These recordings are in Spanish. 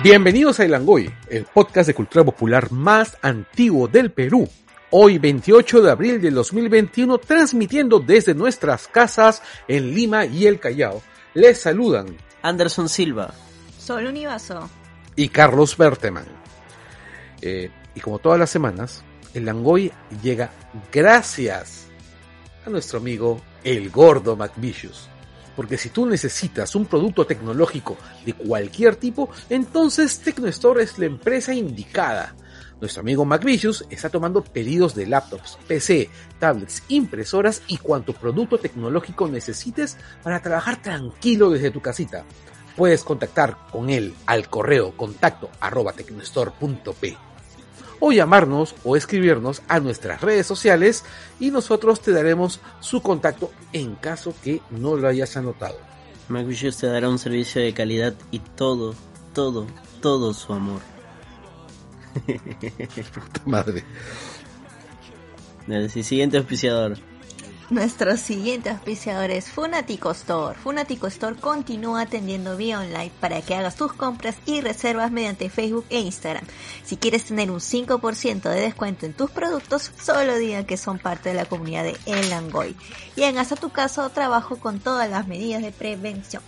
Bienvenidos a El Angoy, el podcast de cultura popular más antiguo del Perú. Hoy 28 de abril del 2021, transmitiendo desde nuestras casas en Lima y el Callao. Les saludan Anderson Silva, Sol Univaso y Carlos Berteman. Eh, y como todas las semanas, el Langoy llega gracias a nuestro amigo el gordo McVicious. Porque si tú necesitas un producto tecnológico de cualquier tipo, entonces Tecnostore es la empresa indicada. Nuestro amigo McVicious está tomando pedidos de laptops, PC, tablets, impresoras y cuanto producto tecnológico necesites para trabajar tranquilo desde tu casita. Puedes contactar con él al correo contacto arroba tecnostore.p o llamarnos o escribirnos a nuestras redes sociales y nosotros te daremos su contacto en caso que no lo hayas anotado. McVicious te dará un servicio de calidad y todo, todo, todo su amor. Puta madre. El siguiente auspiciador. Nuestro siguiente auspiciador es Funatico Store. Funatico Store continúa atendiendo vía online para que hagas tus compras y reservas mediante Facebook e Instagram. Si quieres tener un 5% de descuento en tus productos, solo diga que son parte de la comunidad de El Langoy. Y en hasta tu caso trabajo con todas las medidas de prevención.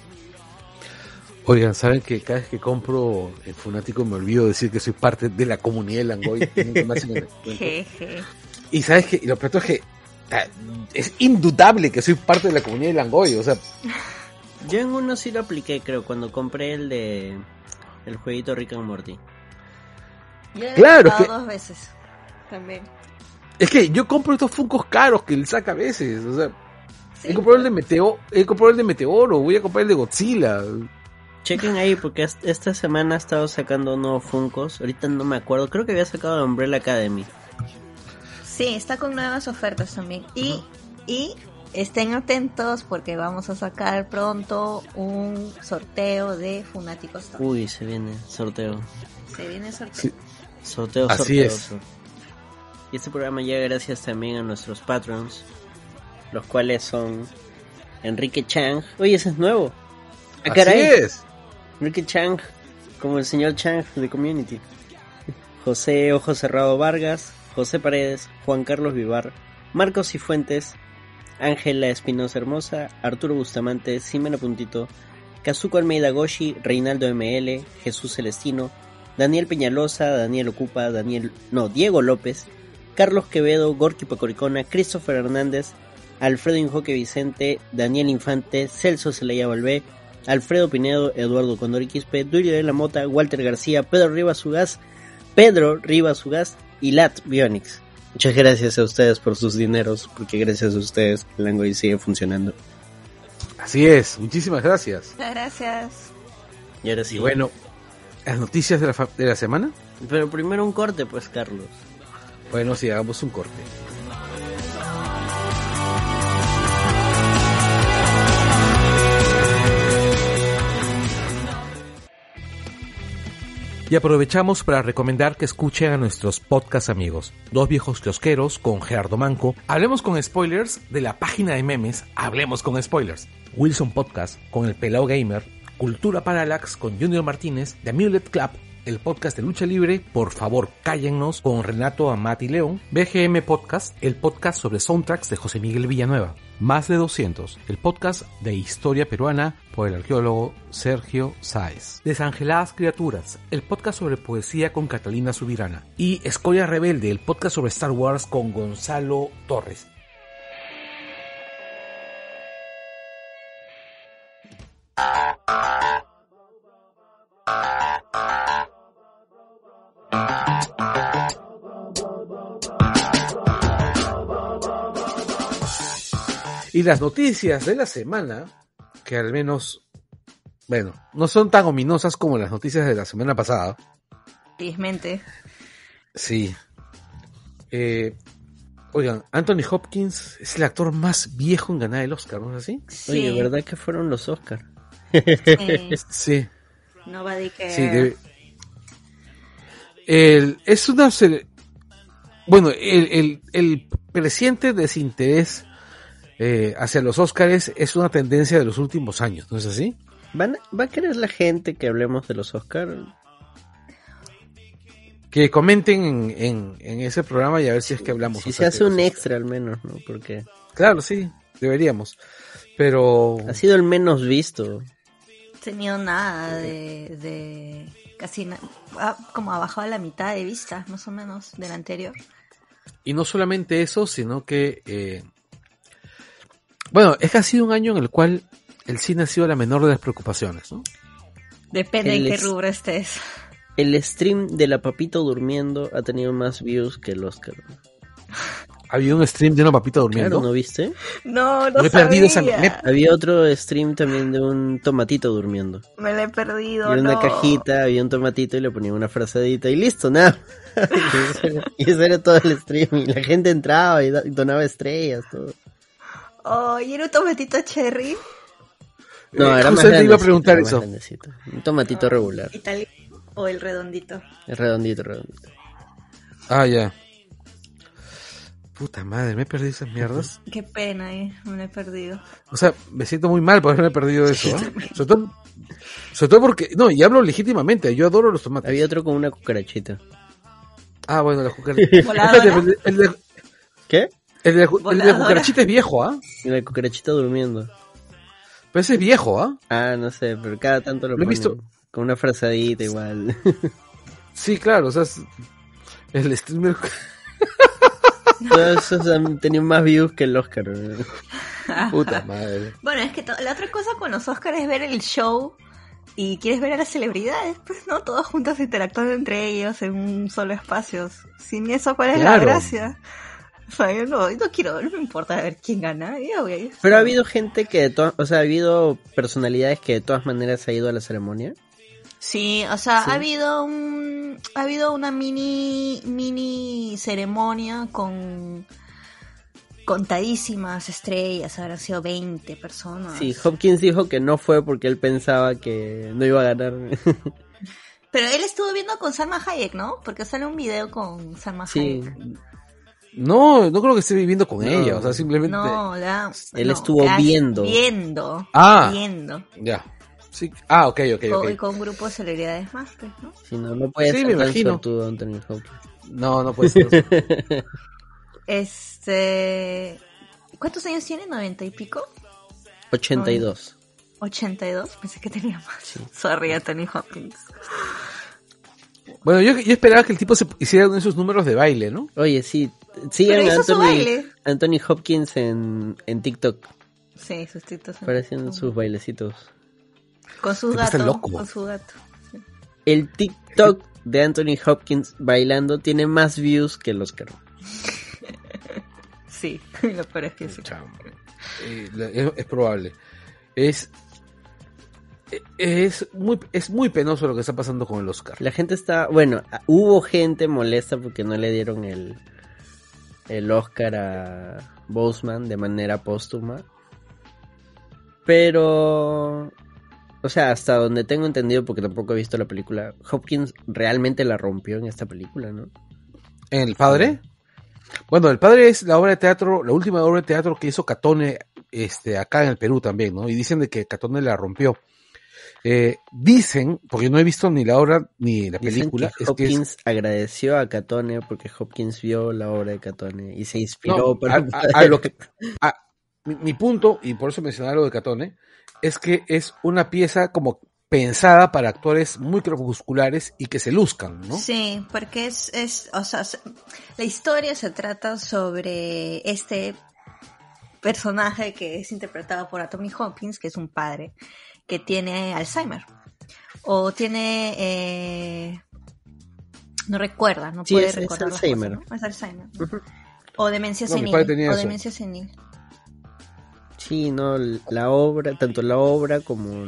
Oigan, ¿saben que cada vez que compro el Funático me olvido decir que soy parte de la comunidad de Langoy? Y sabes que, y lo peor es que es indudable que soy parte de la comunidad de Langoy, o sea, Yo en uno sí lo apliqué, creo, cuando compré el de el jueguito Rick and Morty. Yo lo he Claro, es comprado que- dos veces. También. es que yo compro estos funcos caros que él saca a veces, o sea, Sí. he comprado el de Meteoro, he comprado el de Meteoro, voy a comprar el de Godzilla. Chequen ahí porque est- esta semana ha estado sacando nuevos Funcos. Ahorita no me acuerdo, creo que había sacado de Umbrella Academy. Sí, está con nuevas ofertas también. Y, y estén atentos porque vamos a sacar pronto un sorteo de Funáticos. Uy, se viene sorteo. Se viene sorteo. Sí. Sorteo, Así sorteo. es. Y este programa llega gracias también a nuestros patrons, los cuales son Enrique Chang. Oye, ese es nuevo. Ah, Así caray. es. Enrique Chang, como el señor Chang de Community. José Ojo Cerrado Vargas, José Paredes, Juan Carlos Vivar, Marcos Cifuentes, Ángela Espinosa Hermosa, Arturo Bustamante, Simena Puntito, Kazuko Almeida Goshi, Reinaldo ML, Jesús Celestino, Daniel Peñalosa, Daniel Ocupa, Daniel, no, Diego López, Carlos Quevedo, Gorky Pacoricona, Christopher Hernández, Alfredo Injoque Vicente, Daniel Infante, Celso Celaya Valvé, Alfredo Pinedo, Eduardo Condori Quispe, de la Mota, Walter García, Pedro Rivas Ugaz, Pedro Rivas Ugaz y Lat Bionix. Muchas gracias a ustedes por sus dineros, porque gracias a ustedes el Langoy sigue funcionando. Así es, muchísimas gracias. Muchas gracias. Y ahora sí. Y bueno, las noticias de la, fa- de la semana. Pero primero un corte, pues, Carlos. Bueno, sí, hagamos un corte. Y aprovechamos para recomendar que escuchen a nuestros podcast amigos, Dos Viejos Kiosqueros con Gerardo Manco, Hablemos con Spoilers de la página de memes Hablemos con Spoilers, Wilson Podcast con El Pelao Gamer, Cultura Parallax con Junior Martínez, The Amulet Club, el podcast de lucha libre, por favor cállennos con Renato Amati León, BGM Podcast, el podcast sobre soundtracks de José Miguel Villanueva, Más de 200, el podcast de historia peruana por el arqueólogo Sergio Sáez, Desangeladas Criaturas, el podcast sobre poesía con Catalina Subirana. Y Escoria Rebelde, el podcast sobre Star Wars con Gonzalo Torres. Y las noticias de la semana, que al menos, bueno, no son tan ominosas como las noticias de la semana pasada. Felizmente. Sí. Eh, oigan, Anthony Hopkins es el actor más viejo en ganar el Oscar, ¿no es así? Sí. Oye, ¿verdad que fueron los Oscar? Sí. Sí, Nobody cares. sí. debe- El, es una... Bueno, el, el, el creciente desinterés eh, hacia los Oscars es una tendencia de los últimos años, ¿no es así? ¿Van, ¿Va a querer la gente que hablemos de los Oscar? Que comenten en, en, en ese programa y a ver si es que hablamos. Si se hace un extra al menos, ¿no? Porque Claro, sí, deberíamos. Pero ha sido el menos visto. tenido nada de, de casi na- ah, como ha bajado la mitad de vistas más o menos del anterior Y no solamente eso, sino que... eh, bueno, es que ha sido un año en el cual el cine ha sido la menor de las preocupaciones, ¿no? depende El en qué rubro estés El stream de la Papito durmiendo ha tenido más views que el Oscar. Había un stream de una papita durmiendo. Claro, ¿no viste? no no Me he perdido esa- me- Había otro stream también de un tomatito durmiendo. me la he perdido Y era una no. cajita, había un tomatito y le ponía una frazadita y listo, nada. y, eso era, y eso era todo el stream. Y la gente entraba y donaba estrellas, todo. Oh y era un tomatito cherry No, Eh, era más te iba a grandecito, preguntar era eso. grandecito. Un tomatito regular. italiano o el redondito Es redondito, redondito. Ah, ya. Puta madre, me he perdido esas mierdas. qué pena eh, me he perdido O sea, me siento muy mal por haberme perdido eso. ¿eh? Sobre, todo, sobre todo porque... No, y hablo legítimamente. Yo adoro los tomates. Había otro con una cucarachita. Ah, bueno, la cucarachita. El, el, ¿Qué? El de el de la cucarachita es viejo, ¿ah? Y la cucarachita durmiendo. Pero ese es viejo, ¿ah? Ah, no sé, pero cada tanto lo, Lo he ponen visto. Con una frazadita igual. Sí, claro, o sea, es- el streamer... Todos esos han tenido más views que el Oscar. ¿no? Puta madre. Bueno, es que la otra cosa con los Oscars es ver el show y quieres ver a las celebridades, pues no, todos juntos interactuando entre ellos en un solo espacio. Sin eso, ¿cuál es Claro. la gracia? No, quiero, no me importa ver quién gana. ya voy a ir. Pero ha habido gente que, de to- o sea, ha habido personalidades que de todas maneras ha ido a la ceremonia. Sí, o sea, Sí. ha habido un, ha habido una mini, mini ceremonia con contadísimas estrellas, habrán sido 20 personas. Sí, Hopkins dijo que no fue porque él pensaba que no iba a ganar. Pero él estuvo viendo con Salma Hayek, ¿no? Porque sale un video con Salma sí, Hayek. No, no creo que esté viviendo con No. ella, o sea, simplemente... No, la, Él no, estuvo la- viendo. Viendo. Ah. Viendo. Ya. Sí. Ah, ok, ok, ok. y con un grupo de celebridades más, pues, ¿no? sí, no, no puede Sí, ser me imagino. suertudo Anthony Hopkins. No, no puede ser. Este. ¿Cuántos años tiene? ¿90 y pico? 82. ¿82? Pensé que tenía más. Sorry, Anthony Hopkins. Bueno, yo, yo esperaba que el tipo se hiciera uno de esos números de baile, ¿no? Oye, sí, sigan a su Anthony, baile. Anthony Hopkins en, en TikTok, Sí, sus títulos. apareciendo sus bailecitos. Con su Tipo, está gato. loco. Con su gato. El TikTok de Anthony Hopkins bailando tiene más views que el Oscar. Sí, lo peor es que sí. Eh, es, es probable. Es es muy es muy penoso lo que está pasando con el Oscar. La gente está, bueno, hubo gente molesta porque no le dieron el, el Oscar a Boseman de manera póstuma. Pero, o sea, hasta donde tengo entendido, porque tampoco he visto la película, Hopkins realmente la rompió en esta película, ¿no? ¿El padre? Bueno, el padre es la obra de teatro, la última obra de teatro que hizo Catone este, acá en el Perú también, ¿no? Y dicen de que Catone la rompió. Eh, dicen, porque no he visto ni la obra ni la Dicen película, que es que es- Hopkins agradeció a Catone porque Hopkins vio la obra de Catone y se inspiró No, para... a- a- a lo que- a- mi, mi punto, y por eso mencionaba lo de Catone, es que es una pieza como pensada para actores muy crepusculares y que se luzcan, ¿no? Sí, porque es, es, o sea, se- la historia se trata sobre este personaje que es interpretado por Anthony Hopkins, que es un padre que tiene Alzheimer. O tiene, eh, no recuerda, no Sí, puede es- es recordar las Alzheimer. cosas, ¿no? Es Alzheimer. O demencia No, senil. O demencia senil. Sí, no, la obra, tanto la obra como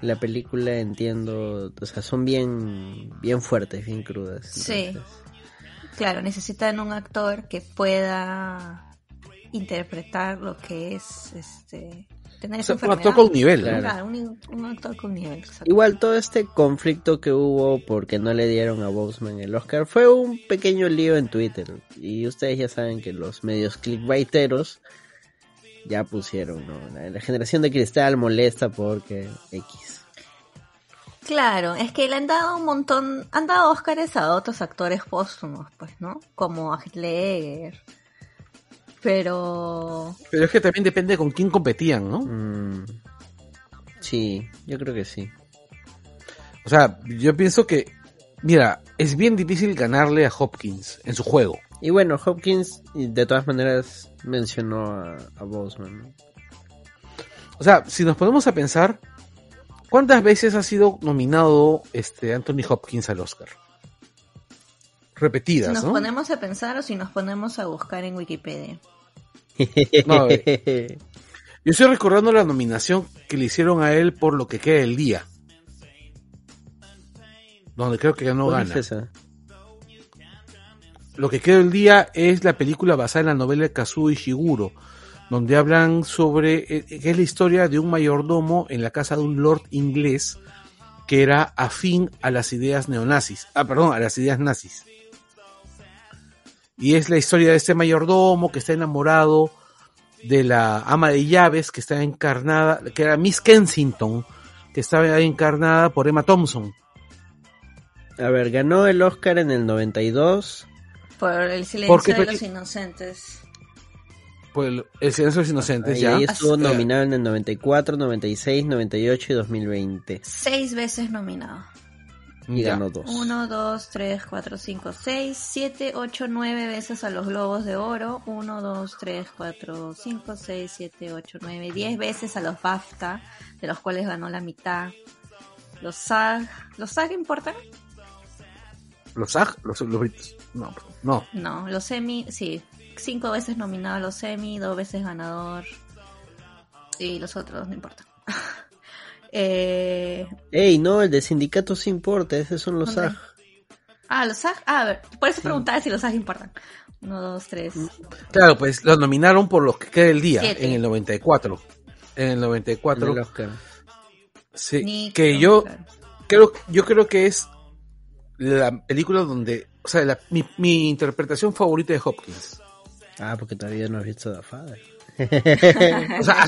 la película entiendo, o sea, son bien, bien fuertes, bien crudas. Sí. Claro, necesitan un actor que pueda interpretar lo que es este tener O sea, un actor con nivel. Claro. Claro, un, un actor con nivel. exacto. Igual todo este conflicto que hubo porque no le dieron a Boseman el Oscar fue un pequeño lío en Twitter. Y ustedes ya saben que los medios clickbaiteros ya pusieron, ¿no? La, la generación de cristal molesta porque X. Claro, es que le han dado un montón, han dado Óscares a otros actores póstumos, pues, ¿no? Como a Ledger. Pero Pero es que también depende con quién competían, ¿no? Mm, sí, yo creo que sí. O sea, yo pienso que, mira, es bien difícil ganarle a Hopkins en su juego. Y bueno, Hopkins de todas maneras mencionó a, a Boseman. ¿no? O sea, si nos ponemos a pensar, ¿cuántas veces ha sido nominado este Anthony Hopkins al Oscar? Si Repetidas, nos ¿no? ponemos a pensar o si nos ponemos a buscar en Wikipedia. No, Yo estoy recordando la nominación que le hicieron a él por lo que queda del día. Donde creo que ya no ¿Cuál gana. es esa? Lo que queda del día es la película basada en la novela de Kazuo Ishiguro, donde hablan sobre eh, que es la historia de un mayordomo en la casa de un lord inglés que era afín a las ideas neonazis. Ah, perdón, a las ideas nazis. Y es la historia de este mayordomo que está enamorado de la ama de llaves que está encarnada, que era Miss Kensington, que estaba encarnada por Emma Thompson. A ver, ganó el Oscar en el 92. Por el silencio Porque de los inocentes. Por el, el silencio de los inocentes, Y ya. ahí estuvo nominado en el 94, 96, 98 y 2020. Seis veces nominado. Y Ya. ganó dos. 1, 2, 3, 4, 5, 6, 7, 8, 9 veces a los Globos de Oro. 1, 2, 3, 4, 5, 6, 7, 8, 9, 10 veces a los BAFTA, de los cuales ganó la mitad. Los SAG. ¿Los SAG importan? Los SAG, los, los. No, no. No, los Emmy, sí. Cinco veces nominado a los Emmy, dos veces ganador. Y los otros no importan. eh, Ey, no, el de sindicato sí importa, esos son los. SAG. ah, los SAG. Ah, a ver, por eso preguntaba si los SAG importan. Uno, dos, tres. Claro, pues los nominaron por los que queda el día, Siete. en el 94. En el 94. En el Oscar. Sí, Ni- que yo creo, yo creo que es la película donde, o sea, la- mi, mi interpretación favorita de Hopkins. Ah, porque todavía no has visto The Father. O sea,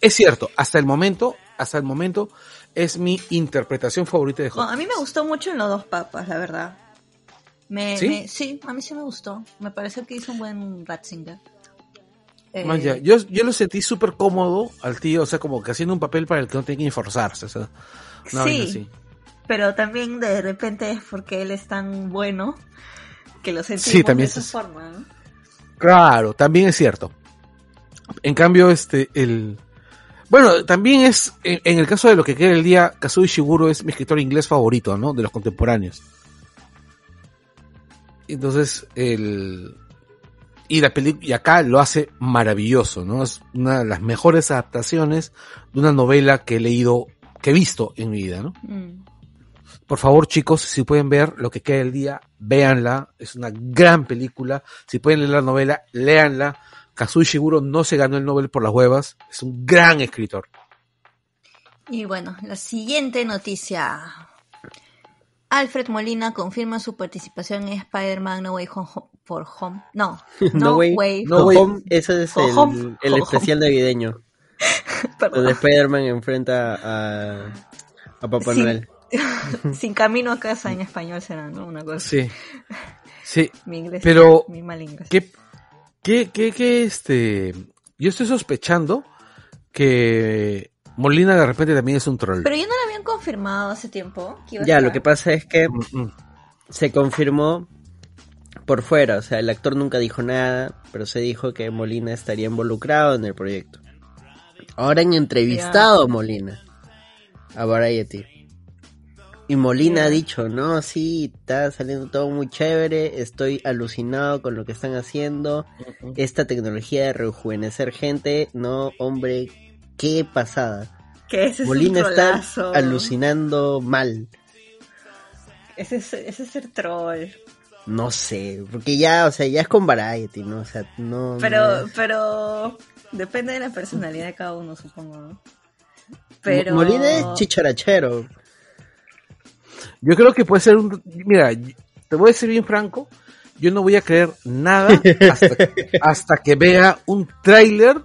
es cierto, hasta el momento, hasta el momento es mi interpretación favorita de Bueno, a mí me gustó mucho en los dos papas, la verdad. Me, ¿Sí? me- sí, a mí sí me gustó. Me pareció que hizo un buen Ratzinger. Eh, Man, ya, yo, yo lo sentí súper cómodo al tío, o sea, como que haciendo un papel para el que no tiene que esforzarse. O sea, Sí. así. Pero también de repente es porque él es tan bueno que lo sentimos Sí, también de esa es- forma. ¿no? Claro, también es cierto. En cambio, este, el... Bueno, también es, en, en el caso de lo que queda el día, Kazuo Ishiguro es mi escritor inglés favorito, ¿no? De los contemporáneos. Entonces, el... Y la película, y acá lo hace maravilloso, ¿no? Es una de las mejores adaptaciones de una novela que he leído, que he visto en mi vida, ¿no? Mm. Por favor, chicos, si pueden ver lo que queda el día, véanla. Es una gran película. Si pueden leer la novela, léanla. Kazuo Ishiguro no se ganó el Nobel por las huevas. Es un gran escritor. Y bueno, la siguiente noticia. Alfred Molina confirma su participación en Spider-Man No Way Home for Home. No, No, Way, No Go Way- Home, ese es el, Home, el especial navideño. Donde Spider-Man enfrenta a, a Papá Sí. Noel. Sin camino a casa en español será, ¿no? Una cosa. Sí. Sí. Mi inglés. Pero- Mi mal inglés. ¿Qué, qué, qué, qué, este? Yo estoy sospechando que Molina de repente también es un troll. Pero ya no lo habían confirmado hace tiempo. que iba a Ya, lo que pasa es que Mm, mm. se confirmó por fuera, o sea, el actor nunca dijo nada, pero se dijo que Molina estaría involucrado en el proyecto. Ahora han entrevistado a Molina, a Variety. Y Molina ha dicho, no, sí, está saliendo todo muy chévere, estoy alucinado con lo que están haciendo, esta tecnología de rejuvenecer gente, no, hombre, qué pasada. Que ese es Molina está alucinando mal. Ese es, ese es el troll. No sé, porque ya, o sea, ya es con Variety, ¿no? O sea, no... Pero, no- pero depende de la personalidad de cada uno, supongo, ¿no? Pero Molina es chicharachero. Yo creo que puede ser un... Mira, te voy a decir bien franco. Yo no voy a creer nada hasta, hasta que vea un tráiler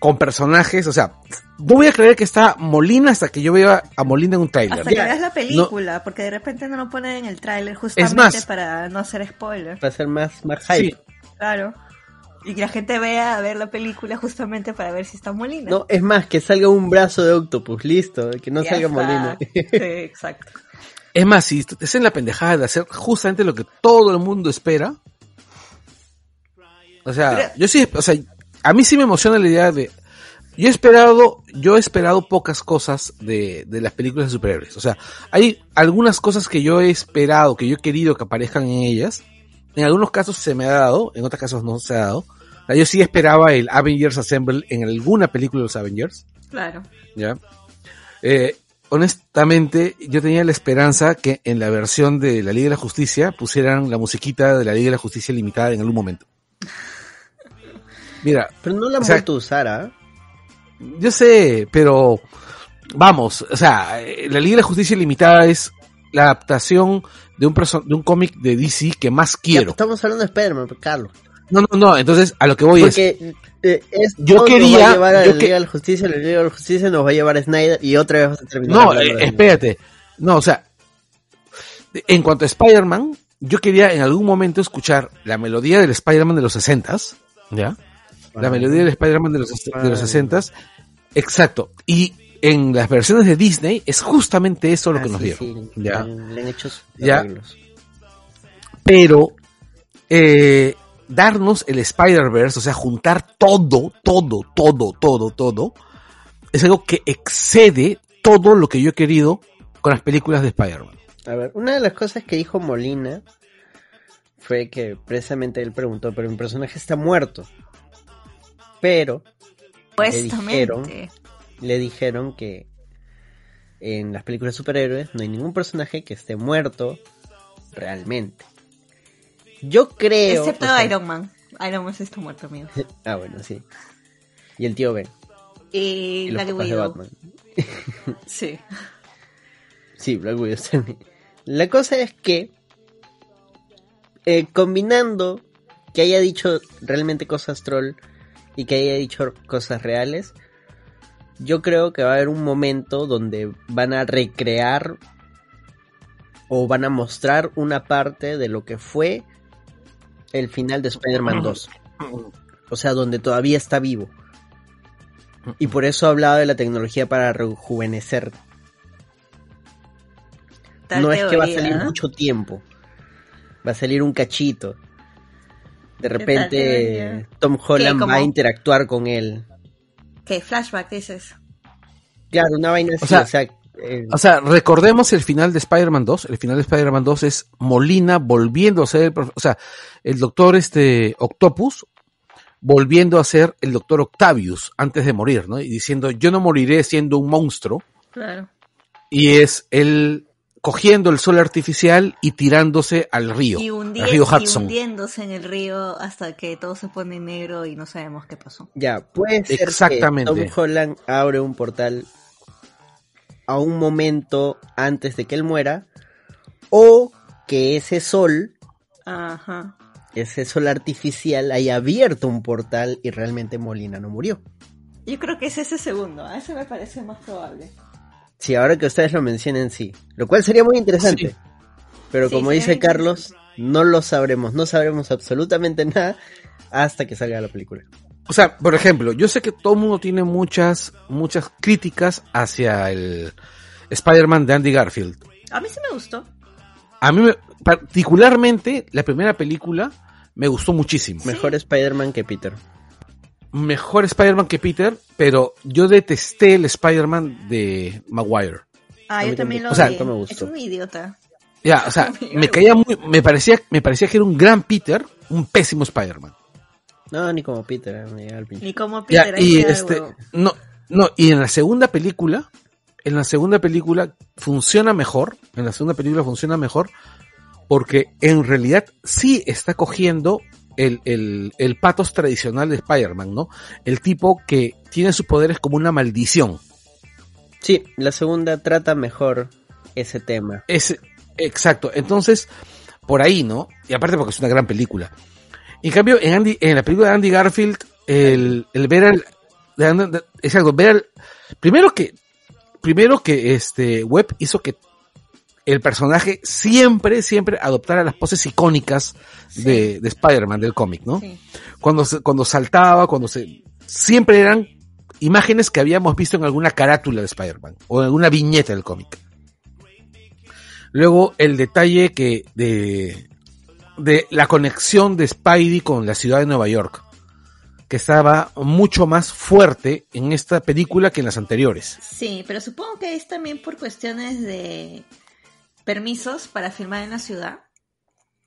con personajes, o sea, no voy a creer que está Molina hasta que yo vea a Molina en un trailer. Hasta que veas la película, porque de repente no lo ponen en el tráiler justamente más- para no hacer spoiler. Para ser más, más hype. Sí, Claro. Y que la gente vea a ver la película justamente para ver si está Molina. No, es más, que salga un brazo de Octopus, listo, que no Ya salga está. Molina. Sí, exacto. Es más, si es en la pendejada de hacer justamente lo que todo el mundo espera. O sea, Pero- yo sí, o sea, a mí sí me emociona la idea de. Yo he esperado, yo he esperado pocas cosas de, de las películas de superhéroes. O sea, hay algunas cosas que yo he esperado, que yo he querido que aparezcan en ellas. En algunos casos se me ha dado, en otros casos no se ha dado. O sea, yo sí esperaba el Avengers Assemble en alguna película de los Avengers. Claro. ¿ya? Eh, honestamente, yo tenía la esperanza que en la versión de la Liga de la Justicia pusieran la musiquita de la Liga de la Justicia limitada en algún momento. Mira, Pero no la han O sea- vuelto a usar, ¿ah? yo sé, pero vamos, o sea, eh, la Liga de la Justicia limitada es la adaptación de un de un cómic de DC que más Ya, quiero. estamos hablando de Spider-Man, Carlos. No, no, no, entonces a lo que voy es, Porque eh, es, Yo nos quería- va a llevar a yo la que- Liga de la Justicia, la Liga de la Justicia nos va a llevar a Snyder y otra vez vas a terminar No, eh, espérate. No, o sea, en cuanto a Spider-Man, yo quería en algún momento escuchar la melodía del Spider-Man de los 60s, ¿ya? La melodía del Spider-Man de los, de los Ah. 60s. Exacto. Y en las versiones de Disney es justamente eso lo Ah, que nos sí, dieron. sí, ¿ya? Le, le han hecho Ya. arreglos. Pero eh, darnos el Spider-Verse, o sea, juntar todo, todo, todo, todo, todo, es algo que excede todo lo que yo he querido con las películas de Spider-Man. A ver, una de las cosas que dijo Molina fue que precisamente él preguntó, pero mi personaje está muerto. Pero Supuestamente. Le dijeron que en las películas de superhéroes no hay ningún personaje que esté muerto realmente. Yo creo... Excepto o sea- Iron Man. Iron Man está muerto, amigo. Ah, bueno, sí. Y el tío Ben. Y, Y los Black papás de Widow. Batman. Sí. Sí, Black Widow también. La cosa es que, eh, combinando que haya dicho realmente cosas troll y que haya dicho cosas reales, yo creo que va a haber un momento donde van a recrear o van a mostrar una parte de lo que fue el final de Spider-Man 2. O sea, donde todavía está vivo. Y por eso hablaba de la tecnología para rejuvenecer Tal no es que va a salir mucho tiempo. Va a salir un cachito. De repente? Tom Holland ¿Qué, va a interactuar con él. ¿Qué? Flashback, dices. Claro, una vaina así, o sea, sea, eh, O sea, recordemos el final de Spider-Man 2. El final de Spider-Man 2 es Molina volviendo a ser el, o sea, el doctor este Octopus volviendo a ser el doctor Octavius antes de morir, ¿no? Y diciendo, yo no moriré siendo un monstruo. Claro. Y es él cogiendo el sol artificial y tirándose al río, Y, al río y Hudson. hundiéndose en el río hasta que todo se pone negro y no sabemos qué pasó. ya, puede ser Exactamente. que Tom Holland abre un portal a un momento antes de que él muera o que ese sol, Ajá. ese sol artificial haya abierto un portal y realmente Molina no murió. Yo creo que es ese segundo. A ese me parece más probable. Sí, ahora que ustedes lo mencionen, sí. Lo cual sería muy interesante. Sí. Pero Sí, como dice Carlos, no lo sabremos. No sabremos absolutamente nada hasta que salga la película. O sea, por ejemplo, yo sé que todo el mundo tiene muchas, muchas críticas hacia el Spider-Man de Andy Garfield. A mí sí me gustó. A mí, me- particularmente, la primera película me gustó muchísimo. Mejor Spider-Man que Peter. Mejor Spider-Man que Peter, pero yo detesté el Spider-Man de Maguire. Ah, yo también lo o sea, vi. no me gustó. Es un idiota. Ya, o sea, me caía muy, me parecía, me parecía que era un gran Peter, un pésimo Spider-Man. No, ni como Peter. eh. Ni como Ya, Peter. y ahí queda este, no, no, y en la segunda película, en la segunda película funciona mejor, en la segunda película funciona mejor, porque en realidad sí está cogiendo el, el, el patos tradicional de Spider-Man, ¿no? El tipo que tiene sus poderes como una maldición. Sí, la segunda trata mejor ese tema. Es, exacto. Entonces, por ahí, ¿no? Y aparte porque es una gran película. En cambio, en Andy, en la película de Andy Garfield, el, el ver al, de- de- exacto, ver, el- primero que, primero que este Webb hizo que el personaje siempre, siempre adoptara las poses icónicas de, de Spider-Man del cómic, ¿no? Sí. Cuando se, cuando saltaba, cuando se, siempre eran imágenes que habíamos visto en alguna carátula de Spider-Man o en alguna viñeta del cómic. Luego el detalle que de, de la conexión de Spidey con la ciudad de Nueva York, que estaba mucho más fuerte en esta película que en las anteriores. Sí, pero supongo que es también por cuestiones de permisos para filmar en la ciudad.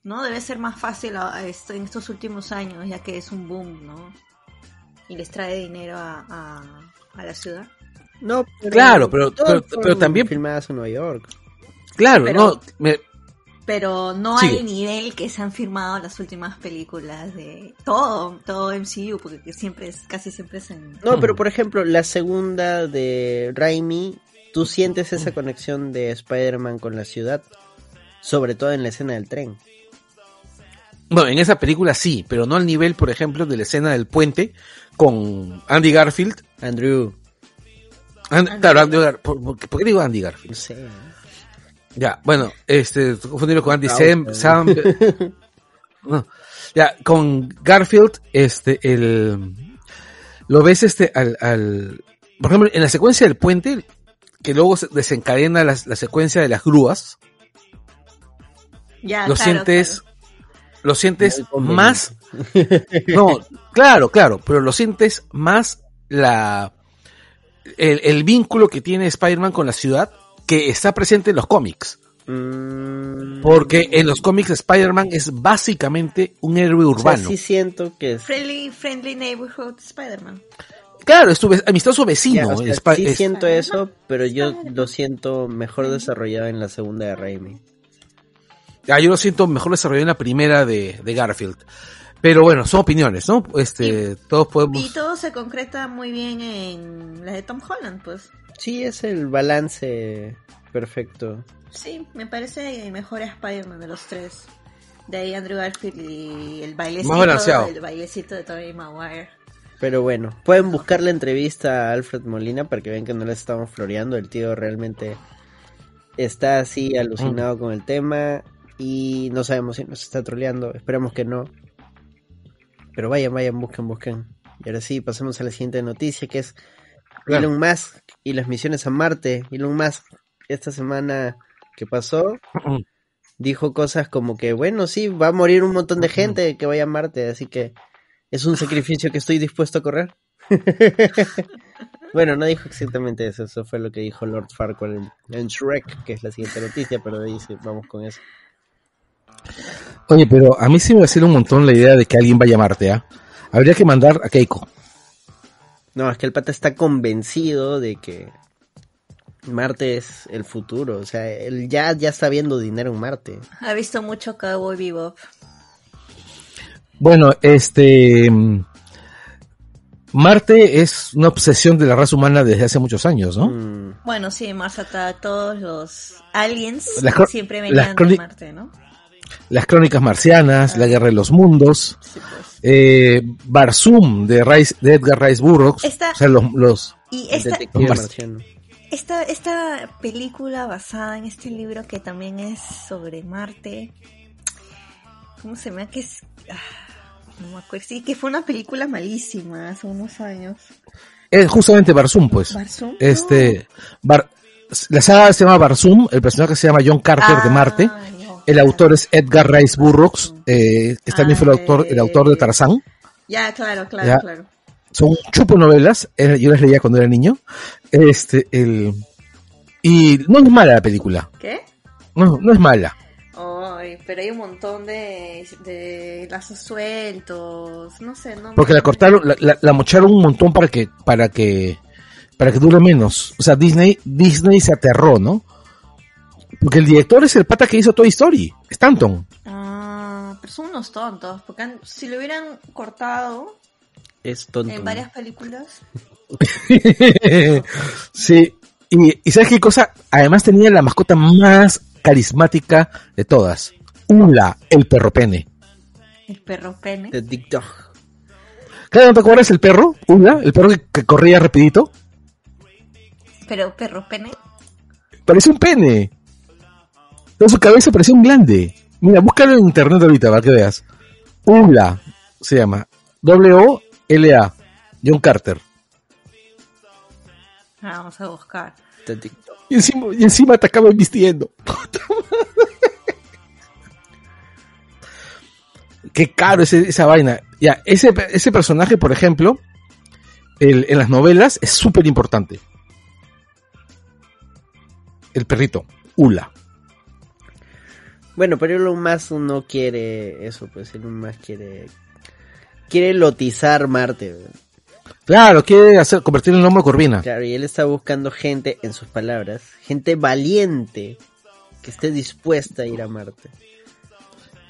¿No? Debe ser más fácil a- a esto- en estos últimos años, ya que es un boom, ¿no? Y les trae dinero a, a, a la ciudad. No, pero Claro, pero- pero- también- filmadas en Nueva York. Claro, Pero- no, me- Pero no hay nivel que se han firmado las últimas películas de todo, todo MCU, porque siempre es, casi siempre es en... No, pero por ejemplo, la segunda de Raimi, tú sientes esa conexión de Spider-Man con la ciudad, sobre todo en la escena del tren. Bueno, en esa película sí, pero no al nivel, por ejemplo, de la escena del puente con Andy Garfield. Andrew, And- Andy claro, Andy Gar- ¿por, por- por qué digo Andy Garfield? no sé. Ya, bueno, este, confundirlo con Andy Causa. Sam, Sam- no, ya, con Garfield, este, el, lo ves este, al, al, por ejemplo, en la secuencia del puente, que luego se desencadena la, la secuencia de las grúas, Ya, lo claro, sientes, claro. lo sientes Muy conveniente. más No, claro, claro, pero lo sientes más la el, el vínculo que tiene Spider-Man con la ciudad que está presente en los cómics. Mm, Porque en los cómics Spider-Man es básicamente un héroe o sea, urbano. sí siento que es... Friendly, friendly Neighborhood Spider-Man. Claro, es tu amistoso Ya, vecino. o sea, sí es- siento eso, pero yo lo siento mejor desarrollado en la segunda de Raimi. Ah, yo lo siento mejor desarrollado en la primera de, de Garfield. Pero bueno, son opiniones, ¿no? Este, todos Y podemos... todo se concreta muy bien en la de Tom Holland, pues. Sí, es el balance perfecto. Sí, me parece el mejor Spider-Man de los tres. De ahí Andrew Garfield y el bailecito, Más balanceado. el bailecito de Tobey Maguire. Pero bueno, pueden buscar la entrevista a Alfred Molina para que vean que no les estamos floreando. El tío realmente está así alucinado con el tema y no sabemos si nos está troleando. Esperamos que no. Pero vayan, vayan, busquen, busquen. Y ahora sí, pasemos a la siguiente noticia que es Claro. Elon Musk y las misiones a Marte. Elon Musk esta semana que pasó dijo cosas como que, bueno, sí, va a morir un montón de gente que vaya a Marte, así que es un sacrificio que estoy dispuesto a correr. bueno, no dijo exactamente eso, eso fue lo que dijo Lord Farquaad en, en Shrek, que es la siguiente noticia, pero de ahí sí, vamos con eso. Oye, pero a mí sí me va a hacer un montón la idea de que alguien vaya a Marte, ¿ah? Habría que mandar a Keiko. No, es que el pata está convencido de que Marte es el futuro, o sea, él ya, ya está viendo dinero en Marte. Ha visto mucho Cowboy Bebop. Bueno, este... mm, Marte es una obsesión de la raza humana desde hace muchos años, ¿no? Mm, Bueno, sí, Mars Attack, todos los aliens Las siempre venían de Marte, ¿no? Las crónicas marcianas, la guerra de los mundos, Sí, pues. eh, Barsum de, Rice, de Edgar Rice Burroughs, Esta- o sea, los, los Y esta, esta, esta película basada en este libro que también es sobre Marte, ¿cómo se llama? Que es... ah, no me acuerdo, sí, que fue una película malísima hace unos años. es justamente Barsum, pues. Barzum, Este, Bar- la saga se llama Barsum, el personaje se llama John Carter de Ah, Marte, no, el claro. autor es Edgar Rice Burroughs, eh, que también fue el autor, el autor de Tarzán. Ya, claro, claro, Ya. claro. son chupo novelas, yo las leía cuando era niño. Este, el, y no es mala la película, ¿Qué? no, no es mala. Ay, pero hay un montón de, de lazos sueltos, no sé, no Porque la cortaron, la, la, la mocharon un montón para que, para que, para que dure menos. O sea, Disney, Disney se aterró, ¿no? Porque el director es el pata que hizo Toy Story, Stanton. Ah, pero son unos tontos, porque han- si lo hubieran cortado Es tonto. en varias películas, sí. Y, y ¿sabes qué cosa? Además tenía la mascota más carismática de todas. Ula, el perro pene. el perro pene. The Dick Dog. Claro, ¿no te acuerdas el perro? Una, el perro que, que corría rapidito. Pero perro pene. Parecía un pene. Pero su cabeza parecía un glande. Mira, búscalo en internet ahorita para que veas. Ula se llama. W-O-L-A. John Carter. Ah, vamos a buscar. Y encima, y encima te acaban vistiendo. Qué caro esa vaina. Ya, ese, ese personaje, por ejemplo, el- en las novelas es súper importante. El perrito, Ula. Bueno, pero Elon Musk no quiere eso, pues Elon Musk quiere quiere lotizar Marte. Claro, quiere hacer, convertir el nombre Corvina. Claro, y él está buscando gente, en sus palabras, gente valiente que esté dispuesta a ir a Marte.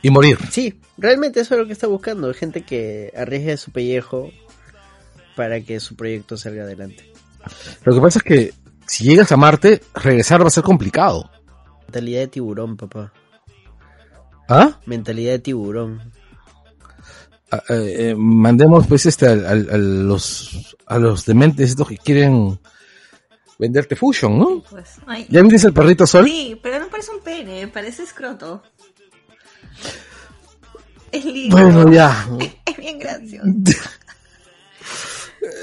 Y morir. Sí, realmente eso es lo que está buscando, gente que arriesgue su pellejo para que su proyecto salga adelante. Lo que pasa es que si llegas a Marte, regresar va a ser complicado. Mentalidad de tiburón, papá. ¿Ah? Mentalidad de tiburón. Ah, eh, eh, mandemos pues este al- al- a, los a los dementes estos que quieren venderte Fusion, ¿no? Pues, ay. ¿Ya viste el perrito sol? Sí, pero no parece un pene, parece escroto. Es lindo. Bueno, ya. Es bien gracioso.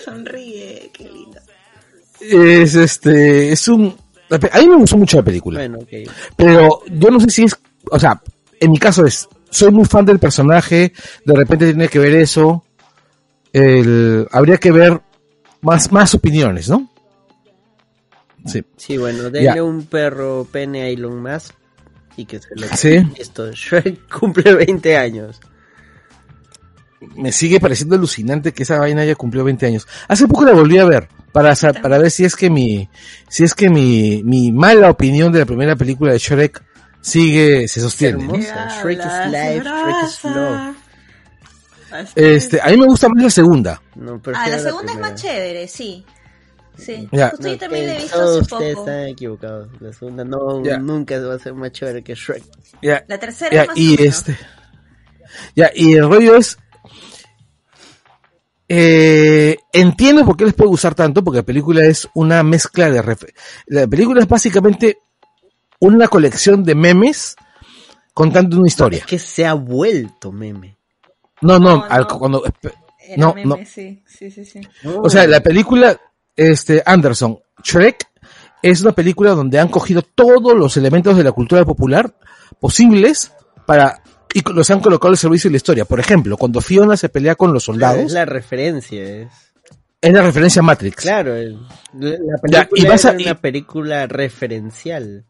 Sonríe, qué lindo. Es este, es un... A mí me gustó mucho la película. Bueno, ok. Pero yo no sé si es, o sea, en mi caso es, soy muy fan del personaje, de repente tiene que ver eso, el, habría que ver más, más opiniones, ¿no? Sí. Sí, bueno, denle Ya. un perro pene a Elon Musk y que se lo... Sí. Listo, Shrek cumple 20 años. Me sigue pareciendo alucinante que esa vaina ya cumplió 20 años. Hace poco la volví a ver, para, para ver si es que mi, si es que mi, mi mala opinión de la primera película de Shrek sigue, se sostiene. ¿no? Shrek is life, Shrek is love. Este, a mí me gusta más la segunda. No, Ah, la segunda es más chévere, sí. Sí. Ya. Justo yo también la he visto todos hace ustedes poco. están equivocados. La segunda no, Ya. nunca va a ser más chévere que Shrek. Ya, La tercera es más y este, ya, y el rollo es, eh, entiendo por qué les puede gustar tanto, porque la película es una mezcla de, la película es básicamente una colección de memes contando una historia. Es que se ha vuelto meme. No, no, No, al- no. cuando, Era no, meme, no. sí, sí, sí, sí. o sea, la película, este, Anderson, Shrek, es una película donde han cogido todos los elementos de la cultura popular posibles para, y los han colocado al servicio de la historia. Por ejemplo, cuando Fiona se pelea con los soldados, es la referencia. Es... es la referencia a Matrix. Claro, el- la Ya, película y vas a- era una película referencial.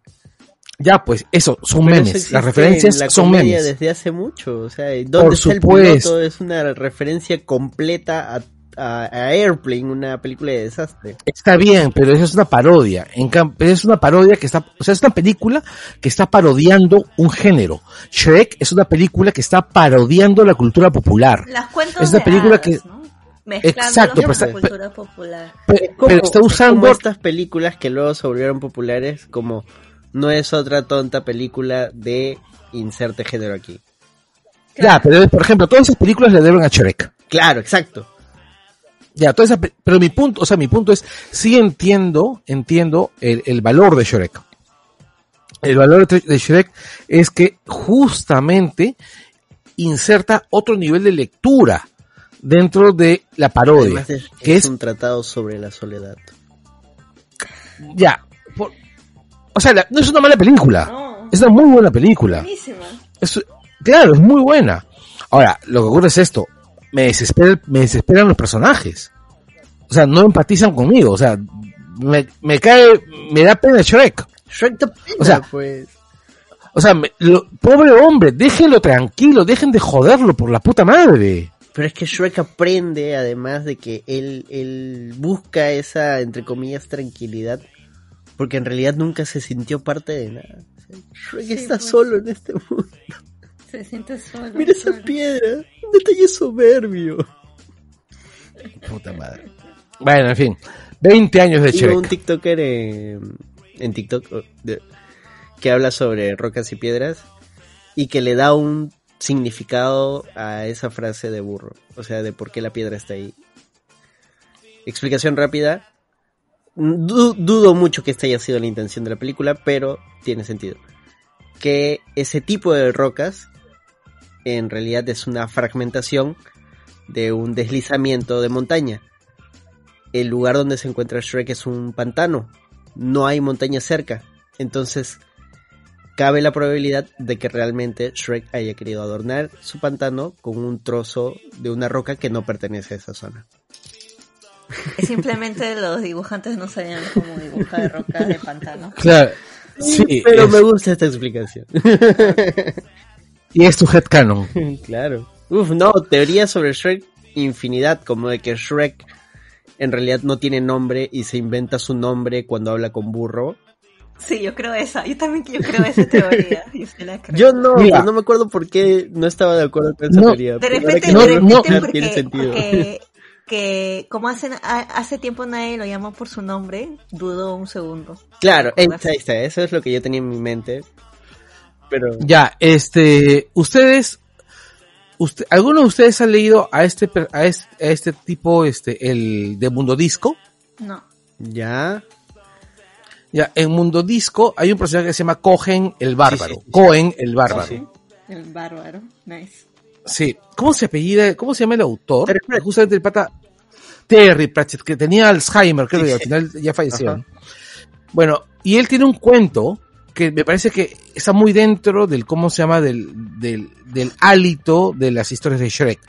Ya, pues, eso, son Pero eso memes. existe Las referencias en la son memes. desde hace mucho. O sea, ¿dónde Por está el supuesto. piloto? Es una referencia completa a, Airplane, una película de desastre. Está bien, pero eso es una parodia. En pero es una parodia que está, o sea, es una película que está parodiando un género. Shrek es una película que está parodiando la cultura popular. Las cuentos Es una de película hadas, que- ¿no? Exacto, con pero la está- cultura popular. Pe- Como- pero está es usando, como estas películas que luego se volvieron populares como no es otra tonta película de inserte género aquí. ya, pero por ejemplo, todas esas películas le deben a Shrek. Claro, exacto. Ya, todas esas pe- pero mi punto, o sea, mi punto es, sí entiendo, entiendo el, el valor de Shrek. El valor de Shrek es que justamente inserta otro nivel de lectura dentro de la parodia. Es, que es es- un tratado sobre la soledad. Ya, o sea, la- no es una mala película, No, es una muy buena película. buenísima. Es- claro, es muy buena. Ahora, lo que ocurre es esto, me desespera, me desesperan los personajes. O sea, no empatizan conmigo, o sea, me, me cae, me da pena Shrek. Shrek da pena, O sea, pues. O sea, me- lo- pobre hombre, déjenlo tranquilo, dejen de joderlo por la puta madre. Pero es que Shrek aprende, además de que él, él busca esa, entre comillas, tranquilidad, porque en realidad nunca se sintió parte de nada. Shrek Sí, está pues. solo en este mundo. Se siente solo. Mira esa piedra, un detalle soberbio. Puta madre. Bueno, en fin, 20 años de Y un Shrek. TikToker eh, en TikTok de- que habla sobre rocas y piedras y que le da un significado a esa frase de burro, o sea, de por qué la piedra está ahí. Explicación rápida. Du- dudo mucho que esta haya sido la intención de la película, pero tiene sentido. Que ese tipo de rocas en realidad es una fragmentación de un deslizamiento de montaña. El lugar donde se encuentra Shrek es un pantano. No hay montaña cerca. Entonces, cabe la probabilidad de que realmente Shrek haya querido adornar su pantano con un trozo de una roca que no pertenece a esa zona. Simplemente los dibujantes no sabían cómo dibujar rocas de pantano. Claro. Sí, Pero es- me gusta esta explicación. y es tu headcanon. claro. Uf, no, teorías sobre Shrek, infinidad, como de que Shrek en realidad no tiene nombre y se inventa su nombre cuando habla con burro. Sí, yo creo esa. Yo también yo creo esa teoría. Yo sí la creo. Yo no, Mira. no me acuerdo por qué no estaba de acuerdo con esa No, teoría. de repente, que no, de repente no, piensas, porque, tiene sentido. porque- que como hacen, ha- hace tiempo nadie lo llama por su nombre, dudo un segundo. Claro, ahí está, ahí está, eso es lo que yo tenía en mi mente. Pero Ya, este, ustedes, usted, ¿alguno de ustedes ha leído a este, per- a este, a este tipo, este, el de Mundo Disco? No. ya, Ya, en Mundo Disco hay un personaje que se llama Cohen el Bárbaro. Sí, sí, sí. Cohen el Bárbaro. Sí, El bárbaro. Nice. Sí. ¿Cómo se apellida? ¿Cómo se llama el autor? Terry Pratchett. Justamente el pata Terry Pratchett, que tenía Alzheimer, creo Sí, que al final ya falleció. Bueno, y él tiene un cuento que me parece que está muy dentro del, ¿cómo se llama? Del, del, del hálito de las historias de Shrek.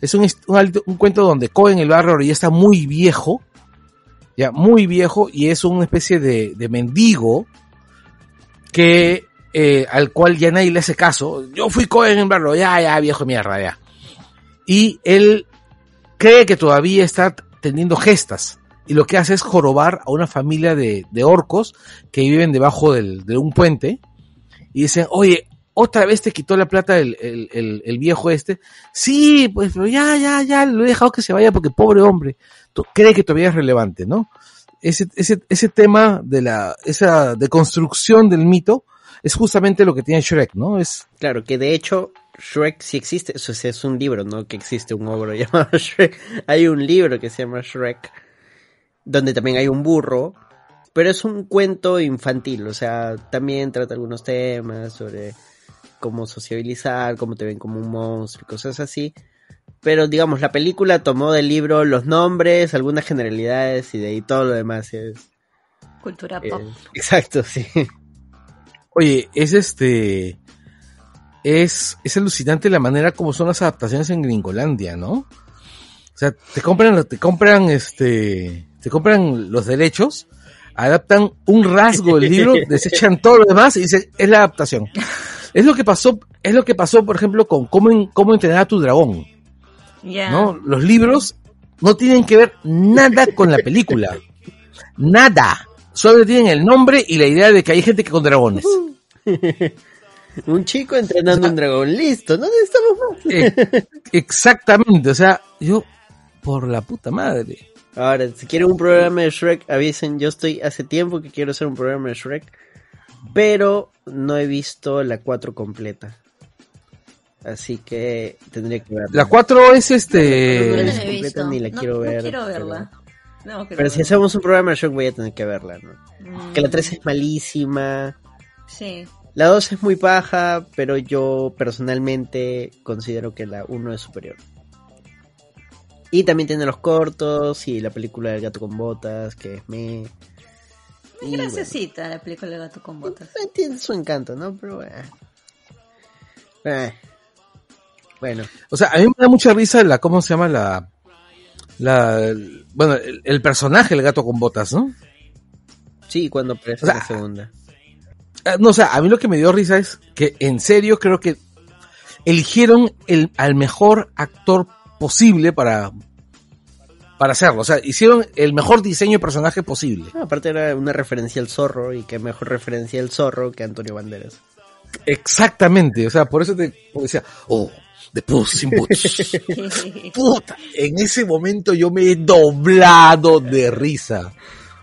Es un, un, cuento donde Cohen el Bárbaro ya está muy viejo, ya muy viejo, y es una especie de, de mendigo que eh, al cual ya nadie le hace caso. Yo fui Cohen el Bárbaro, ya, ya, viejo mierda, ya. Y él cree que todavía está teniendo gestas. Y lo que hace es jorobar a una familia de, de orcos que viven debajo del, de un puente. Y dicen, oye, otra vez te quitó la plata el, el, el, viejo este. Sí, pues, ya, ya, ya, lo he dejado que se vaya porque pobre hombre. Tú- cree que todavía es relevante, ¿no? Ese, ese, ese tema de la, esa deconstrucción del mito es justamente lo que tiene Shrek, ¿no? Es, claro, que de hecho Shrek sí existe, eso es un libro, no que existe un ogro llamado Shrek. Hay un libro que se llama Shrek, donde también hay un burro, pero es un cuento infantil, o sea, también trata algunos temas sobre cómo sociabilizar, cómo te ven como un monstruo y cosas así. Pero digamos, la película tomó del libro los nombres, algunas generalidades y de ahí todo lo demás es... Cultura pop. exacto, sí. Oye, es este. Es, es alucinante la manera como son las adaptaciones en Gringolandia, ¿no? O sea, te compran, te compran este, te compran los derechos, adaptan un rasgo del libro, desechan todo lo demás y dicen, es la adaptación. Es lo que pasó, es lo que pasó, por ejemplo, con cómo, en- cómo entrenar a tu dragón, Ya. ¿no? Los libros no tienen que ver nada con la película. Nada. Solo tienen el nombre y la idea de que hay gente que con dragones. Un chico entrenando un dragón, listo, ¿no necesitamos más? Eh, exactamente, o sea, yo, por la puta madre. Ahora, si quieren un programa de Shrek, avisen. Yo estoy hace tiempo que quiero hacer un programa de Shrek, pero no he visto la 4 completa. Así que tendría que verla. La 4 es Yo no este. la es he visto. ni la No- quiero no ver, quiero verla. No, Pero si hacemos un programa de Shrek voy a tener que verla, ¿no? Mm, Que la 3 es malísima. Sí. La 2 es muy paja, pero yo personalmente considero que la 1 es superior. Y también tiene los cortos y la película del gato con botas, que es me... Es Y bueno. graciosita la película de Gato con Botas. Eh, Tiene su encanto, ¿no? Pero... eh. Eh. Bueno, O sea, a mí me da mucha risa la, ¿cómo se llama? La. La. Bueno, el, el personaje, el gato con botas, ¿no? sí, cuando aparece O sea, la segunda. Eh, No, o sea, a mí lo que me dio risa es que en serio creo que eligieron el, al mejor actor posible para, para hacerlo. O sea, hicieron el mejor diseño de personaje posible. No, aparte era una referencia al zorro y qué mejor referencia al zorro que Antonio Banderas. Exactamente. O sea, por eso te decía, oh, The Puss in Boots. Puta, en ese momento yo me he doblado de risa.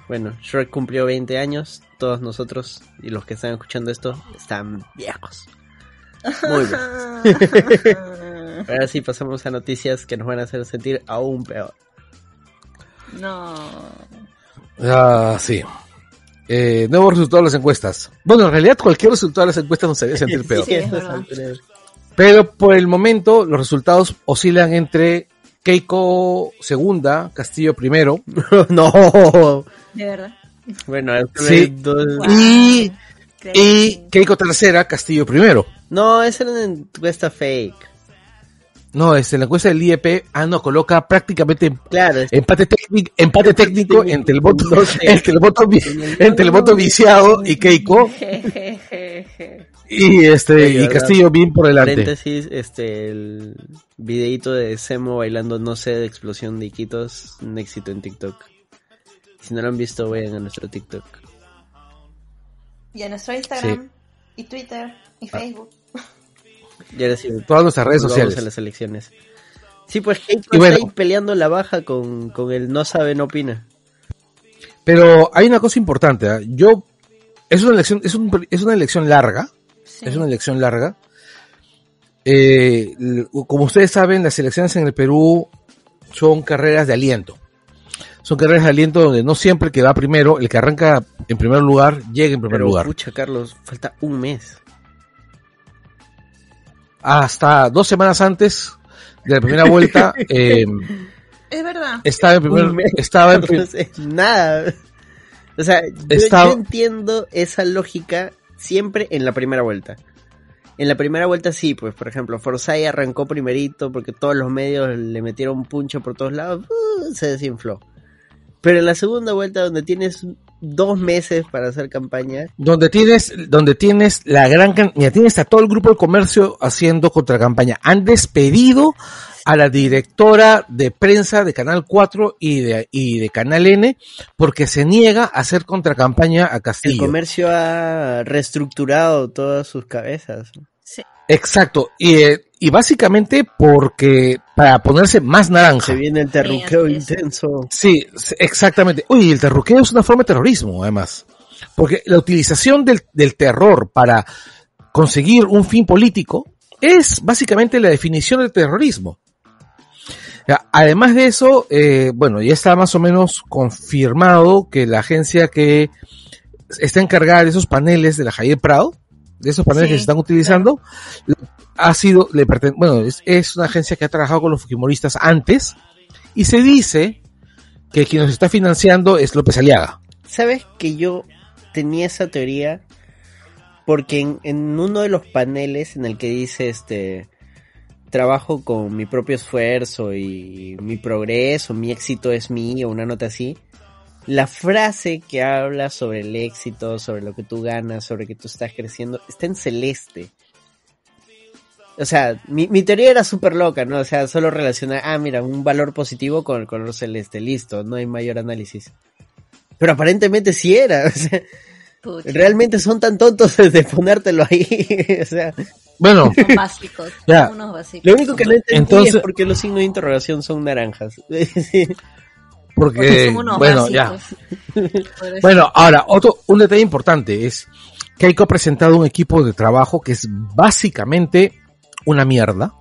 Bueno, Shrek cumplió 20 años, todos nosotros y los que están escuchando esto están viejos. Muy bien. Ahora sí pasamos a noticias que nos van a hacer sentir aún peor. no. Ah, sí. Eh, nuevos resultados de las encuestas. Bueno, en realidad cualquier resultado de las encuestas nos haría sentir peor. Sí, es verdad. Pero por el momento los resultados oscilan entre Keiko segunda, Castillo primero no. De verdad. Bueno, Sí. dos- Wow. y, y Keiko tercera, Castillo primero. No, esa era una encuesta fake. No, es en la encuesta del IEP, ah no, coloca prácticamente Claro, es- empate técnico, empate técnico técnico. entre el voto, entre el voto, vi- entre el voto viciado y Keiko Jejejeje. Y este y ¿verdad? Castillo bien por delante. paréntesis, este, el videito de Semo bailando No sé de explosión de Iquitos, un éxito en TikTok. Si no lo han visto, vayan a nuestro TikTok. Y a nuestro Instagram, y Twitter, y Facebook. Y ahora sí, Todas nuestras redes sociales. a las elecciones. Sí, pues Y bueno. está ahí peleando la baja con, con el no sabe, no opina. Pero hay una cosa importante, ¿ah? yo es una elección es, un- es una elección larga, Sí. es una elección larga. Eh, como ustedes saben, las elecciones en el Perú son carreras de aliento. Son carreras de aliento donde no siempre el que va primero, el que arranca en primer lugar, llega en primer Pero, lugar. pucha, Carlos, falta un mes. Hasta dos semanas antes de la primera vuelta, eh, Es verdad. estaba en primer, mes. estaba en nada. O sea, yo, Estaba- yo entiendo esa lógica siempre en la primera vuelta. En la primera vuelta sí, pues por ejemplo, Forsyth arrancó primerito porque todos los medios le metieron puncho por todos lados, ¡uh! se desinfló. Pero en la segunda vuelta donde tienes dos meses para hacer campaña, donde tienes, donde tienes la gran mira, tienes a todo el grupo de comercio haciendo contracampaña. Han despedido a la directora de prensa de Canal 4 y de, y de Canal N porque se niega a hacer contracampaña a el Castillo. comercio ha reestructurado todas sus cabezas. Sí. Exacto. Y, eh, y básicamente porque para ponerse más naranja. Se viene el terruqueo Sí, intenso. Sí, exactamente. Uy, el terruqueo es una forma de terrorismo, además. Porque la utilización del, del terror para conseguir un fin político es básicamente la definición del terrorismo. Además de eso, eh, bueno, ya está más o menos confirmado que la agencia que está encargada de esos paneles de la Javier Prado, de esos paneles Sí, que se están utilizando, ha sido, le bueno, es, es una agencia que ha trabajado con los fujimoristas antes, y se dice que quien nos está financiando es López Aliaga. ¿Sabes que yo tenía esa teoría? Porque en, en uno de los paneles en el que dice este trabajo con mi propio esfuerzo y mi progreso, mi éxito es mío, una nota así. La frase que habla sobre el éxito, sobre lo que tú ganas, sobre que tú estás creciendo, está en celeste. O sea, mi, mi teoría era súper loca, ¿no? O sea, solo relacionar, ah, mira, un valor positivo con el color celeste, listo, no hay mayor análisis. Pero aparentemente sí era, o sea, Pucha, realmente son tan tontos de ponértelo ahí, o sea, Bueno, Son básicos. Ya. son unos básicos. lo único que no entendí Entonces- es por qué los signos de interrogación son naranjas. Porque porque, son unos bueno, ya. básicos. Bueno, ahora, otro, un detalle importante es que Keiko ha presentado un equipo de trabajo que es básicamente una mierda.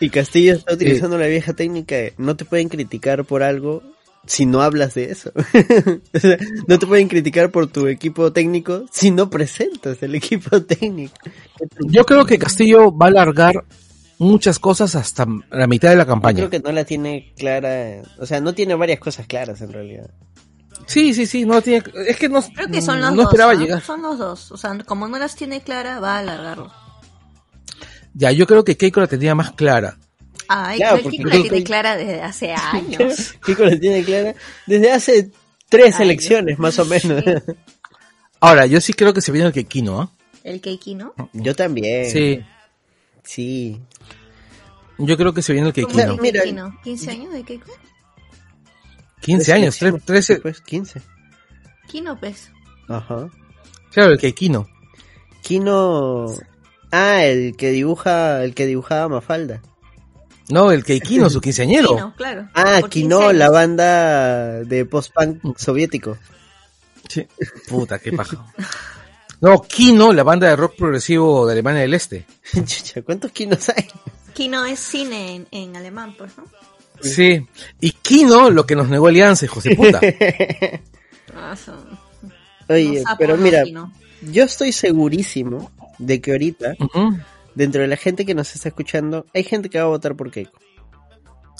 Y Castillo está utilizando la vieja técnica de no te pueden criticar por algo si no hablas de eso. O sea, no te pueden criticar por tu equipo técnico si no presentas el equipo técnico. Yo creo que Castillo va a alargar muchas cosas hasta la mitad de la Yo campaña. creo que no la tiene clara, o sea, no tiene varias cosas claras en realidad. Sí, sí, sí, no tiene, es que no, Creo que son los no dos. esperaba ¿no? llegar. Son los dos. O sea, como no las tiene clara, va a alargarlo. Ya, yo creo que Keiko la tenía más clara. Ay, Claro, porque que la tiene clara desde hace años. Kiko la tiene clara desde hace tres Ay, elecciones, más o menos. Sí. Ahora, yo sí creo que se viene el Keikino, ¿ah? El Keiki, ¿no? Yo también. Sí, Sí. yo creo que se viene el ¿Cómo Keikino. Mira- Keiki no? ¿15 años de Keiko? 15 años, tre- 13, Pues 15. Kino, pues. Ajá. claro, el Keikino. Kino. Ah, el que dibuja, el que dibujaba Mafalda. No, el Keikino, su quinceañero. Kino, claro. Ah, Por 15 Kino, la banda de post-punk soviético. Sí. Puta, qué paja. No, Kino, la banda de rock progresivo de Alemania del Este. Chucha, ¿cuántos kinos hay? Kino es cine en, en alemán, pues, ¿no? Sí. Y Kino, lo que nos negó Alianza, de puta. Ah, Oye, pero mira, yo estoy segurísimo de que ahorita. Dentro de la gente que nos está escuchando, hay gente que va a votar por Keiko.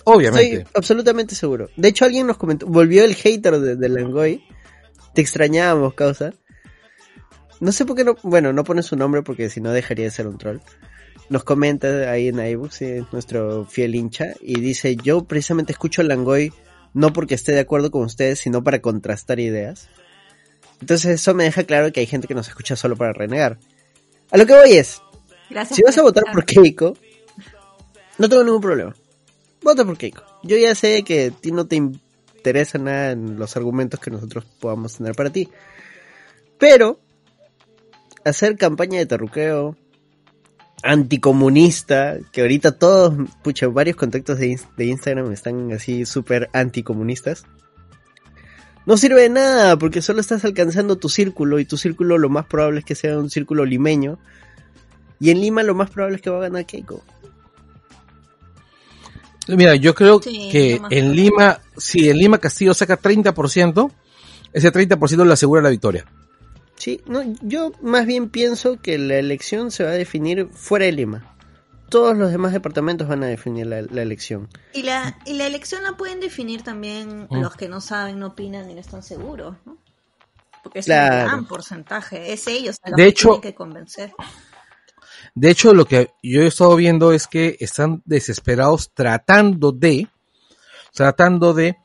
Obviamente. Estoy absolutamente seguro. De hecho, alguien nos comentó, volvió el hater de, de Langoy. Te extrañábamos, causa. No sé por qué no, bueno, no pone su nombre porque si no dejaría de ser un troll. Nos comenta ahí en iBooks, sí, nuestro fiel hincha, y dice, yo precisamente escucho a Langoy no porque esté de acuerdo con ustedes, sino para contrastar ideas. Entonces eso me deja claro que hay gente que nos escucha solo para renegar. A lo que voy es, Gracias si vas a votar por. Keiko, no tengo ningún problema. Vota por Keiko. Yo ya sé que a ti no te interesa nada en los argumentos que nosotros podamos tener para ti. Pero, hacer campaña de terruqueo, anticomunista, que ahorita todos, pucha, varios contactos de, de Instagram están así súper anticomunistas. No sirve de nada porque solo estás alcanzando tu círculo y tu círculo lo más probable es que sea un círculo limeño y en Lima lo más probable es que va a ganar Keiko. Mira, yo creo Sí, que en probable. Lima, si en Lima Castillo saca 30%, ese 30% le asegura la victoria. Sí, no, yo más bien pienso que la elección se va a definir fuera de Lima. Todos los demás departamentos van a definir la, la elección. Y la, y la elección la pueden definir también Mm. los que no saben, no opinan y no están seguros, ¿no? Porque es Claro. un gran porcentaje, es ellos a los De que hecho- tienen que convencer. De hecho, lo que yo he estado viendo es que están desesperados tratando de, tratando de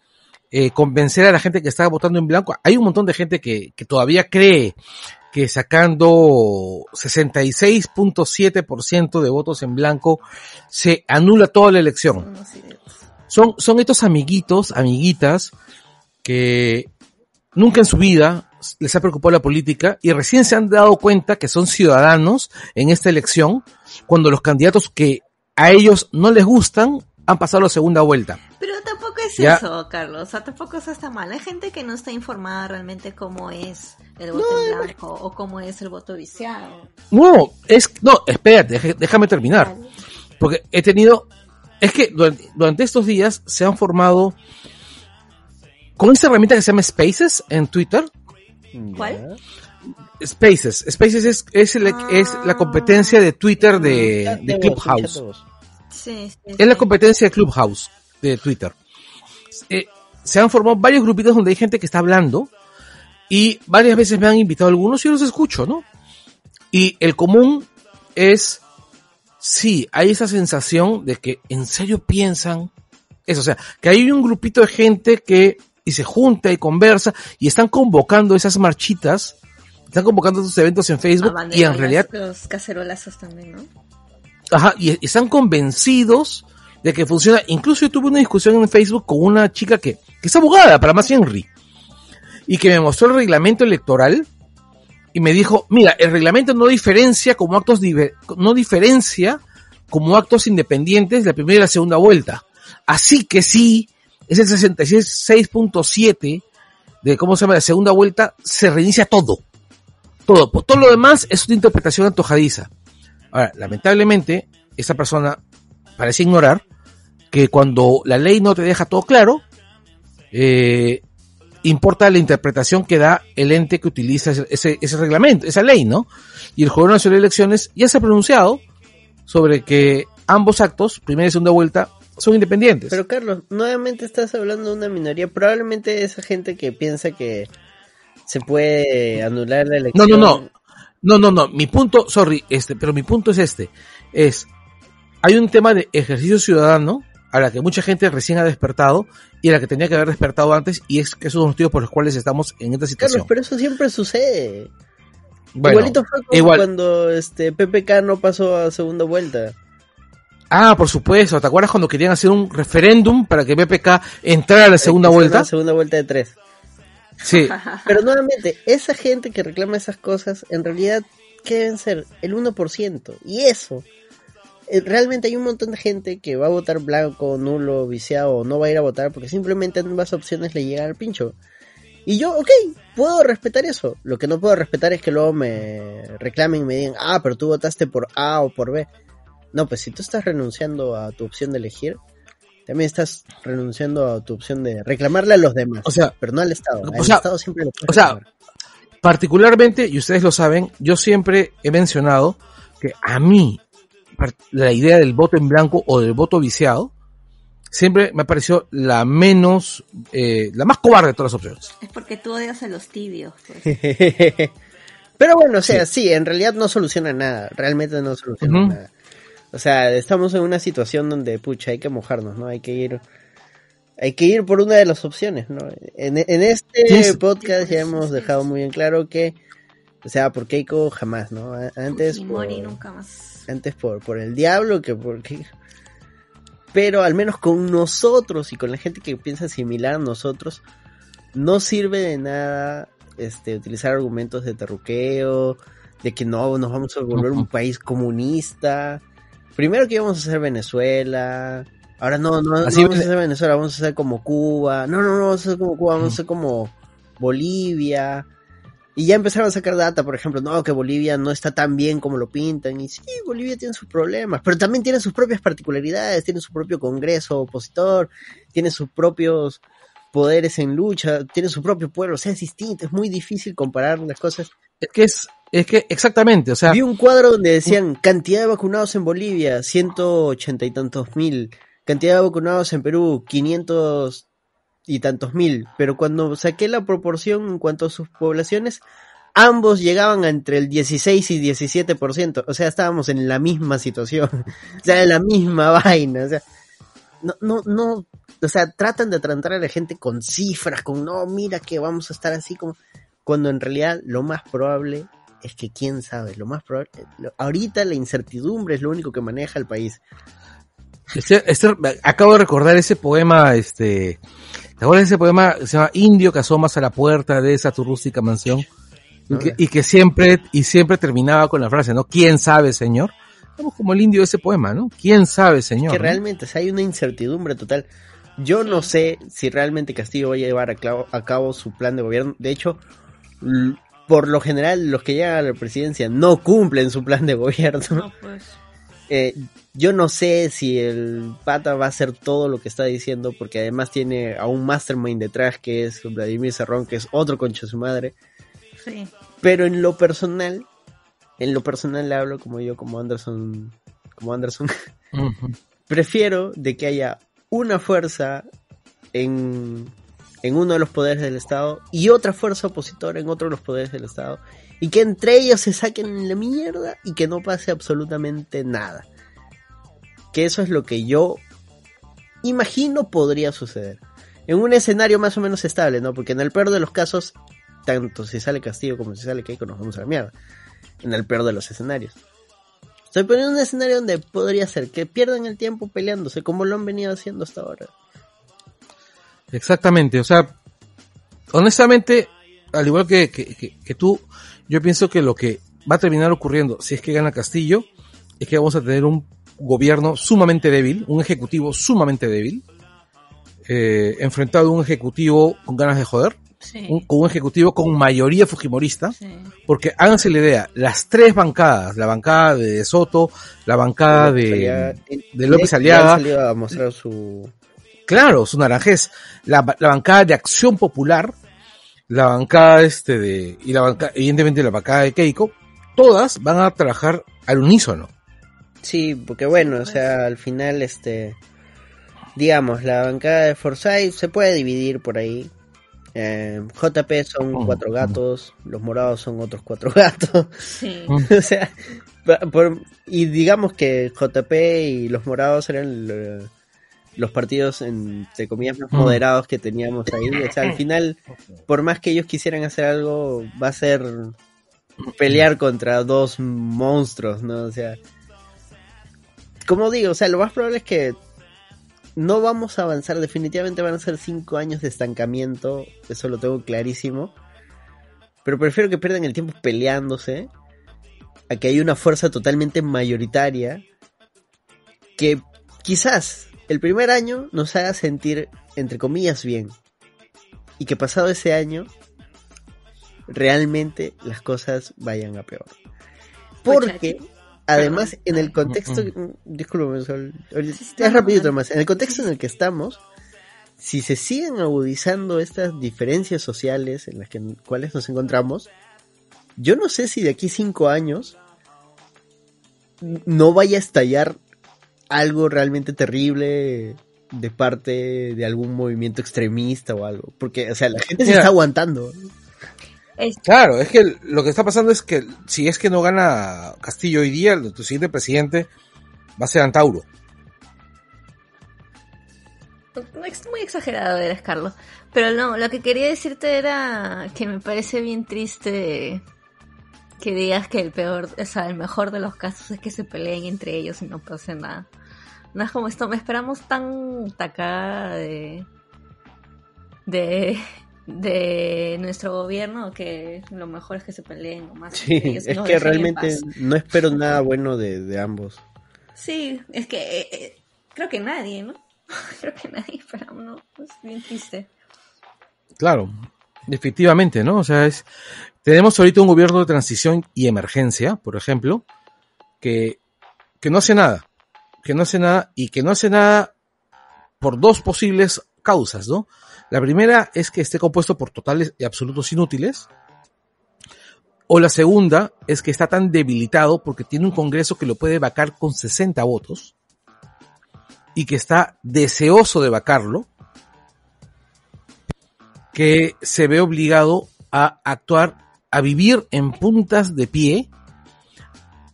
eh, convencer a la gente que está votando en blanco. Hay un montón de gente que, que todavía cree que sacando 66.7% de votos en blanco se anula toda la elección. Son, son estos amiguitos, amiguitas, que nunca en su vida les ha preocupado la política y recién se han dado cuenta que son ciudadanos en esta elección cuando los candidatos que a ellos no les gustan han pasado la segunda vuelta. Pero tampoco es Ya. eso, Carlos. O sea, tampoco eso está mal. Hay gente que no está informada realmente cómo es el voto en blanco o cómo es el voto viciado. No, es, no, espérate, déjame terminar. Porque he tenido, es que durante, durante estos días se han formado con esta herramienta que se llama Spaces en Twitter, ¿Cuál? Spaces. Spaces es, es, el- es la competencia de Twitter de, Clubhouse. Sí, sí, Es la competencia de Clubhouse de Twitter. Eh, se han formado varios grupitos donde hay gente que está hablando y varias veces me han invitado algunos y yo los escucho, ¿no? Y el común es, sí, hay esa sensación de que en serio piensan eso, o sea, que hay un grupito de gente que y se junta y conversa y están convocando esas marchitas, están convocando esos eventos en Facebook y en realidad Los cacerolazos también, ¿no? Ajá, y, y están convencidos de que funciona. Incluso yo tuve una discusión en Facebook con una chica que, que es abogada, para más Henry, y que me mostró el reglamento electoral y me dijo, mira, el reglamento no diferencia como actos, no diferencia como actos independientes la primera y la segunda vuelta. Así que sí, ese 66.7 de cómo se llama la segunda vuelta, se reinicia todo. Todo. Por todo lo demás es una interpretación antojadiza. Ahora, lamentablemente, esta persona parece ignorar que cuando la ley no te deja todo claro, eh, importa la interpretación que da el ente que utiliza ese reglamento, esa ley, ¿no? Y el Jurado Nacional de Elecciones ya se ha pronunciado sobre que ambos actos, primera y segunda vuelta, son independientes. Pero Carlos, nuevamente estás hablando de una minoría. Probablemente esa gente que piensa que se puede anular la no, elección. no, no. No, no, no. Mi punto, sorry, este, pero mi punto es este. Es, hay un tema de ejercicio ciudadano a la que mucha gente recién ha despertado y a la que tenía que haber despertado antes y es que esos son los motivos por los cuales estamos en esta situación. Carlos, pero eso siempre sucede. Bueno, Igualito fue como igual. cuando este PPK no pasó a segunda vuelta. Ah, por supuesto. ¿Te acuerdas cuando querían hacer un referéndum para que BPK entrara a la segunda Que fue vuelta? una segunda vuelta de tres. Sí. Pero nuevamente, esa gente que reclama esas cosas, en realidad, ¿qué deben ser? El 1%. Y eso. eh, Realmente hay un montón de gente que va a votar blanco, nulo, viciado o no va a ir a votar porque simplemente ambas opciones le llegan al pincho. Y yo, ok, puedo respetar eso. Lo que no puedo respetar es que luego me reclamen y me digan, ah, pero tú votaste por A o por B. No, pues si tú estás renunciando a tu opción de elegir, también estás renunciando a tu opción de reclamarle a los demás. O sea, pero no al Estado. o Al sea, Estado siempre lo o sea, particularmente, y ustedes lo saben, yo siempre he mencionado que a mí la idea del voto en blanco o del voto viciado siempre me ha parecido la menos, eh, la más cobarde de todas las opciones. Es porque tú odias a los tibios. pues. Pero bueno, o sea, sí. en realidad no soluciona nada, realmente no soluciona nada. O sea, estamos en una situación donde, pucha, hay que mojarnos, ¿no? Hay que ir, hay que ir por una de las opciones, ¿no? En, en este podcast ya hemos dejado muy en claro que, o sea, por Keiko jamás, ¿no? Antes por, nunca más. antes por, por el diablo que por Keiko. Pero al menos con nosotros y con la gente que piensa similar a nosotros, no sirve de nada este utilizar argumentos de terruqueo, de que no nos vamos a volver un país comunista. Primero que íbamos a hacer Venezuela, ahora no, no, no Así vamos a hacer Venezuela, vamos a hacer como Cuba. No, no, no, vamos a hacer como Cuba, vamos a hacer como Bolivia. Y ya empezaron a sacar data, por ejemplo, no, que Bolivia no está tan bien como lo pintan. Y sí, Bolivia tiene sus problemas, pero también tiene sus propias particularidades, tiene su propio congreso opositor, tiene sus propios poderes en lucha, tiene su propio pueblo, o sea, es distinto, es muy difícil comparar las cosas. Es que es, es que exactamente, o sea, Vi un cuadro donde decían cantidad de vacunados en Bolivia, ciento ochenta y tantos mil, cantidad de vacunados en Perú, quinientos y tantos mil, pero cuando saqué la proporción en cuanto a sus poblaciones, ambos llegaban a entre el 16 y 17%, o sea, estábamos en la misma situación, o sea, en la misma vaina, o sea, no, no, no, o sea, tratan de atratar a la gente con cifras, con no, mira que vamos a estar así como, cuando en realidad lo más probable es que quién sabe, lo más probable, lo- ahorita la incertidumbre es lo único que maneja el país. Este- este- acabo de recordar ese poema, este, ¿te acuerdas de ese poema que se llama Indio que asomas a la puerta de esa tu rústica mansión? Y que, y que siempre, y siempre terminaba con la frase, ¿no? ¿Quién sabe, señor? Estamos como el indio de ese poema, ¿no? ¿Quién sabe, señor? que realmente o sea, hay una incertidumbre total. Yo no sé si realmente Castillo va a llevar a, clavo- a cabo su plan de gobierno. De hecho, por lo general, los que llegan a la presidencia no cumplen su plan de gobierno. No, pues. Eh, yo no sé si el pata va a hacer todo lo que está diciendo, porque además tiene a un mastermind detrás que es Vladimir Serrón, que es otro concha de su madre. Sí. Pero en lo personal, en lo personal le hablo como yo, como Anderson, como Anderson, prefiero de que haya una fuerza en, en uno de los poderes del Estado y otra fuerza opositora en otro de los poderes del Estado y que entre ellos se saquen la mierda y que no pase absolutamente nada. Que eso es lo que yo imagino podría suceder. En un escenario más o menos estable, ¿no? Porque en el peor de los casos, tanto si sale Castillo como si sale Keiko nos vamos a la mierda. En el peor de los escenarios. Estoy poniendo un escenario donde podría ser que pierdan el tiempo peleándose como lo han venido haciendo hasta ahora. Exactamente, o sea, honestamente, al igual que, que, que- que tú, yo pienso que lo que va a terminar ocurriendo, si es que gana Castillo, es que vamos a tener un gobierno sumamente débil, un ejecutivo sumamente débil, eh, enfrentado a un ejecutivo con ganas de joder, Sí. un- con un ejecutivo con mayoría fujimorista, sí. porque háganse la idea, las tres bancadas, la bancada de Soto, la bancada de, de López ya han Aliaga, salido a mostrar su... Claro, su naranjez. La, la bancada de Acción Popular, la bancada este de, y la bancada, evidentemente la bancada de Keiko, todas van a trabajar al unísono. Sí, porque bueno, o sea, al final, este... Digamos, la bancada de Forsyth se puede dividir por ahí. Eh, JP son Mm, cuatro mm. gatos, los morados son otros cuatro gatos. Sí. o sea, pa- por- y digamos que JP y los morados eran lo- los partidos, entre comillas, más Mm. moderados que teníamos ahí. O sea, al final, por más que ellos quisieran hacer algo, va a ser pelear contra dos monstruos, ¿no? O sea, como digo, o sea, lo más probable es que no vamos a avanzar, definitivamente van a ser cinco años de estancamiento, eso lo tengo clarísimo. Pero prefiero que pierdan el tiempo peleándose a que haya una fuerza totalmente mayoritaria que quizás el primer año nos haga sentir, entre comillas, bien. y que pasado ese año realmente las cosas vayan a peor. Porque además en el contexto, disculpe, es rapidito más, en el contexto en el que estamos, si se siguen agudizando estas diferencias sociales en las que, cuales nos encontramos, yo no sé si de aquí cinco años no vaya a estallar algo realmente terrible de parte de algún movimiento extremista o algo. Porque, o sea, la gente se está aguantando. Claro, es que lo que está pasando es que si es que no gana Castillo hoy día, el siguiente presidente va a ser Antauro. Muy exagerado eres, Carlos. Pero no, lo que quería decirte era que me parece bien triste que digas que el peor, o sea, el mejor de los casos es que se peleen entre ellos y no pase nada. No es como esto, me esperamos tan tacada de, de, de nuestro gobierno que lo mejor es que se peleen más. Sí, es que realmente no espero nada bueno de, ambos. Sí, es que eh, eh, creo que nadie, ¿no? creo que nadie esperamos, ¿no? Es bien triste. Claro, efectivamente, ¿no? O sea, es tenemos ahorita un gobierno de transición y emergencia, por ejemplo, que, que no hace nada que no hace nada y que no hace nada por dos posibles causas, ¿no? La primera es que esté compuesto por totales y absolutos inútiles. O la segunda es que está tan debilitado porque tiene un Congreso que lo puede vacar con 60 votos y que está deseoso de vacarlo, que se ve obligado a actuar, a vivir en puntas de pie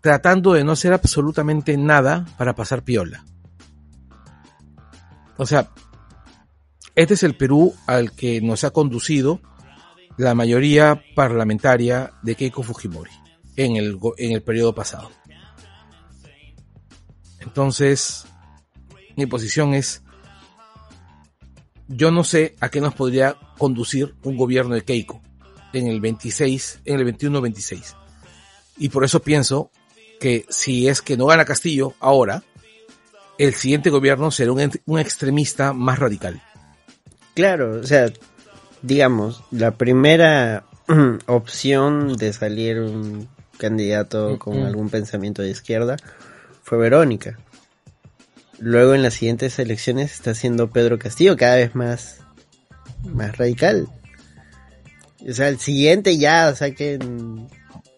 tratando de no hacer absolutamente nada para pasar piola. O sea, este es el Perú al que nos ha conducido la mayoría parlamentaria de Keiko Fujimori en el, en el periodo pasado. Entonces, mi posición es, yo no sé a qué nos podría conducir un gobierno de Keiko en el 26, en el 21-26. Y por eso pienso que si es que no gana Castillo ahora, el siguiente gobierno será un, extremista más radical. Claro, o sea, digamos, la primera opción de salir un candidato con algún pensamiento de izquierda fue Verónica. Luego en las siguientes elecciones está siendo Pedro Castillo cada vez más, más radical. O sea, el siguiente ya, o sea que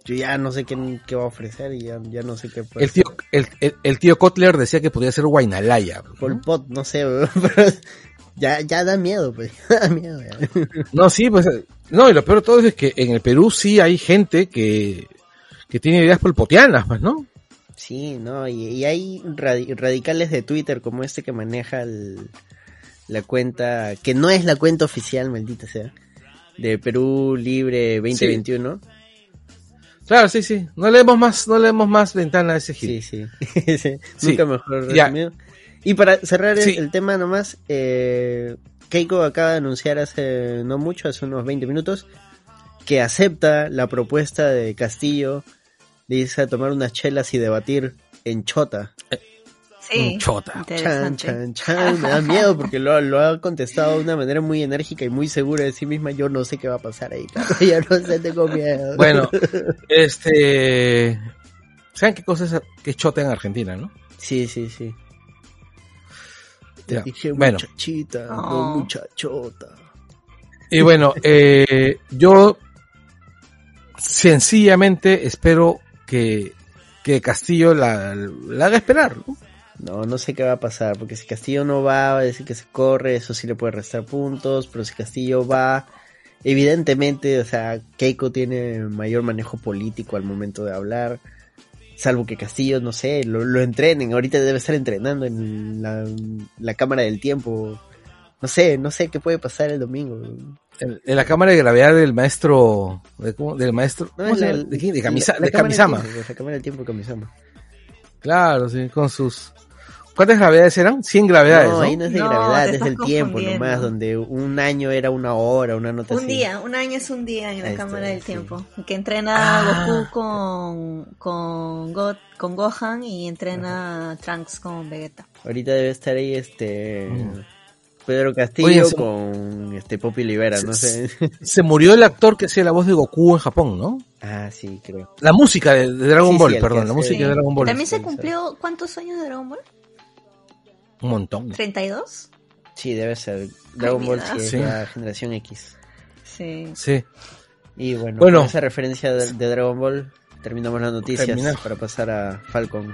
yo ya no sé qué, va a ofrecer y ya, no sé qué puede el tío, el, tío Kotler decía que podía ser Guainalaya. Pol Pot, no sé, pero ya, ya da miedo, pues, da miedo. No, sí, pues, no, y lo peor de todo es que en el Perú sí hay gente que, que tiene ideas polpotianas, pues, ¿no? Sí, no, y, hay radicales de Twitter como este que maneja la cuenta, que no es la cuenta oficial, maldita sea, de Perú Libre 2021. Claro, sí, sí. No leemos más, no leemos más ventana de ese gil. Sí, sí. Nunca mejor resumido. Y para cerrar el, tema nomás, eh, Keiko acaba de anunciar hace no mucho, hace unos 20 minutos, que acepta la propuesta de Castillo de irse a tomar unas chelas y debatir en Chota. Eh, Sí, chota. Chan, chan, chan. Me da miedo porque lo, lo, ha contestado de una manera muy enérgica y muy segura de sí misma. Yo no sé qué va a pasar ahí. Ya no sé, tengo miedo. Bueno, este. ¿Saben qué cosa es que chota en Argentina, no? Sí, sí, sí. Te dije bueno. muchachita, no muchachota. Y bueno, eh, yo sencillamente espero que, que Castillo la, la haga esperar, ¿no? No, no sé qué va a pasar, porque si Castillo no va, va a decir que se corre, eso sí le puede restar puntos, pero si Castillo va, evidentemente, o sea, Keiko tiene mayor manejo político al momento de hablar, salvo que Castillo, no sé, lo, lo entrenen, ahorita debe estar entrenando en la, Cámara del Tiempo, no sé, no sé qué puede pasar el domingo. En, la cámara de gravedad del maestro, del maestro, de, quién? de, camisa, de Camisama. la cámara del tiempo de Camisama. Claro, sí, con sus ¿Cuántas gravedades eran? 100 gravedades. No, ahí no es de gravedad, es el tiempo nomás, donde un año era una hora, una nota Un día, un año es un día en la cámara del tiempo. Que entrena ah. Goku con, con, con Gohan y entrena Trunks con Vegeta. Ahorita debe estar ahí este. Mm. Pedro Castillo Oye, se- con este Poppy Olivera, no sé. Se murió el actor que hacía la voz de Goku en Japón, ¿no? ah, sí, creo. La música de, de Dragon Sí, Ball, sí, perdón, la música de Dragon Ball. También se cumplió cuántos años de Dragon Ball? Un montón. ¿32? Sí, debe ser. Dragon Ball sí es Sí. la generación X. Sí. Sí. Y bueno, Bueno. con esa referencia de, de Dragon Ball, terminamos las noticias para pasar a Falcon.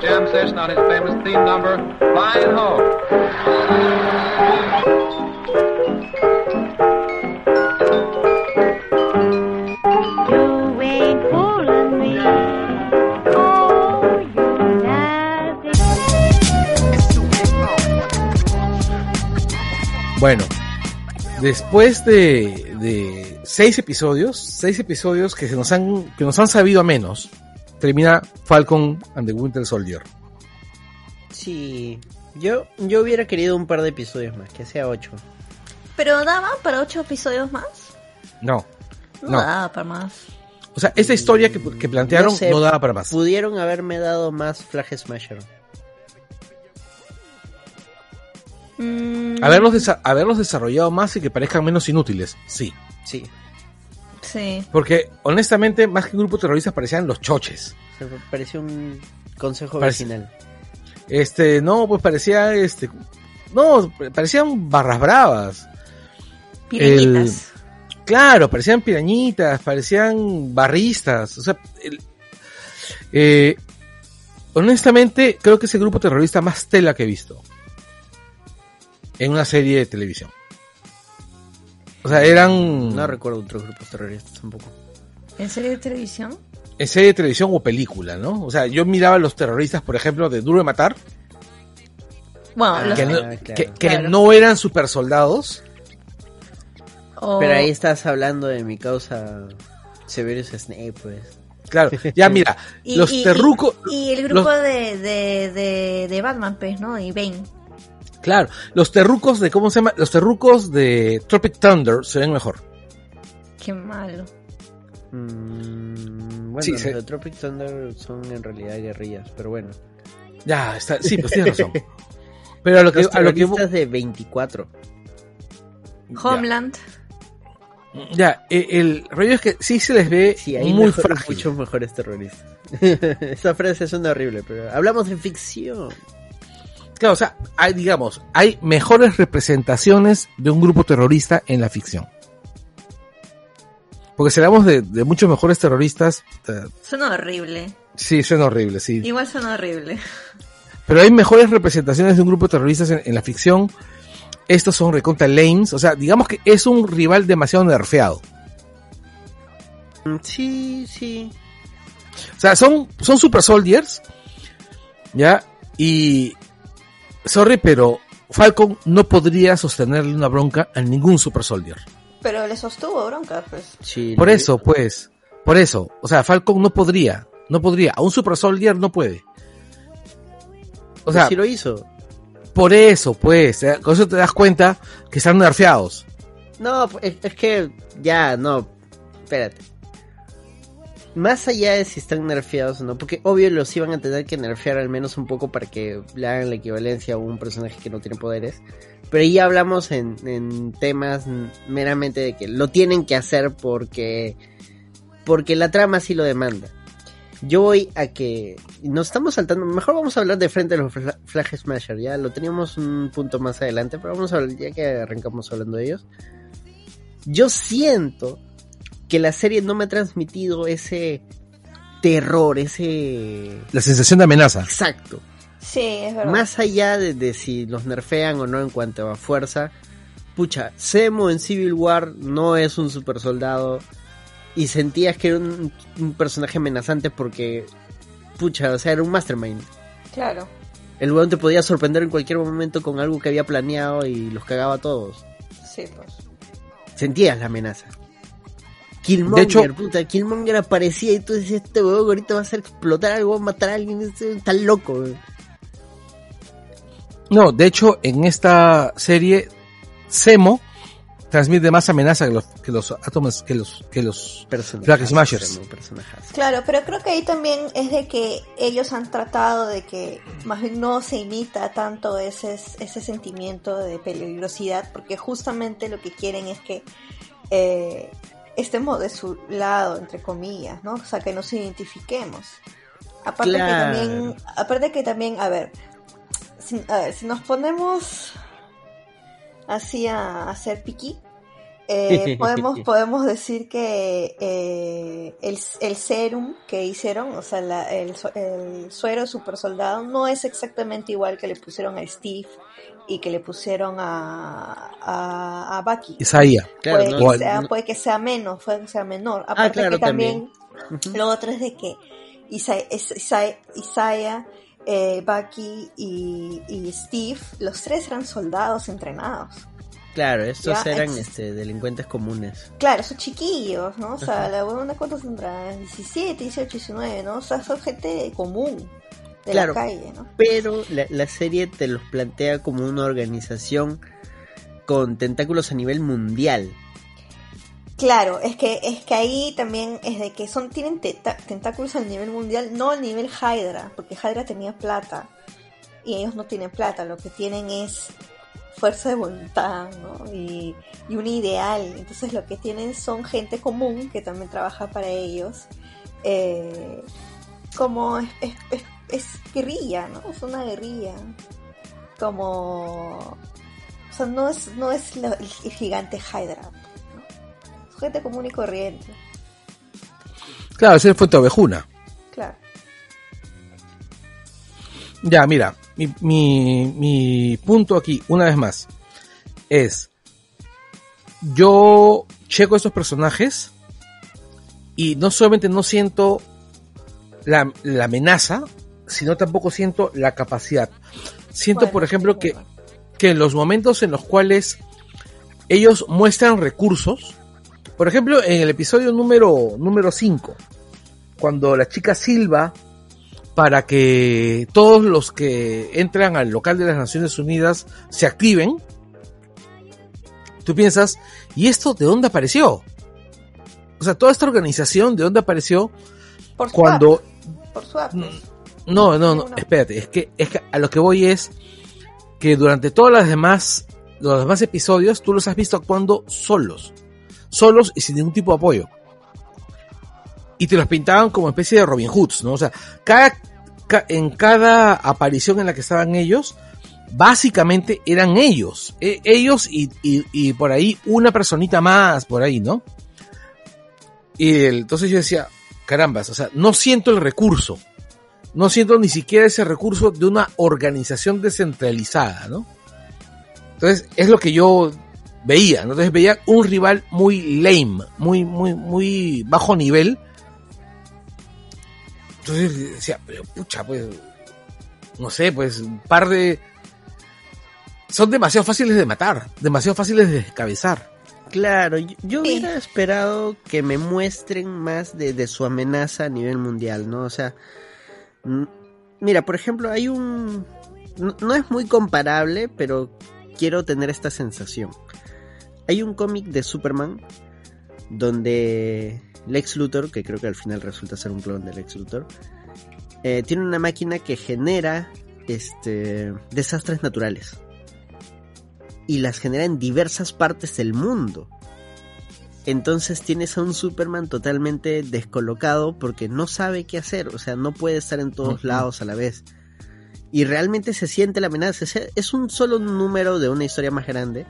Jam session on his famous theme number, Flying Home. You ain't fooling me. Oh, you nasty. Bueno, después de, de seis episodios, seis episodios que se nos han, que nos han sabido a menos, termina Falcon and the Winter Soldier. Sí, yo, yo hubiera querido un par de episodios más, que sea ocho. ¿Pero daba para ocho episodios más? No. No, No. daba para más. O sea, esta historia que, que plantearon no, sé, daba para más. Pudieron haberme dado más Flag Smasher. Mm, Haberlos, desa- haberlos desarrollado más y que parezcan menos inútiles, sí. Sí, Sí. Porque, honestamente, más que un grupo terrorista parecían los choches. se pareció un consejo original. Este, no, pues parecía, este, no, parecían barras bravas. Pirañitas. Claro, parecían pirañitas, parecían barristas. O sea, el- eh, honestamente, creo que es el grupo terrorista más tela que he visto. En una serie de televisión. O sea, eran No recuerdo otros grupos terroristas tampoco. ¿En serie de televisión? en serie de televisión o película, ¿no? O sea, yo miraba a los terroristas, por ejemplo, de Duro de Matar, Bueno, Ah, los- que, no, claro. que- que Claro. no eran super soldados. Pero ahí estás hablando de mi causa Severus Snape, pues. Claro, ya mira, y- los terrucos, Y, y el grupo los- de, de, de, de Batman, pues, ¿no? Y Bane. Claro, los terrucos de, ¿cómo se llama? Los terrucos de Tropic Thunder se ven mejor. Qué malo. Mm, bueno, Sí, los se- de Tropic Thunder son en realidad guerrillas, pero bueno. Ya, está, sí, pues tienes razón. Pero a lo que, Los a lo que terroristas de 24. Homeland. ya, eh, el rollo es que sí se les ve Sí, hay muy mejor- frágil. muchos mejores terroristas. Esa frase suena horrible, pero hablamos de ficción. Claro, o sea, hay, digamos, hay mejores representaciones de un grupo terrorista en la ficción. Porque si hablamos de, de muchos mejores terroristas, eh, Suena horrible. sí, suena horrible, sí. Igual suena horrible. Pero hay mejores representaciones de un grupo de terroristas en, en la ficción. Estos son recontra lames. O sea, digamos que es un rival demasiado nerfeado. Sí, sí. O sea, son, son super soldiers. ¿Ya? Y. Sorry, pero Falcon no podría sostenerle una bronca a ningún super soldier. Pero le sostuvo bronca, pues. sí Por eso, pues. Por eso. O sea, Falcon no podría. No podría. A un super soldier no puede. O sea, sí lo hizo. por eso, pues. eh, Con eso te das cuenta que están nerfeados. No, es, es que ya, no. Espérate. Más allá de si están nerfeados o no, porque obvio los iban a tener que nerfear al menos un poco para que le hagan la equivalencia a un personaje que no tiene poderes. Pero ahí hablamos en, temas meramente de que lo tienen que hacer porque porque la trama sí lo demanda. Yo voy a que nos estamos saltando, mejor vamos a hablar de frente a los Fla- Flag Smasher, ya lo teníamos un punto más adelante, pero vamos a ya que arrancamos hablando de ellos. Yo siento que la serie no me ha transmitido ese terror, ese... La sensación de amenaza. Exacto. Sí, es verdad. Más allá de, de si los nerfean o no en cuanto a fuerza, pucha, Zemo en Civil War no es un super soldado y sentías que era un, un personaje amenazante porque, pucha, o sea, era un mastermind. Claro. El weón te podía sorprender en cualquier momento con algo que había planeado y los cagaba a todos. Sí, pues. Sentías la amenaza. Killmonger, De hecho- puta, Killmonger aparecía y tú decías, este weón ahorita va a hacer explotar algo, va a matar a alguien, este está loco. weón". No, de hecho, en esta serie, Zemo transmite más amenaza que los, que los átomos, que los, que los Flag Smashers. Claro, pero creo que ahí también es de que ellos han tratado de que más bien no se imita tanto ese, ese sentimiento de peligrosidad, porque justamente lo que quieren es que eh, estemos de su lado, entre comillas, ¿no? O sea, que nos identifiquemos. Aparte Claro. que también, aparte que también, a ver, si, a ver, si nos ponemos así a hacer piqui, eh, podemos, podemos decir que eh, el, el serum que hicieron, o sea, la- el, el suero super soldado, no es exactamente igual que le pusieron a Steve y que le pusieron a, a, a Bucky. Isaiah. Claro, puede, no, que sea, no- puede que sea menos, puede que sea menor. Aparte claro, que también, Ujú. lo otro es de que Isa- es- Isa- Isaiah, eh, Bucky y, y Steve, los tres eran soldados entrenados. Claro, estos Ya, eran ex- este, delincuentes comunes. Claro, son chiquillos, ¿no? O sea, la huevona cuántos tendrá, 17, 18, 19, ¿no? O sea, son gente común de Claro. la calle, ¿no? Pero la, la serie te los plantea como una organización con tentáculos a nivel mundial. Claro, es que es que ahí también es de que son tienen tentáculos a nivel mundial, no a nivel Hydra, porque Hydra tenía plata y ellos no tienen plata, lo que tienen es fuerza de voluntad, ¿no? Y, y un ideal. Entonces lo que tienen son gente común que también trabaja para ellos, eh, como es, es, es- es guerrilla, ¿no? Es una guerrilla, como, o sea, no es no es lo- el, gigante Hydra, ¿no? Es gente común y corriente, Claro, ese fue Ovejuna. claro. Ya, mira, mi, mi, mi punto aquí, una vez más, es, yo checo estos personajes y no solamente no siento la, la amenaza, sino tampoco siento la capacidad. Siento, Bueno, por ejemplo, que, que en los momentos en los cuales ellos muestran recursos, por ejemplo, en el episodio número número 5, cuando la chica Silva para que todos los que entran al local de las Naciones Unidas se activen, tú piensas, ¿y esto de dónde apareció? O sea, toda esta organización de dónde apareció Por cuando por pues. no, no, no, espérate, es que, es que a lo que voy es que durante todas las demás, los demás episodios tú los has visto actuando solos, solos y sin ningún tipo de apoyo. Y te los pintaban como especie de Robin Hoods, ¿no? O sea, cada, ca- en cada aparición en la que estaban ellos, básicamente eran ellos, E- ellos y, y, por ahí una personita más, por ahí, ¿no? Y entonces yo decía, carambas, o sea, no siento el recurso, no siento ni siquiera ese recurso de una organización descentralizada, ¿no? Entonces, es lo que yo veía, ¿no? Entonces veía un rival muy lame, muy, muy, muy bajo nivel. Entonces decía, pero pucha, pues, no sé, pues, un par de... Son demasiado fáciles de matar, demasiado fáciles de descabezar. Claro, yo, yo Sí. hubiera esperado que me muestren más de, de su amenaza a nivel mundial, ¿no? O sea, mira, por ejemplo, hay un... No, no es muy comparable, pero quiero tener esta sensación. Hay un cómic de Superman donde Lex Luthor, que creo que al final resulta ser un clon de Lex Luthor, eh, tiene una máquina que genera este desastres naturales y las genera en diversas partes del mundo. Entonces tienes a un Superman totalmente descolocado porque no sabe qué hacer, o sea, no puede estar en todos lados a la vez. Y realmente se siente la amenaza, es un solo número de una historia más grande.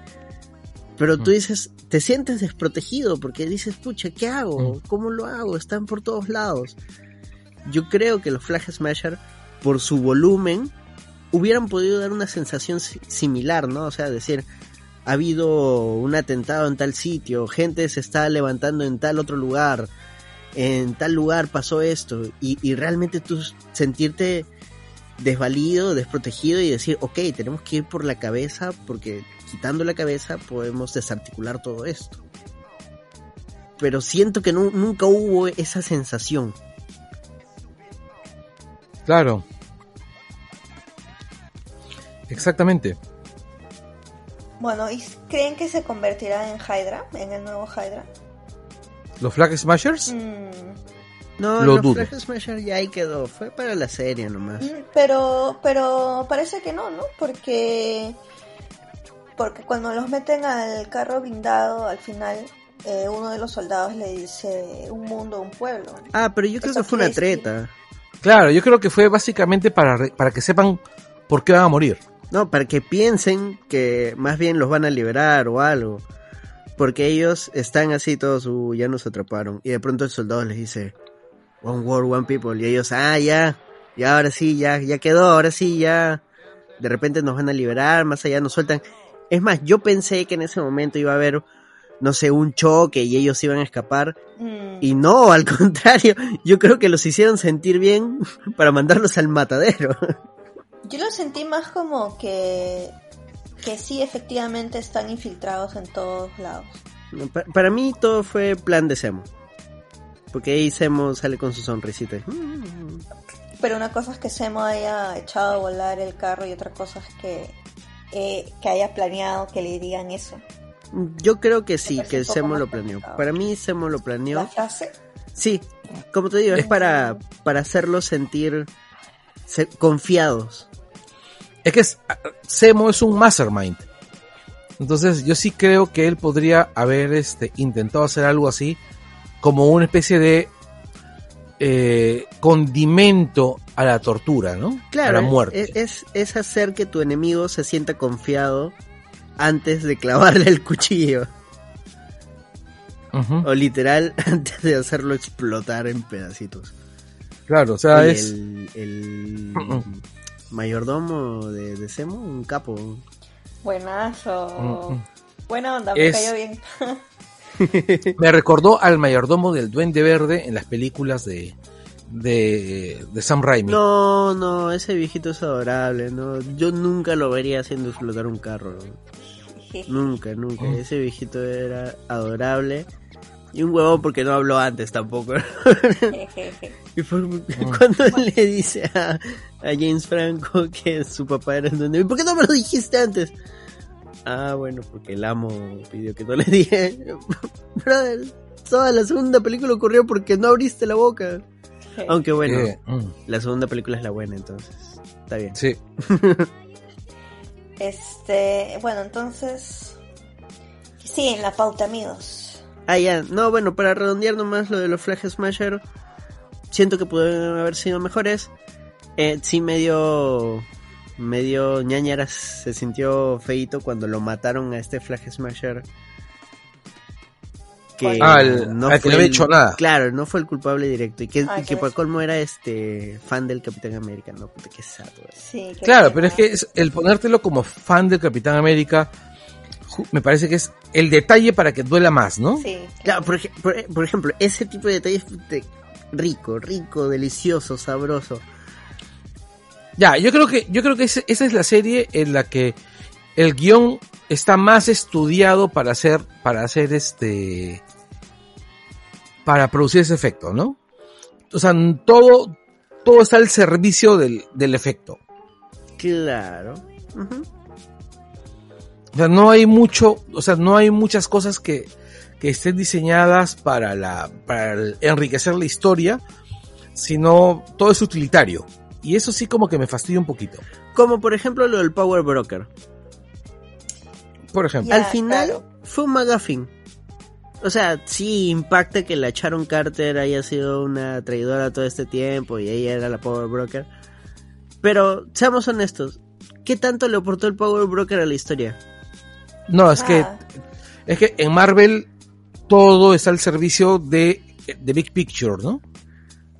Pero tú dices, te sientes desprotegido porque dices, pucha, ¿qué hago? ¿Cómo lo hago? Están por todos lados. yo creo que los Flag Smasher, por su volumen, hubieran podido dar una sensación si- similar, ¿no? O sea, decir, ha habido un atentado en tal sitio, gente se está levantando en tal otro lugar, en tal lugar pasó esto, y, y realmente tú sentirte desvalido, desprotegido y decir, ok, tenemos que ir por la cabeza porque quitando la cabeza podemos desarticular todo esto. Pero siento que nu- nunca hubo esa sensación. Claro. Exactamente. Bueno, ¿y creen que se convertirá en Hydra? ¿En el nuevo Hydra? ¿Los Flag Smashers? Mm, No, Lo los dudo. Flag Smasher ya ahí quedó, fue para la serie nomás. mm, pero, pero parece que no, ¿no? Porque, porque cuando los meten al carro blindado, al final, eh, uno de los soldados le dice un mundo, un pueblo. Ah, pero yo creo Eso que fue una treta. Claro, yo creo que fue básicamente para, re- para que sepan por qué van a morir. No, para que piensen que más bien los van a liberar o algo. Porque ellos están así todos, "Uh, ya nos atraparon. Y de pronto el soldado les dice, One World, One People. Y ellos, ah, ya, ya ahora sí, ya, ya quedó, ahora sí, ya. De repente nos van a liberar, más allá nos sueltan. Es más, yo pensé que en ese momento iba a haber, no sé, un choque y ellos iban a escapar. Mm, Y no, al contrario, yo creo que los hicieron sentir bien para mandarlos al matadero. Yo lo sentí más como que, que sí, efectivamente están infiltrados en todos lados. No, pa- Para mí todo fue plan de Semo. Porque ahí Semo sale con su sonrisita. Mm. Pero una cosa es que Semo haya echado a volar el carro y otra cosa es que, eh, que haya planeado que le digan eso. Yo creo que sí, que Semo lo planeó. complicado. Para mí Semo lo planeó. La frase. Sí, como te digo, es para, para hacerlos sentir se- confiados. Es que es- Semo es un mastermind. Entonces yo sí creo que él podría haber este, intentado hacer algo así, como una especie de eh, condimento a la tortura, ¿no? Claro, a la muerte. es, es, es hacer que tu enemigo se sienta confiado antes de clavarle el cuchillo. O literal, antes de hacerlo explotar en pedacitos. Claro, o sea, es... el, el mayordomo de, de Semo, un capo. Buenazo. Buena onda, me Es- cayó bien. Me recordó al mayordomo del Duende Verde en las películas de, de, de Sam Raimi. No, no, ese viejito es adorable, no. Yo nunca lo vería haciendo explotar un carro. Nunca, nunca. Mm. Ese viejito era adorable. Y un huevón porque no habló antes tampoco. y fue cuando le dice a, a James Franco que su papá era el duende. ¿Y por qué no me lo dijiste antes? Ah, bueno, porque el amo pidió que no le dije. Brother, toda la segunda película ocurrió porque no abriste la boca. Aunque bueno, mm, la segunda película es la buena, entonces. Está bien. sí. Este, bueno, entonces. Sí, en la pauta, amigos. Ah, ya. No, bueno, para redondear nomás lo de los Flag Smasher. Siento que pudieron haber sido mejores. Eh, sí, medio. Medio ñañaras se sintió feito cuando lo mataron a este Flag Smasher. Que Ah, que no fue había el- hecho nada. Claro, no fue el culpable directo. Y que, Ah, y que que por colmo era este fan del Capitán América, ¿no? Puta, qué sato. eh. Sí, Claro, pero es que es- el ponértelo como fan del Capitán América me parece que es el detalle para que duela más, ¿no? Sí, Claro, por, por- por ejemplo, ese tipo de detalles de- rico, rico, delicioso, sabroso. Ya, yo creo que yo creo que ese- esa es la serie en la que el guion está más estudiado para hacer para hacer este para producir ese efecto, ¿no? O sea, todo todo está al servicio del, del efecto. Claro. O sea, no hay mucho, o sea, no hay muchas cosas que, que estén diseñadas para la para enriquecer la historia, sino todo es utilitario. Y eso sí como que me fastidia un poquito. Como por ejemplo lo del Power Broker. Por ejemplo. Al final claro. fue un McGuffin. O sea, sí impacta que la Sharon Carter haya sido una traidora todo este tiempo y ella era la Power Broker. Pero seamos honestos, ¿qué tanto le aportó el Power Broker a la historia? No, es que Ah, Es que en Marvel todo está al servicio de, de Big Picture, ¿no?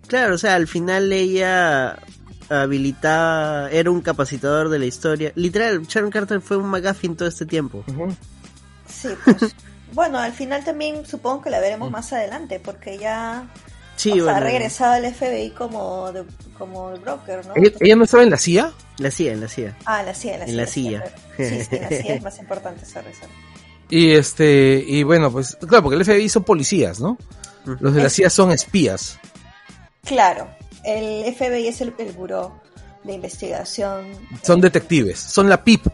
Claro, o sea, al final ella habilitaba, era un capacitador de la historia. Literal, Sharon Carter fue un McGuffin todo este tiempo. Sí, pues. bueno, al final también supongo que la veremos más adelante, porque ya Sí, o sea, bueno, ha regresado al FBI como, de- como el broker, ¿no? ¿Ella, ella no estaba en la CIA? La CIA, la CIA. Ah, la CIA, la CIA. En la CIA. claro. Sí, sí, la CIA es más importante, sorry, sorry. Y este, y bueno, pues, claro, porque el FBI son policías, ¿no? Los de la CIA son espías. Claro, el FBI es el, el buró de investigación. Son detectives. Son la PIP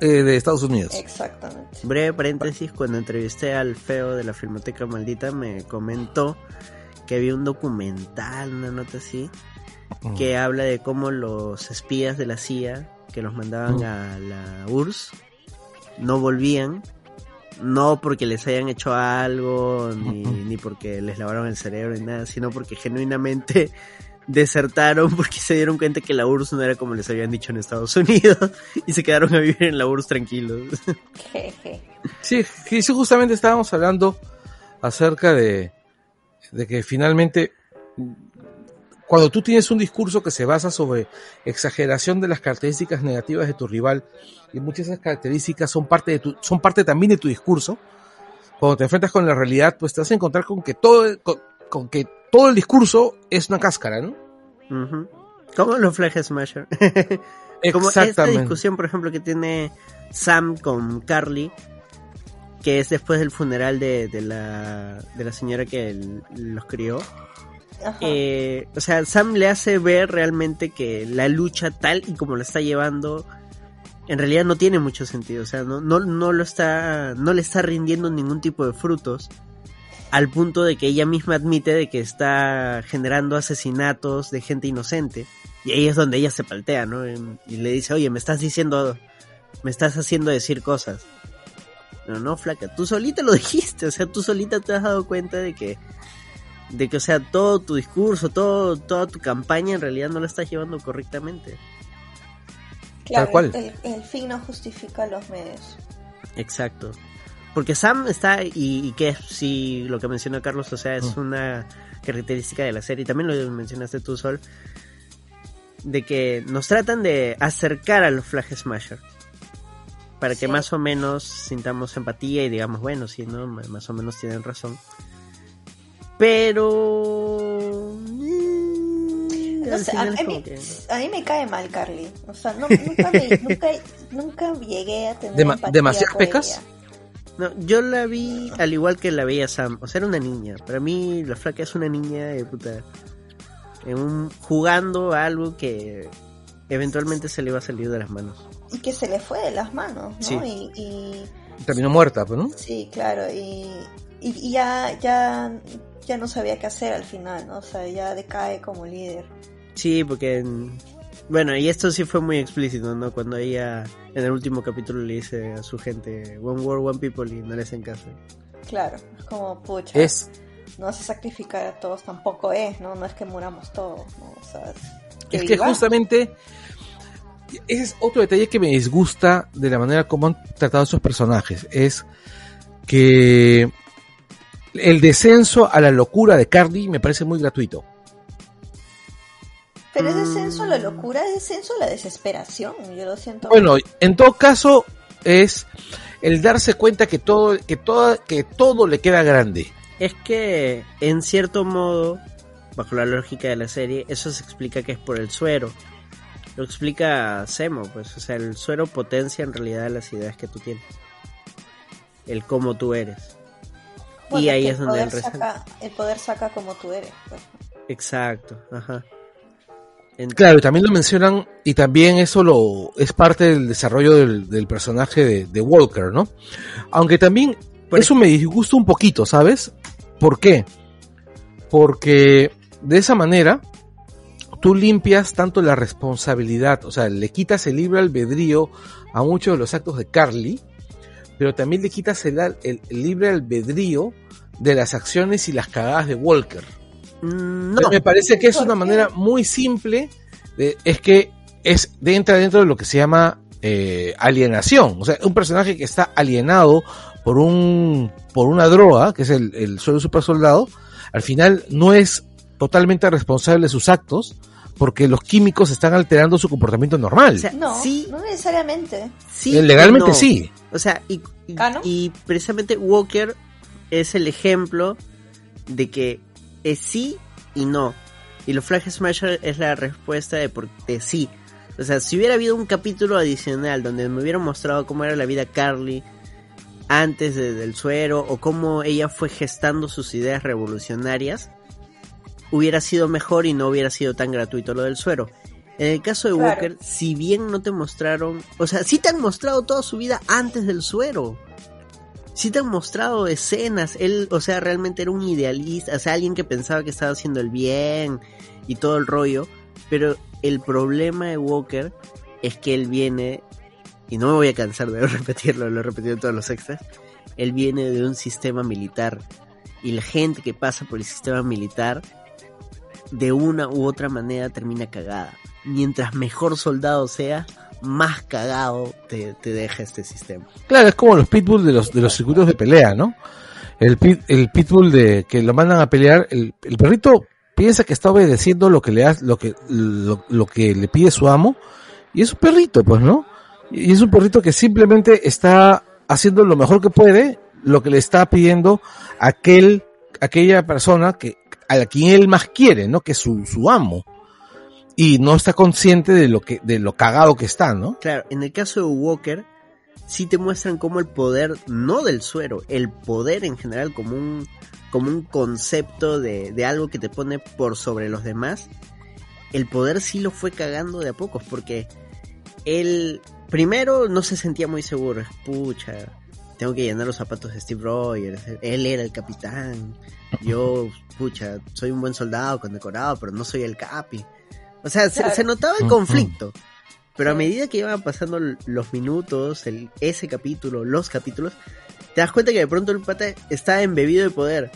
eh, de Estados Unidos. Exactamente. Breve paréntesis, cuando entrevisté al feo de la Filmoteca Maldita me comentó que había un documental, una nota así, que habla de cómo los espías de la CIA que los mandaban a la URSS no volvían, no porque les hayan hecho algo, ni, ni porque les lavaron el cerebro, ni nada, sino porque genuinamente desertaron porque se dieron cuenta que la URSS no era como les habían dicho en Estados Unidos y se quedaron a vivir en la URSS tranquilos. Jeje. Sí, sí, sí, justamente estábamos hablando acerca de, de que finalmente cuando tú tienes un discurso que se basa sobre exageración de las características negativas de tu rival y muchas de esas características son parte de tu, son parte también de tu discurso, cuando te enfrentas con la realidad, pues te vas a encontrar con que todo, con, con que todo el discurso es una cáscara, ¿no? Como los Flag Smasher. Como esta discusión, por ejemplo, que tiene Sam con Carly, que es después del funeral de, de la, de la señora que los crió. Eh, o sea, Sam le hace ver realmente que la lucha tal y como la está llevando, en realidad no tiene mucho sentido. O sea, no, no, no lo está, no le está rindiendo ningún tipo de frutos. Al punto de que ella misma admite de que está generando asesinatos de gente inocente. Y ahí es donde ella se paltea, ¿no? Y le dice, oye, me estás diciendo, me estás haciendo decir cosas. No, no, flaca, tú solita lo dijiste, o sea, tú solita te has dado cuenta de que, de que, o sea, todo tu discurso, todo, toda tu campaña en realidad no la estás llevando correctamente. claro, tal cual. El, el fin no justifica los medios. Exacto. Porque Sam está, y, y que sí, lo que mencionó Carlos, o sea, es Mm. una característica de la serie, también lo mencionaste tú, Sol, de que nos tratan de acercar a los Flag Smasher. Para que Sí. más o menos sintamos empatía y digamos, bueno, sí, ¿no? Más o menos tienen razón. Pero... mm, No sé, a, a mí, que- a mí me cae mal Carly. O sea, no- nunca, me- nunca, nunca llegué a tener Dema- ¿demasiadas por pecas? ella. No, yo la vi al igual que la veía Sam. O sea, era una niña. Para mí, la flaca es una niña de puta. En un, jugando a algo que eventualmente se le va a salir de las manos. Y que se le fue de las manos, ¿no? Sí. Y, y Terminó muerta, pues, ¿no? sí, claro. Y, y, y ya, ya, ya no sabía qué hacer al final, ¿no? O sea, ya decae como líder. Sí, porque. en- Bueno, y esto sí fue muy explícito, ¿no? Cuando ella en el último capítulo le dice a su gente: One World, One People y no le hacen caso. Claro, es como, pucha, Es, no a sacrificar a todos, tampoco es, ¿no? No es que muramos todos, ¿no? O sea, es que justamente ese es otro detalle que me disgusta de la manera como han tratado a esos personajes. Es que el descenso a la locura de Carly me parece muy gratuito. Pero es descenso a la Mm. locura, es descenso a la desesperación, yo lo siento. Bueno, en todo caso es el darse cuenta que todo, que todo, que todo le queda grande. Es que, en cierto modo, bajo la lógica de la serie, eso se explica que es por el suero. Lo explica Semo, pues, o sea, el suero potencia en realidad las ideas que tú tienes. El cómo tú eres. Bueno, y ahí que es donde el saca, el poder saca como tú eres. pues. Exacto, ajá. En- Claro, y también lo mencionan, y también eso lo es parte del desarrollo del, del personaje de, de Walker, ¿no? Aunque también eso me disgusta un poquito, ¿sabes? ¿Por qué? Porque de esa manera tú limpias tanto la responsabilidad, o sea, le quitas el libre albedrío a muchos de los actos de Carly, pero también le quitas el, al- el- el libre albedrío de las acciones y las cagadas de Walker. Mm, No, Me parece que es ¿Por una qué? manera muy simple, de- es que es entra dentro de lo que se llama eh, alienación, o sea, un personaje que está alienado por un por una droga, que es el, el suelo super soldado, al final no es totalmente responsable de sus actos porque los químicos están alterando su comportamiento normal. O sea, No, sí, no necesariamente. sí Legalmente no. sí. O sea, y, y- Ah, ¿no? y precisamente Walker es el ejemplo de que es sí y no. Y los Flag Smasher es la respuesta de, por, de sí. O sea, si hubiera habido un capítulo adicional donde me hubieran mostrado cómo era la vida Carly antes de- del suero o cómo ella fue gestando sus ideas revolucionarias, hubiera sido mejor y no hubiera sido tan gratuito lo del suero. En el caso de Claro. Walker, si bien no te mostraron, o sea, sí te han mostrado toda su vida antes del suero. Sí te han mostrado escenas, él, o sea, realmente era un idealista, o sea, alguien que pensaba que estaba haciendo el bien y todo el rollo, pero el problema de Walker es que él viene, y no me voy a cansar de repetirlo, lo he repetido en todos los extras, él viene de un sistema militar y la gente que pasa por el sistema militar de una u otra manera termina cagada. Mientras mejor soldado sea, más cagado te, te deja este sistema. Claro, es como los pitbull de los, de los circuitos de pelea, ¿no? El, pit, el pitbull de que lo mandan a pelear, el, perrito piensa que está obedeciendo lo que le hace, lo que, lo, lo que le pide su amo, y es un perrito, pues, ¿no? Y es un perrito que simplemente está haciendo lo mejor que puede, lo que le está pidiendo aquel, aquella persona que, a quien él más quiere, ¿no? Que su, su amo. Y no está consciente de lo que, de lo cagado que está, ¿no? Claro, en el caso de Walker, sí te muestran como el poder, no del suero, el poder en general como un, como un concepto de, de algo que te pone por sobre los demás. El poder sí lo fue cagando de a pocos, porque él primero no se sentía muy seguro. Pucha, tengo que llenar los zapatos de Steve Rogers. Él era el capitán. Yo, pucha, soy un buen soldado condecorado, pero no soy el capi. O sea, se, Claro. se notaba el conflicto. Pero a medida que iban pasando los minutos, el, ese capítulo, los capítulos, te das cuenta que de pronto el pata está embebido de poder.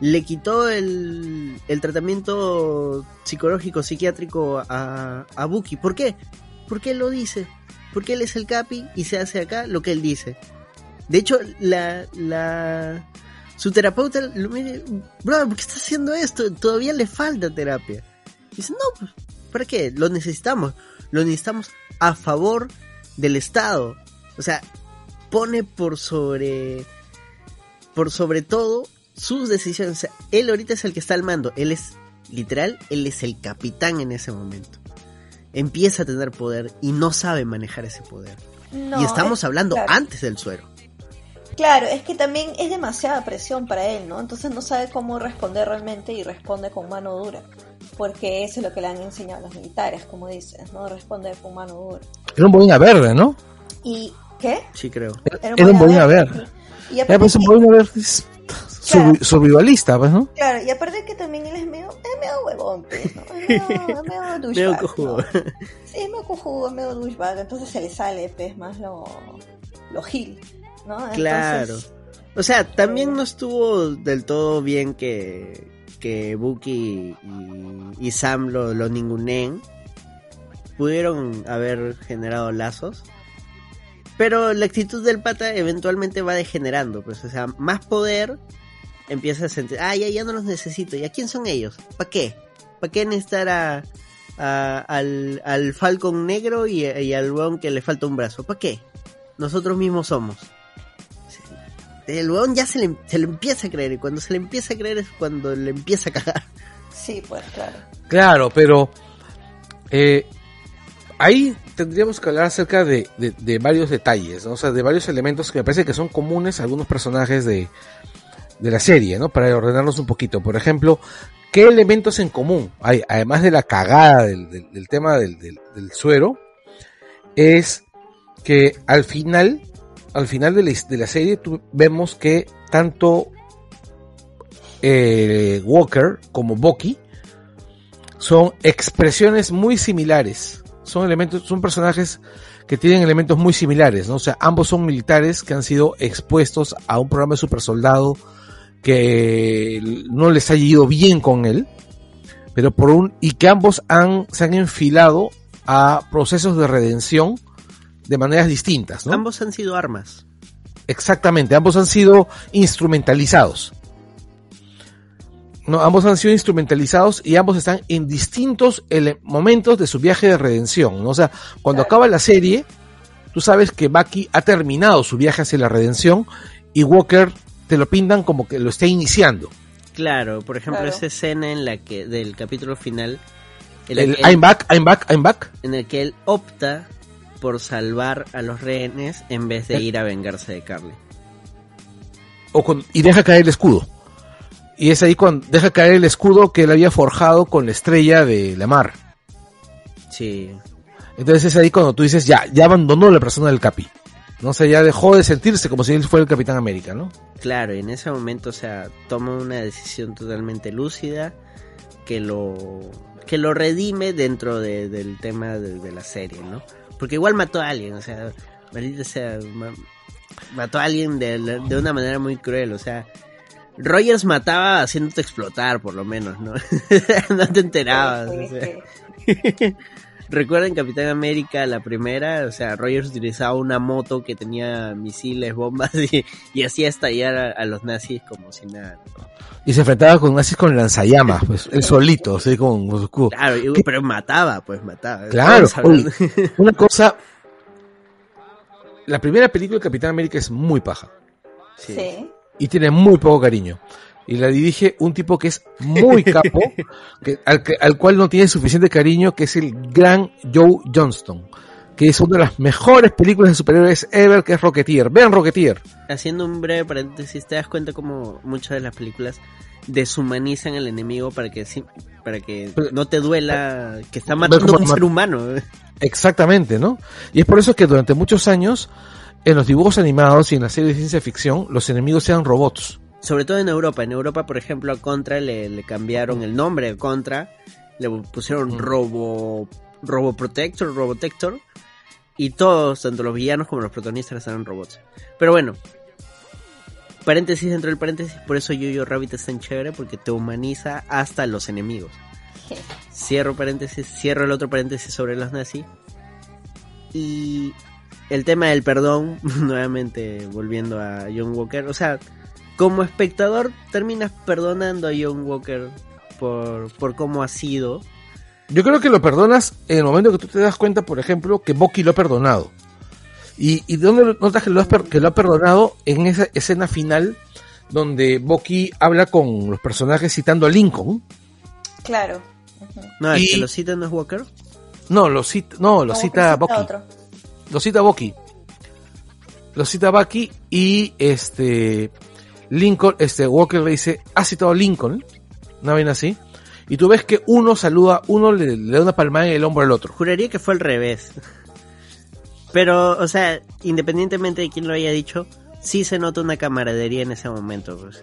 Le quitó el, el tratamiento psicológico, psiquiátrico a, a Buki. ¿Por qué? Porque él lo dice. Porque él es el capi y se hace acá lo que él dice. De hecho, la, la, su terapeuta lo mira, bro, ¿por qué está haciendo esto? Todavía le falta terapia. Dice, no, pues, ¿para qué? Lo necesitamos. Lo necesitamos a favor del Estado. O sea, pone por sobre, por sobre todo sus decisiones. O sea, él ahorita es el que está al mando. Él es, literal, él es el capitán en ese momento. Empieza a tener poder y no sabe manejar ese poder. No, y estamos es- hablando claro. antes del suero. Claro, es que también es demasiada presión para él, ¿no? Entonces no sabe cómo responder realmente y responde con mano dura. Porque eso es lo que le han enseñado los militares, como dices, ¿no? Responder con mano dura. Era un boina verde, ¿no? ¿Y qué? Sí, creo. Era un boina verde. Y Ya, aparte, pues un boina verde es survivalista, pues, ¿no? claro, y aparte que también él es medio, es medio huevón, pues, ¿no? Es medio, es medio Medio douchebag, cojudo. ¿no? Sí, es medio cojudo, es medio douchebag, entonces se le sale, pues, más lo, lo gil, ¿no? Entonces, Claro. O sea, también no estuvo del todo bien que, que Buki y, Sam lo, lo ninguneen. Pudieron haber generado lazos. Pero la actitud del pata eventualmente va degenerando. Pues, o sea, más poder empieza a sentir, ah, ya, ya no los necesito. ¿Y a quién son ellos? ¿Para qué? ¿Para qué necesitar a- al, al Falcon negro y, y al weón que le falta un brazo? ¿Para qué? Nosotros mismos somos. El weón ya se le, se le empieza a creer y cuando se le empieza a creer es cuando le empieza a cagar. Sí, pues, claro. Claro, pero eh, ahí tendríamos que hablar acerca de, de- de varios detalles, ¿no? o sea, de varios elementos que me parece que son comunes a algunos personajes de, de la serie, ¿no? Para ordenarlos un poquito. Por ejemplo, ¿qué elementos en común hay, además de la cagada del, del- del tema del, del- del suero? Es que al final, al final de la, serie, vemos que tanto eh, Walker como Bucky son expresiones muy similares. Son elementos, son personajes que tienen elementos muy similares, ¿no? O sea, ambos son militares que han sido expuestos a un programa de super soldado que no les ha ido bien con él, pero por un, y que ambos se han enfilado a procesos de redención de maneras distintas, ¿no? Ambos han sido armas. Exactamente, ambos han sido instrumentalizados. No, ambos han sido instrumentalizados y ambos están en distintos momentos de su viaje de redención. ¿no? O sea, cuando acaba la serie, tú sabes que Bucky ha terminado su viaje hacia la redención y Walker te lo pintan como que lo está iniciando. Claro, por ejemplo, Claro. esa escena en la que del capítulo final en, El I'm back, I'm back, I'm back. en el que él opta por salvar a los rehenes en vez de ir a vengarse de Carly. O con- y deja caer el escudo. Y es ahí cuando deja caer el escudo que él había forjado con la estrella de la mar. Sí. Entonces es ahí cuando tú dices, ya, ya abandonó la persona del Capi. No sé, ya dejó de sentirse como si él fuera el Capitán América, ¿no? Claro, y en ese momento, o sea, toma una decisión totalmente lúcida que lo que lo redime dentro de- del tema de, de la serie, ¿no? Porque igual mató a alguien, o sea, maldita sea, ma- mató a alguien de, de una manera muy cruel, o sea, Rogers mataba haciéndote explotar, por lo menos, ¿no? no te enterabas. o sea. Recuerden Capitán América, la primera, o sea, Rogers utilizaba una moto que tenía misiles, bombas y, y hacía estallar a, a los nazis como si nada. Y se enfrentaba con nazis con lanzallamas, pues, él solito, así con, con su escudo. Claro, pero mataba, pues mataba. Claro, Una cosa, la primera película de Capitán América es muy paja Sí. Sí. y tiene muy poco cariño. Y la dirige un tipo que es muy capo, que, al, que- al cual no tiene suficiente cariño, que es el gran Joe Johnston, que es una de las mejores películas de superhéroes ever, que es Rocketeer. Vean Rocketeer. Haciendo un breve paréntesis, te das cuenta como muchas de las películas deshumanizan al enemigo para que sí- para que no te duela que está matando a un ser humano. Exactamente, ¿no? Y es por eso que durante muchos años, en los dibujos animados y en las series de ciencia ficción, los enemigos eran robots. Sobre todo en Europa. En Europa, por ejemplo, a Contra le, le cambiaron el nombre a Contra. Le pusieron Mm. Robo, Robo Protector, Robotector. Y todos, tanto los villanos como los protagonistas, eran robots. Pero bueno. Paréntesis dentro del paréntesis. Por eso Yo-Yo Rabbit es tan chévere. Porque te humaniza hasta los enemigos. Cierro paréntesis. Cierro el otro paréntesis sobre los nazis. Y el tema del perdón, nuevamente volviendo a John Walker, o sea, como espectador terminas perdonando a John Walker por, por cómo ha sido. Yo creo que lo perdonas en el momento que tú te das cuenta, por ejemplo, que Bucky lo ha perdonado. ¿Y, y de dónde notas que lo, has per- que lo ha perdonado? En esa escena final donde Bucky habla con los personajes citando a Lincoln. Claro. No, el Y- que lo cita no es Walker. No, lo cita, no, lo cita Bucky. otro. Lo cita Bucky. Lo cita Bucky y este Lincoln, este Walker le dice, ha citado a Lincoln, una vaina así. Y tú ves que uno saluda, uno le, le da una palmada en el hombro al otro. Juraría que fue al revés. Pero, o sea, independientemente de quién lo haya dicho, sí se nota una camaradería en ese momento. Pues.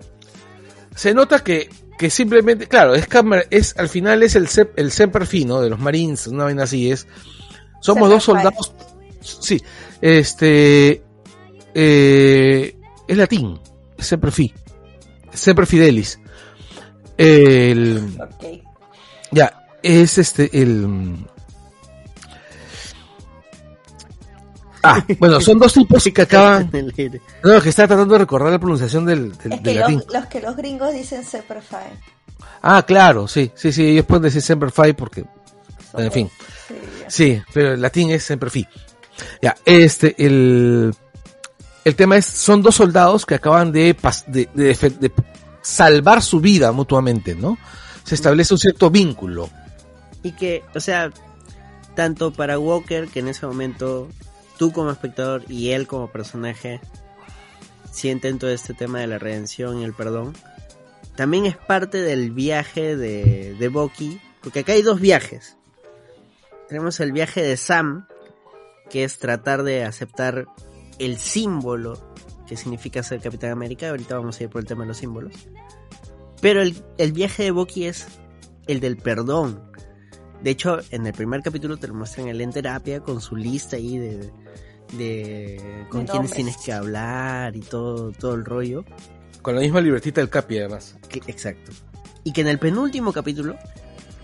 Se nota que, que simplemente, claro, es cámara, es, al final es el, Sem- el Semper Fi, ¿no? De los Marines, una vaina así es. Somos Semper dos soldados, sí, este, eh, es latín, Semper Fi, Semper Fidelis. El, Ok. ya, es este, el... Ah, bueno, son dos tipos que acaban... No, que está tratando de recordar la pronunciación del, del, Es del que latín. los, los que los gringos dicen Super Fine. Ah, claro, sí, sí, sí, ellos pueden decir Semper Fi porque, en fin, sí, pero el latín es Semper Fi. Ya, este, el, el tema es, son dos soldados que acaban de, salvar su vida mutuamente, ¿no? Se establece un cierto vínculo. Y que, o sea, tanto para Walker, que en ese momento tú como espectador y él como personaje sienten todo este tema de la redención y el perdón, también es parte del viaje de, de Bucky, porque acá hay dos viajes. Tenemos el viaje de Sam, que es tratar de aceptar el símbolo que significa ser Capitán América. Ahorita vamos a ir por el tema de los símbolos. Pero el, el viaje de Bucky es el del perdón. De hecho, en el primer capítulo te lo muestran él en terapia con su lista ahí de, de con nombres. tienes que hablar y todo, todo el rollo. Con la misma libretita del Capi, además. Que- exacto. Y que en el penúltimo capítulo,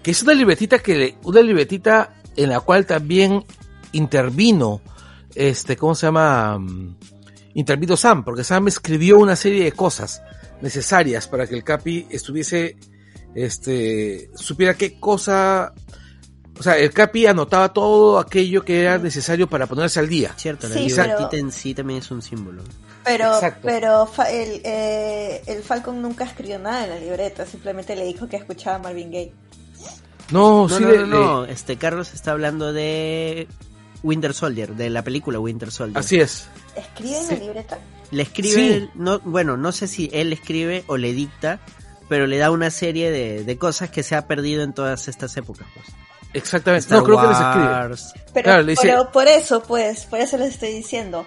Que es una libretita que, una libretita en la cual también intervino, este, ¿cómo se llama? Mm, Intervino Sam, porque Sam escribió una serie de cosas necesarias para que el Capi estuviese este, supiera qué cosa, o sea, el Capi anotaba todo aquello que era necesario para ponerse al día. Cierto, la Sí, en sí también es un símbolo. Pero, Exacto. pero el, eh, el Falcon nunca escribió nada en la libreta, simplemente le dijo que escuchaba a Marvin Gaye. No, No, sí, no, le- no, le- no, este Carlos está hablando de Winter Soldier, de la película Winter Soldier. así es. ¿Escribe en Sí. la libreta? Le escribe, Sí. no, bueno, no sé si él escribe o le dicta, pero le da una serie de, de cosas que se ha perdido en todas estas épocas. Pues. Exactamente. Star no, creo que les escribe. Wars. Pero, Claro, le dice- pero por eso, pues, por eso les estoy diciendo.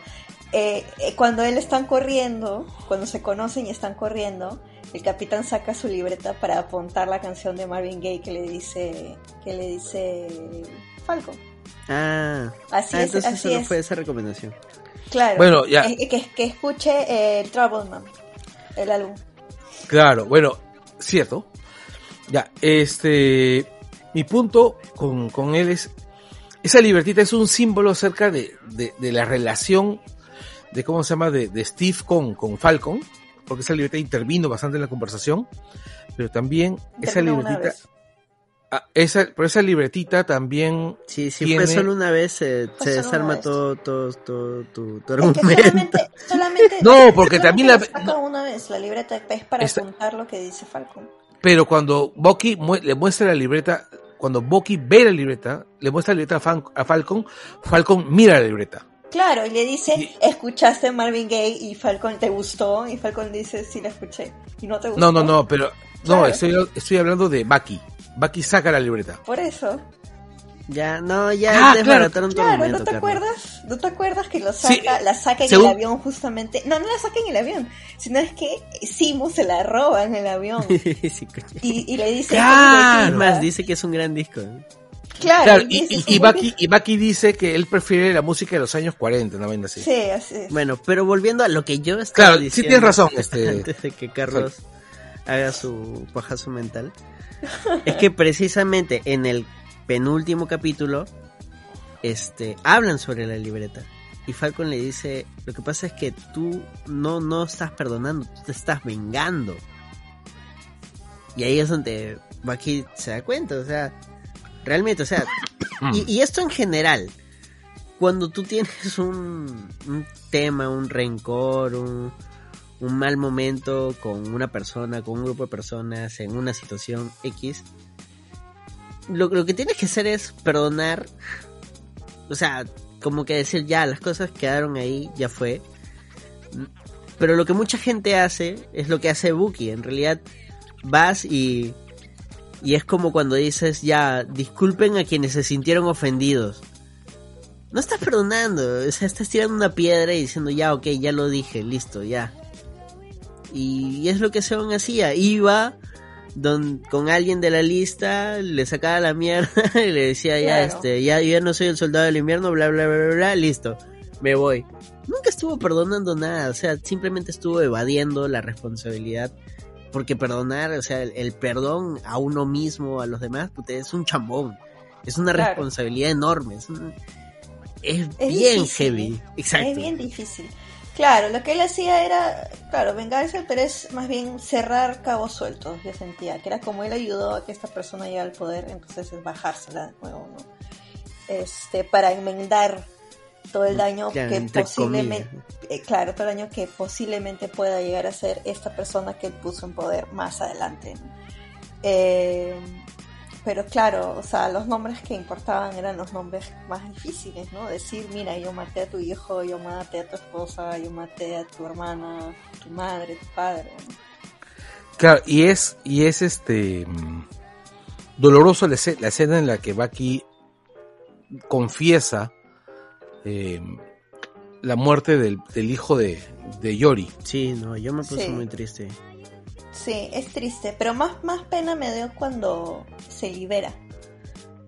eh, eh, cuando él están corriendo, cuando se conocen y están corriendo, el capitán saca su libreta para apuntar la canción de Marvin Gaye que le dice, que le dice Falcon. Ah, Así ah, es, entonces así solo es. fue esa recomendación. Claro. Bueno, ya. Eh, que, que escuche eh, el Troubleman, el álbum. Claro, bueno, cierto. Ya, este. Mi punto con, con él es. Esa libertita es un símbolo acerca de, de, de la relación de cómo se llama de, de Steve con, con Falcon, porque esa libertad intervino bastante en la conversación, pero también esa vez. Ah, esa, pero esa libretita también Sí, si Tiene- fue solo una vez, se solo desarma todo, todo, todo tu, tu Es que argumento. solamente, solamente, No, porque también la- saca una vez la libreta es para Esta- apuntar lo que dice Falcon. Pero cuando Bucky mu- le muestra la libreta, cuando Bucky ve la libreta, le muestra la libreta a, Fan- a Falcon, Falcon mira la libreta. Claro, y le dice, Y- escuchaste Marvin Gaye y Falcon te gustó y Falcon dice, sí la escuché y no te gustó. No, no, no, pero no, Claro. estoy, estoy hablando de Bucky. Bucky saca la libreta. Por eso. Ya, no, ya Ah, desbarataron Claro, argumento, ¿no te acuerdas? ¿No te acuerdas que lo Sí, saca, la saca en según- el avión justamente? No, no la saca en el avión, sino es que Simu se la roba en el avión Sí, y, y le dice, Claro. Más, dice que es un gran disco. ¿eh? claro, Claro, y y, Bucky, y Bucky dice que él prefiere la música de los años 40, no vaina así. Sí, así es. Bueno, pero volviendo a lo que yo estaba Claro, sí diciendo tienes razón, este- antes de que Carlos haga su pajazo mental, es que precisamente en el penúltimo capítulo, este, hablan sobre la libreta. Y Falcon le dice, lo que pasa es que tú no, no estás perdonando, tú te estás vengando. Y ahí es donde Bucky se da cuenta, o sea, realmente, o sea, y, y esto en general, cuando tú tienes un, un tema, un rencor, un, un mal momento con una persona, con un grupo de personas, en una situación X, lo, lo que tienes que hacer es perdonar, o sea, como que decir ya, las cosas quedaron ahí, ya fue. Pero lo que mucha gente hace es lo que hace Buki, en realidad vas y y es como cuando dices, ya, disculpen a quienes se sintieron ofendidos. No estás perdonando, o sea, estás tirando una piedra y diciendo, ya, ok, ya lo dije, listo, ya. Y, es lo que Seon hacía, iba don, con alguien de la lista, le sacaba la mierda y le decía, ya, este, ya, yo ya no soy el soldado del invierno, bla, bla, bla, bla, bla, listo, me voy. Nunca estuvo perdonando nada, o sea, simplemente estuvo evadiendo la responsabilidad porque perdonar, o sea, el, el perdón a uno mismo, a los demás, puta, es un chambón. Es una Claro. responsabilidad enorme. Es, un- es Es bien difícil, heavy. Exacto. Es bien difícil. Claro, lo que él hacía era, claro, vengarse, pero es más bien cerrar cabos sueltos, yo sentía, que era como él ayudó a que esta persona llegue al poder, entonces es bajársela de nuevo, ¿no? Este, para enmendar todo el daño Claro, que posiblemente, eh, claro, todo el daño que posiblemente pueda llegar a ser esta persona que él puso en poder más adelante. ¿no? Eh, pero claro, o sea, los nombres que importaban eran los nombres más difíciles, ¿no? Decir, mira, yo maté a tu hijo, yo maté a tu esposa, yo maté a tu hermana, tu madre, tu padre. ¿no? Claro, y es, y es este doloroso la, escena- la escena en la que Bucky confiesa eh, la muerte del, del hijo de, de Yori. Sí, no, yo me puse Sí. muy triste. Sí, es triste, pero más, más pena me dio cuando se libera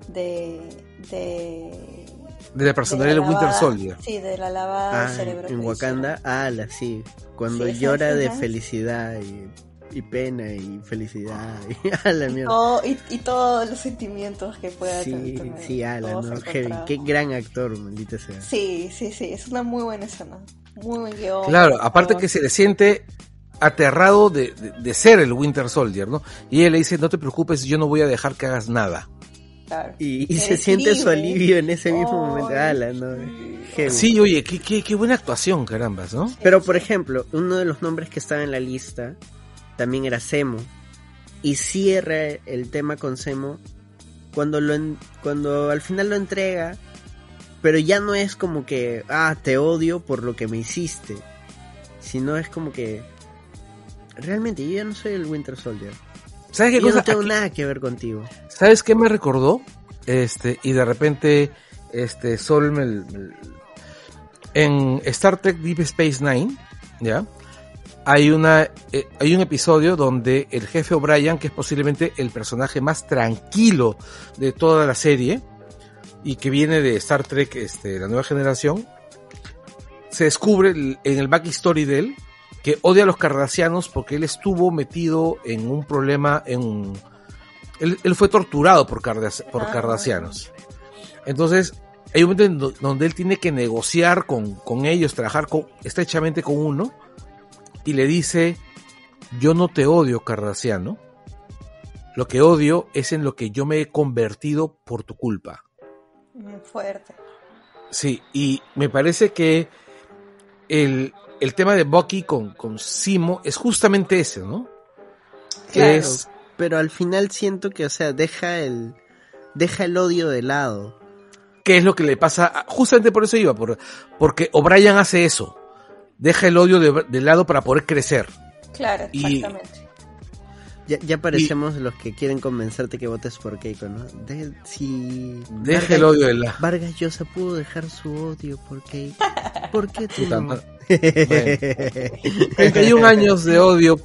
de... de De la personalidad de, la Winter Soldier. Sí, de la lavada Ah, cerebro. en Wakanda, ala, sí. Cuando Sí, llora de felicidad y, y pena y felicidad. Y, a la mierda. Todo- y, y todos los sentimientos que pueda Sí, tener. sí, ala, todos no, encontrados. Qué gran actor, maldita sea. Sí, sí, sí, es una muy buena escena. Muy buen guion. Claro, aparte que se le siente aterrado de, de- de ser el Winter Soldier, ¿no? Y ella le dice, no te preocupes, yo no voy a dejar que hagas nada. Claro. Y, se siente su alivio en ese mismo momento. Ay, Ala, no. sí. Oye, qué, qué, qué buena actuación, carambas, ¿no? Pero por ejemplo, uno de los nombres que estaba en la lista también era Semo. Y cierra el tema con Semo cuando lo en- cuando al final lo entrega, pero ya no es como que ah, te odio por lo que me hiciste, sino es como que realmente yo ya no soy el Winter Soldier. ¿Sabes qué Yo cosa? no tengo Aquí- nada que ver contigo. ¿Sabes qué me recordó? Este, y de repente, este, Sol me, me- en Star Trek Deep Space Nine, ¿ya? Hay una, eh, hay un episodio donde el jefe O'Brien, que es posiblemente el personaje más tranquilo de toda la serie, y que viene de Star Trek, este, la nueva generación, se descubre en el backstory de él que odia a los cardassianos porque él estuvo metido en un problema, en un, él, él fue torturado por, cardas- por Ah. cardasianos. Entonces, hay un momento en do- donde él tiene que negociar con, con ellos, trabajar con, estrechamente con uno, y le dice, yo no te odio, cardasiano. Lo que odio es en lo que yo me he convertido por tu culpa. Mm, Fuerte. Sí, y me parece que el, el tema de Bucky con, con Simo es justamente ese, ¿no? Que Claro, es, pero al final siento que, o sea, deja el deja el odio de lado. ¿Qué es lo que le pasa? a- Justamente por eso iba, por, porque O'Brien hace eso. Deja el odio de, de lado para poder crecer. Claro, Y- exactamente. Ya, ya parecemos los que quieren convencerte que votes por Keiko, ¿no? De- si Deja Vargas- el odio de lado. Vargas Llosa pudo dejar su odio por Keiko. ¿Por qué tú no? no. 31 años de odio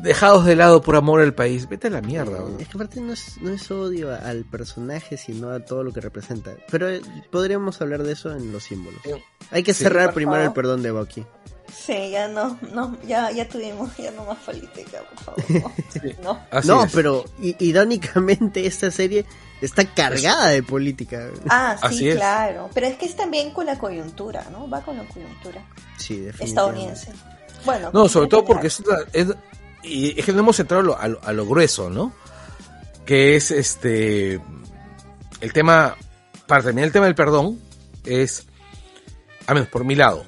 dejados de lado por amor al país. Vete a la mierda. ¿no? Es que aparte no es, no es odio al personaje, sino a todo lo que representa. Pero eh, podríamos hablar de eso en los símbolos. Hay que Sí. cerrar primero el perdón de Bucky. Sí, ya no, no, ya, ya tuvimos, ya no más política, por favor. No. es. pero irónicamente esta serie está cargada de política. Ah, sí, claro. Pero es que es también con la coyuntura, ¿no? Va con la coyuntura Sí, definitivamente. estadounidense. Bueno, No, sobre todo porque es, es- y es que no hemos entrado a lo, a lo- a lo grueso, ¿no? Que es este el tema para terminar el tema del perdón es a menos por mi lado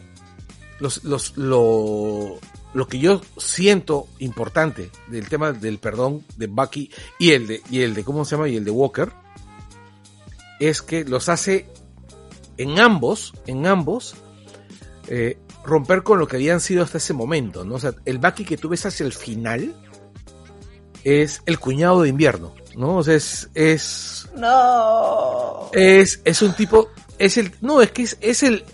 los, los lo, lo que yo siento importante del tema del perdón de Bucky y el de y el de cómo se llama y el de Walker es que los hace en ambos en ambos eh, romper con lo que habían sido hasta ese momento, ¿no? O sea, el Bucky que tú ves hacia el final es el cuñado de invierno, ¿no? O sea, es, es, No. es, es un tipo, es el, no, es que es, es el,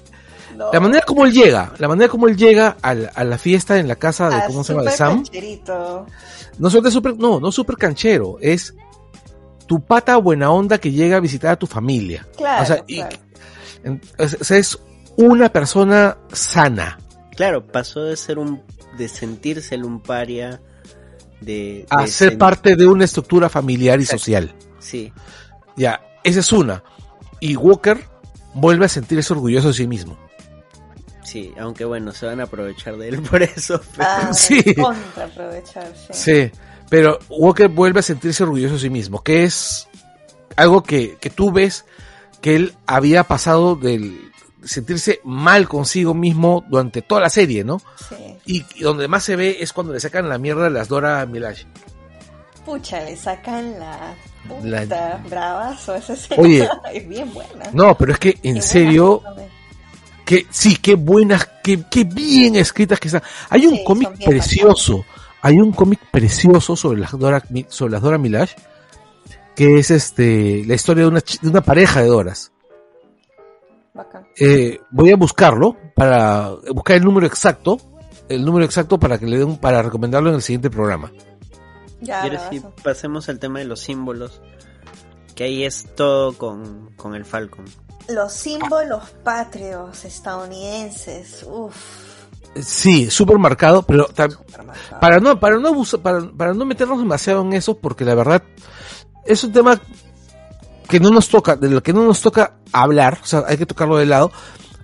no. la manera como él llega, la manera como él llega a la, a la fiesta en la casa de, Ah, ¿cómo se llama? De Sam. cancherito. No solo super, no, no super canchero, es tu pata buena onda que llega a visitar a tu familia. Claro, o sea, y- claro. en- o sea, es una persona sana. Claro, pasó de ser un. de sentirse el un paria. De, a de ser parte de una estructura familiar y Exacto. social. Sí, Ya, esa es una. Y Walker vuelve a sentirse orgulloso de sí mismo. Sí, aunque bueno, se van a aprovechar de él por eso. pero- Ah, Sí. Contra aprovecharse. Sí, pero Walker vuelve a sentirse orgulloso de sí mismo, que es algo que, que tú ves que él había pasado del sentirse mal consigo mismo durante toda la serie, ¿no? Sí. Y, y donde más se ve es cuando le sacan la mierda a las Dora Milaje. Pucha, le sacan la puta La- bravazo esa Oye. es bien buena. No, pero es que en Qué serio, buena. Que sí, qué buenas, qué, qué bien escritas que están. Hay un Sí, cómic precioso, hay un cómic precioso sobre las Dora, sobre las Dora Milaje, que es este la historia de una, de una pareja de Doras. Eh, voy a buscarlo para buscar el número exacto, el número exacto para que le den para recomendarlo en el siguiente programa. Ya, ¿Quieres si bravazo. pasemos al tema de los símbolos? Que ahí es todo con, con el Falcon. Los símbolos patrios estadounidenses. Uff. Sí, súper marcado, pero supermercado. para no para no abus- para, para no meternos demasiado en eso porque la verdad es un tema que no nos toca de lo que no nos toca hablar o sea hay que tocarlo de lado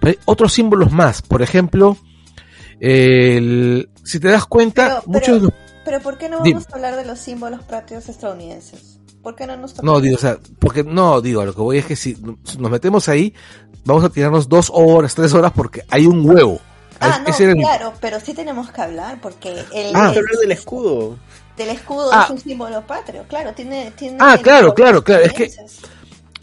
pero hay otros símbolos más por ejemplo El- si te das cuenta, Pero- muchos pero- de los Pero ¿por qué no Dime. vamos a hablar de los símbolos patrios estadounidenses? ¿Por qué no nos toca? No, digo, o sea, porque no, digo, lo que voy es que si nos metemos ahí, vamos a tirarnos dos horas, tres horas, porque hay un huevo. Ah, no, ese el- claro, pero sí tenemos que hablar porque el, Ah. Hablar del escudo. del escudo Ah. es un símbolo patrio, claro, tiene, tiene Ah, claro, claro, claro, es que-.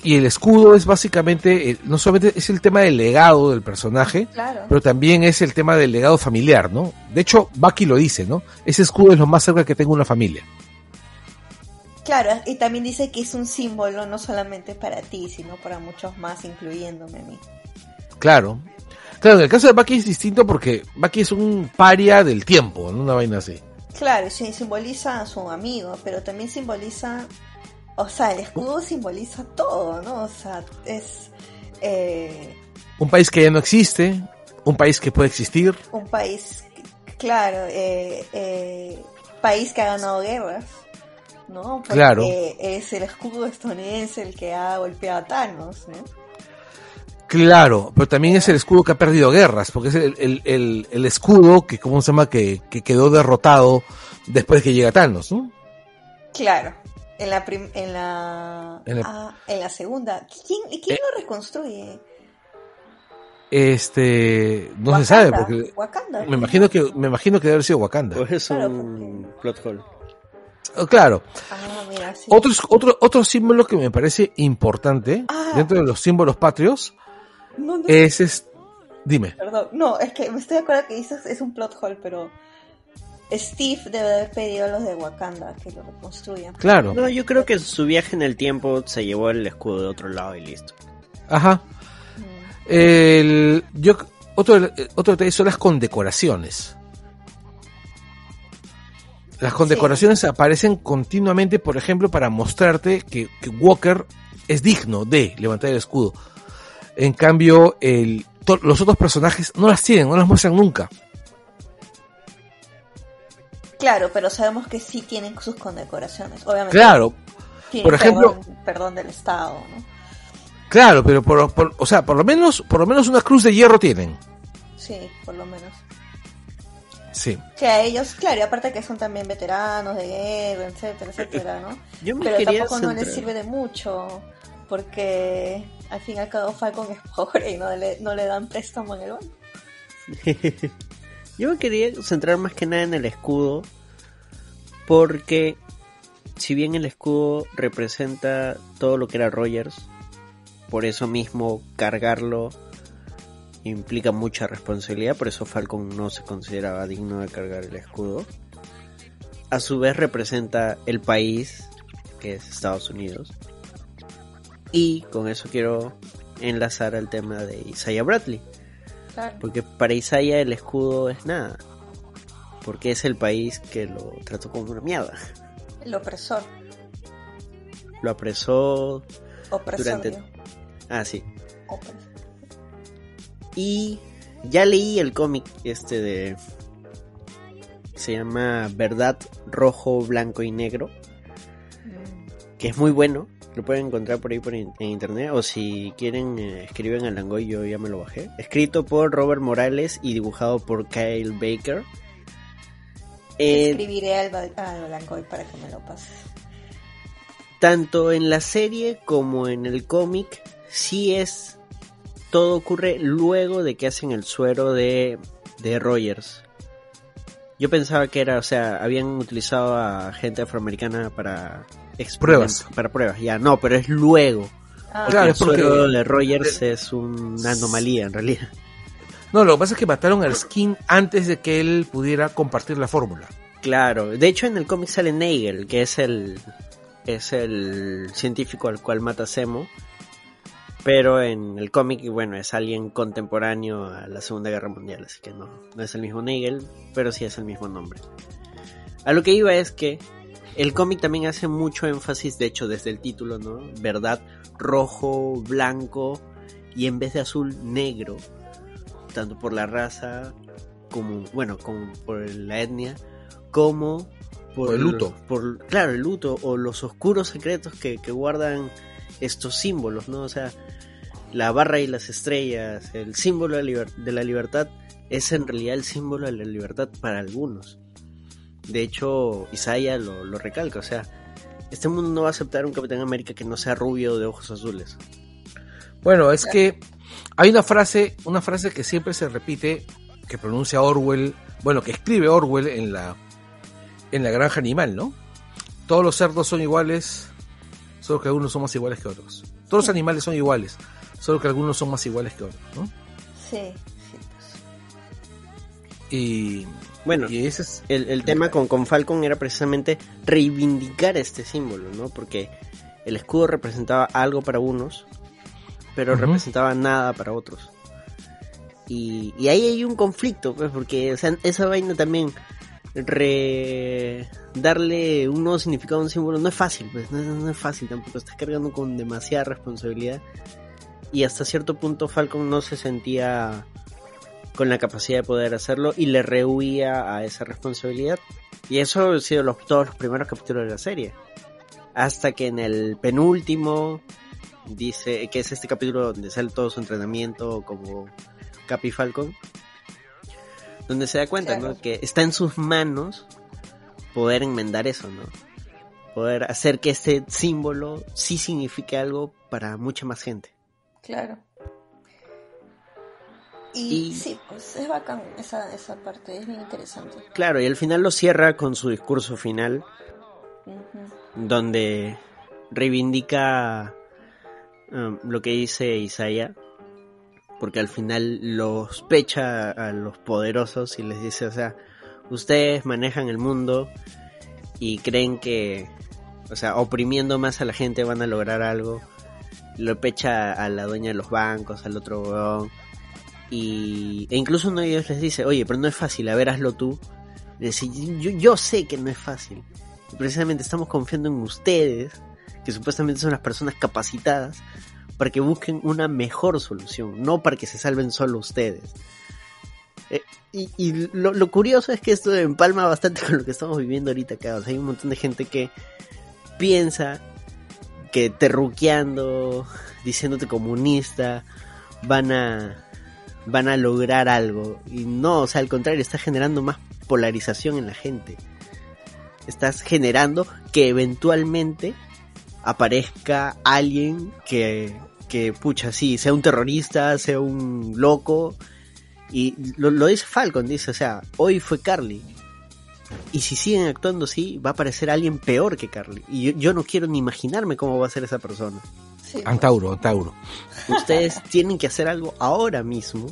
Y el escudo es básicamente, eh, no solamente es el tema del legado del personaje, Claro. pero también es el tema del legado familiar, ¿no? De hecho, Bucky lo dice, ¿no? Ese escudo es lo más cerca que tengo una familia. Claro, y también dice que es un símbolo no solamente para ti, sino para muchos más, incluyéndome a mí. Claro. Claro, en el caso de Bucky es distinto porque Bucky es un paria del tiempo, ¿no? Una vaina así. Claro, sí, simboliza a su amigo, pero también simboliza, o sea, el escudo simboliza todo, ¿no? O sea, es eh, Un país que ya no existe, un país que puede existir. un país, claro, eh, eh, país que ha ganado guerras, ¿no? Porque Claro. es el escudo estadounidense el que ha golpeado a Thanos, ¿no? Claro, pero también es el escudo que ha perdido guerras, porque es el, el, el, el escudo que, ¿cómo se llama? Que, que quedó derrotado después de que llega Thanos, ¿no? Claro. En la, prim- en la, En la- ah, en la segunda. ¿Quién, quién Eh, lo reconstruye? Este, no se Wakanda, sabe, porque Wakanda. me imagino que, me imagino que debe haber sido Wakanda. Pues es Claro, un plot hole. Oh, Claro, Ah, mira, sí. otro, otro, otro símbolo que me parece importante Ah. dentro de los símbolos patrios No, no, es, es dime, Perdón, no, es que me estoy de acuerdo que dices es un plot hole, pero Steve debe haber pedido a los de Wakanda que lo reconstruyan. claro, No, yo creo que su viaje en el tiempo se llevó el escudo de otro lado y listo. ajá. Mm. El, yo, otro, otro detalle son las condecoraciones. Las condecoraciones aparecen continuamente, por ejemplo, para mostrarte que, que Walker es digno de levantar el escudo. En cambio, el, to- los otros personajes no las tienen, no las muestran nunca. Claro, pero sabemos que sí tienen sus condecoraciones. Obviamente. Claro, por ejemplo- perdón, perdón del Estado, ¿no? claro, pero por, por- o sea, por lo menos, por lo menos una cruz de hierro tienen. Sí, por lo menos. Sí. Que a ellos, claro, y aparte que son también veteranos de guerra, etcétera, etcétera, ¿no? Yo me Pero tampoco no les sirve de mucho, porque al fin y al cabo Falcon es pobre y no le, no le dan préstamo en el banco. Yo me quería centrar más que nada en el escudo, porque si bien el escudo representa todo lo que era Rogers, por eso mismo cargarlo implica mucha responsabilidad, por eso Falcon no se consideraba digno de cargar el escudo. A su vez representa el país, que es Estados Unidos. Y con eso quiero enlazar al tema de Isaiah Bradley. Claro. Porque para Isaiah el escudo es nada. Porque es el país que lo trató como una mierda. El opresor. Lo apresó. Opresor. Durante-. Ah, sí. Opresor. Y ya leí el cómic este de... Se llama Verdad Rojo, Blanco y Negro. Que es muy bueno. Lo pueden encontrar por ahí por in- en internet. O si quieren, eh, escriben al Langoy. Yo ya me lo bajé. Escrito por Robert Morales y dibujado por Kyle Baker. Eh, Escribiré al, al Blancoy para que me lo pases. tanto en la serie como en el cómic, sí es. Todo ocurre luego de que hacen el suero de, de Rogers. Yo pensaba que era, o sea, habían utilizado a gente afroamericana para Pruebas. Para pruebas, ya, no, pero es luego. Ah, Claro, el es porque- suero de Rogers es una anomalía en realidad. No, lo que pasa es que mataron al Skin antes de que él pudiera compartir la fórmula. Claro, de hecho en el cómic sale Nagel, que es el es el científico al cual mata Zemo, pero en el cómic, bueno, es alguien contemporáneo a la Segunda Guerra Mundial, así que no, no es el mismo Nagel, pero sí es el mismo nombre. A lo que iba es que el cómic también hace mucho énfasis, de hecho desde el título, ¿no? Verdad, rojo, blanco y en vez de azul, negro, tanto por la raza como, bueno, como por la etnia, como Por el luto. por, claro, el luto o los oscuros secretos que, que guardan estos símbolos, ¿no? O sea, la barra y las estrellas, el símbolo de, la libertad, es en realidad el símbolo de la libertad para algunos. De hecho, Isaiah lo, lo recalca, o sea, este mundo no va a aceptar un Capitán América que no sea rubio de ojos azules. Bueno, es que hay una frase, una frase que siempre se repite, que pronuncia Orwell, bueno, que escribe Orwell en la, en la granja animal, ¿no? Todos los cerdos son iguales, solo que algunos son más iguales que otros. Todos los animales son iguales, solo que algunos son más iguales que otros, ¿no? Sí, sí, pues. Y, Bueno, y ese es, el, el tema con, con Falcon era precisamente reivindicar este símbolo, ¿no? Porque el escudo representaba algo para unos, pero representaba nada para otros. Y, y ahí hay un conflicto, pues, porque o sea, esa vaina también, re... darle un nuevo significado a un símbolo no es fácil, pues, no, no es fácil tampoco, estás cargando con demasiada responsabilidad. Y hasta cierto punto Falcon no se sentía con la capacidad de poder hacerlo y le rehuía a esa responsabilidad. Y eso han sido los, todos los primeros capítulos de la serie. Hasta que en el penúltimo dice que es este capítulo donde sale todo su entrenamiento como Capi Falcon. Donde se da cuenta, Claro. ¿no? Que está en sus manos poder enmendar eso, ¿no? Poder hacer que este símbolo sí signifique algo para mucha más gente. Claro. Y, Y- sí, pues es bacán esa, esa parte, es bien interesante. Claro, y al final lo cierra con su discurso final, donde reivindica um, lo que dice Isaiah, porque al final los pecha a los poderosos y les dice, o sea, ustedes manejan el mundo y creen que, o sea, oprimiendo más a la gente van a lograr algo. Lo pecha a la dueña de los bancos, al otro huevón. Y, e incluso uno de ellos les dice, oye, pero no es fácil, a ver, hazlo tú. Le dice, yo, yo sé que no es fácil. Y precisamente estamos confiando en ustedes, que supuestamente son las personas capacitadas, para que busquen una mejor solución, no para que se salven solo ustedes. Eh, y y lo, lo curioso es que esto empalma bastante con lo que estamos viviendo ahorita acá. Hay un montón de gente que piensa que terruqueando, diciéndote comunista, van a van a lograr algo. Y no, o sea, al contrario, está generando más polarización en la gente. Estás generando que eventualmente aparezca alguien que, que pucha, sí, sea un terrorista, sea un loco. Y lo, lo dice Falcon, dice, o sea, hoy fue Carly. Y si siguen actuando así, va a aparecer alguien peor que Carly. Y yo, yo no quiero ni imaginarme cómo va a ser esa persona. Sí, Antauro, Antauro. Ustedes tienen que hacer algo ahora mismo,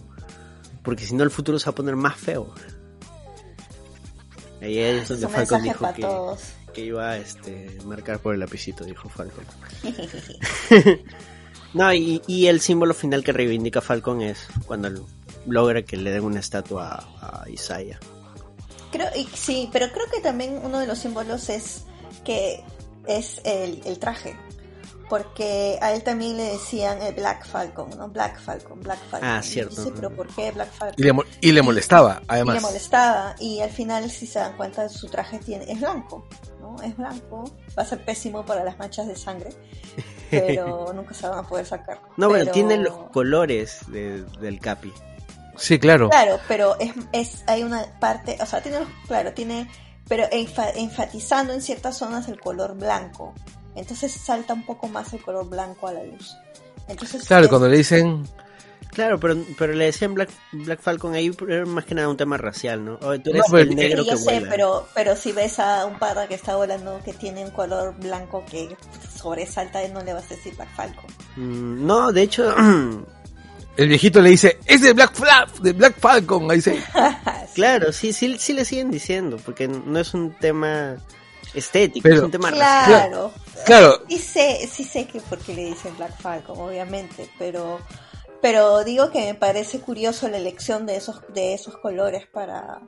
porque si no el futuro se va a poner más feo. Ahí es es donde un Falcon dijo que, iba a este, marcar por el lapicito, dijo Falcon. no, y, y el símbolo final que reivindica Falcon es cuando lo- logra que le den una estatua a, a Isaiah. Creo, y, sí, pero creo que también uno de los símbolos es que es el, el traje. Porque a él también le decían el Black Falcon, ¿no? Black Falcon, Black Falcon. Ah, Y cierto. dice, pero ¿por qué Black Falcon? Y le, mo- y le molestaba, Y además. le molestaba. Y al final, si se dan cuenta, su traje tiene, es blanco, ¿no? Es blanco. Va a ser pésimo para las manchas de sangre. Pero nunca se van a poder sacar. No, bueno, Pero- tiene los colores de- del Capi. Sí, claro. Claro, pero es, es hay una parte, o sea, tiene, los- claro, tiene, pero enfa- enfatizando en ciertas zonas el color blanco. Entonces salta un poco más el color blanco a la luz. Entonces, Claro, es- cuando le dicen, Claro, pero, pero le decían Black, Black Falcon ahí era más que nada un tema racial, ¿no? Oye, tú No, eres pero- el negro Sí, que yo sé, vuela. pero, pero si ves a un pata que está volando que tiene un color blanco que sobresalta, no le vas a decir Black Falcon. Mm, no, de hecho, el viejito le dice, es de Black, Fla de Black Falcon. Ahí dice, claro, sí, sí, sí le siguen diciendo, porque no es un tema estético, Pero- es un tema racial. Claro. claro, Y sé, sí sé que porque le dicen Black Falcon, obviamente, pero pero digo que me parece curioso la elección de esos de esos colores para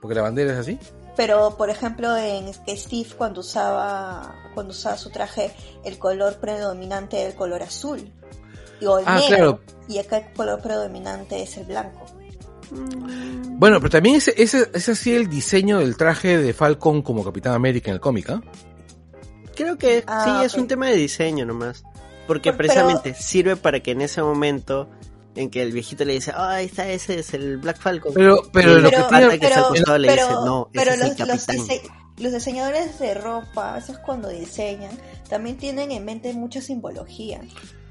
porque la bandera es así. pero por ejemplo en que Steve cuando usaba cuando usaba su traje el color predominante era el color azul o el Ah, negro claro. y acá el color predominante es el blanco. Bueno, pero también ese, ese, es así el diseño del traje de Falcon como Capitán América en el cómic, ¿ah? Creo que Ah, sí, es un tema de diseño nomás. porque Por- precisamente sirve para que en ese momento en que el viejito le dice, ah, ahí está, ese es el Black Falcon. Pero, pero lo que tiene, Ataque al costado le dice, no, ese es el los, los, capitán. dise- los diseñadores de ropa, a veces cuando diseñan, también tienen en mente mucha simbología,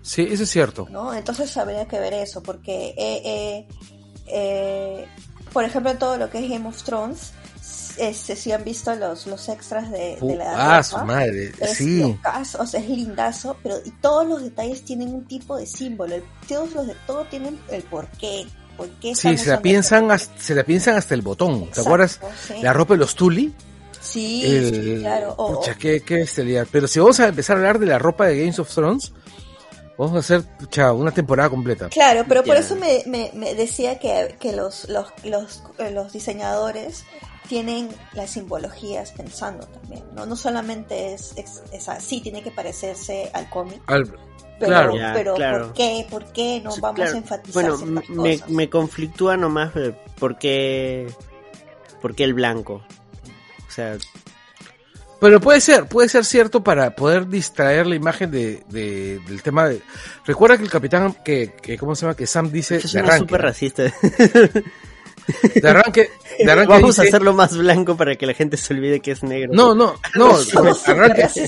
sí, eso es cierto. ¿no? Entonces habría que ver eso, porque, eh, eh, eh, por ejemplo, todo lo que es Game of Thrones, este, si han visto los, los extras de, de la Ah, su madre, es sí. locazo, o sea, es lindazo, pero y todos los detalles tienen un tipo de símbolo, el- todos los de todo tienen el porqué, por qué Sí, se la piensan, esto. hasta, se la piensan hasta el botón. ¿Te acuerdas? sí. La ropa de los Tuli. Sí, El- sí, claro. O- Pucha, qué, qué. Pero si vamos a empezar a hablar de la ropa de Games of Thrones, vamos a hacer pucha, una temporada completa. Claro, pero por eso me, me, me decía que, que los, los, los, eh, los diseñadores tienen las simbologías pensando también, ¿no? No solamente es, es, es así, tiene que parecerse al cómic, Al- pero, Claro. Ya, pero claro. ¿por qué? ¿Por qué no vamos claro. a enfatizar Bueno, me, cosas? me conflictúa nomás porque, porque el blanco. O sea, Pero puede ser, puede ser cierto para poder distraer la imagen de, de- del tema de... Recuerda que el capitán, que, que ¿cómo se llama? Que Sam dice es de una arranque. súper racista. De arranque, de arranque Vamos a hacerlo más blanco para que la gente se olvide que es negro. No, no, no, Somos arranque, sí.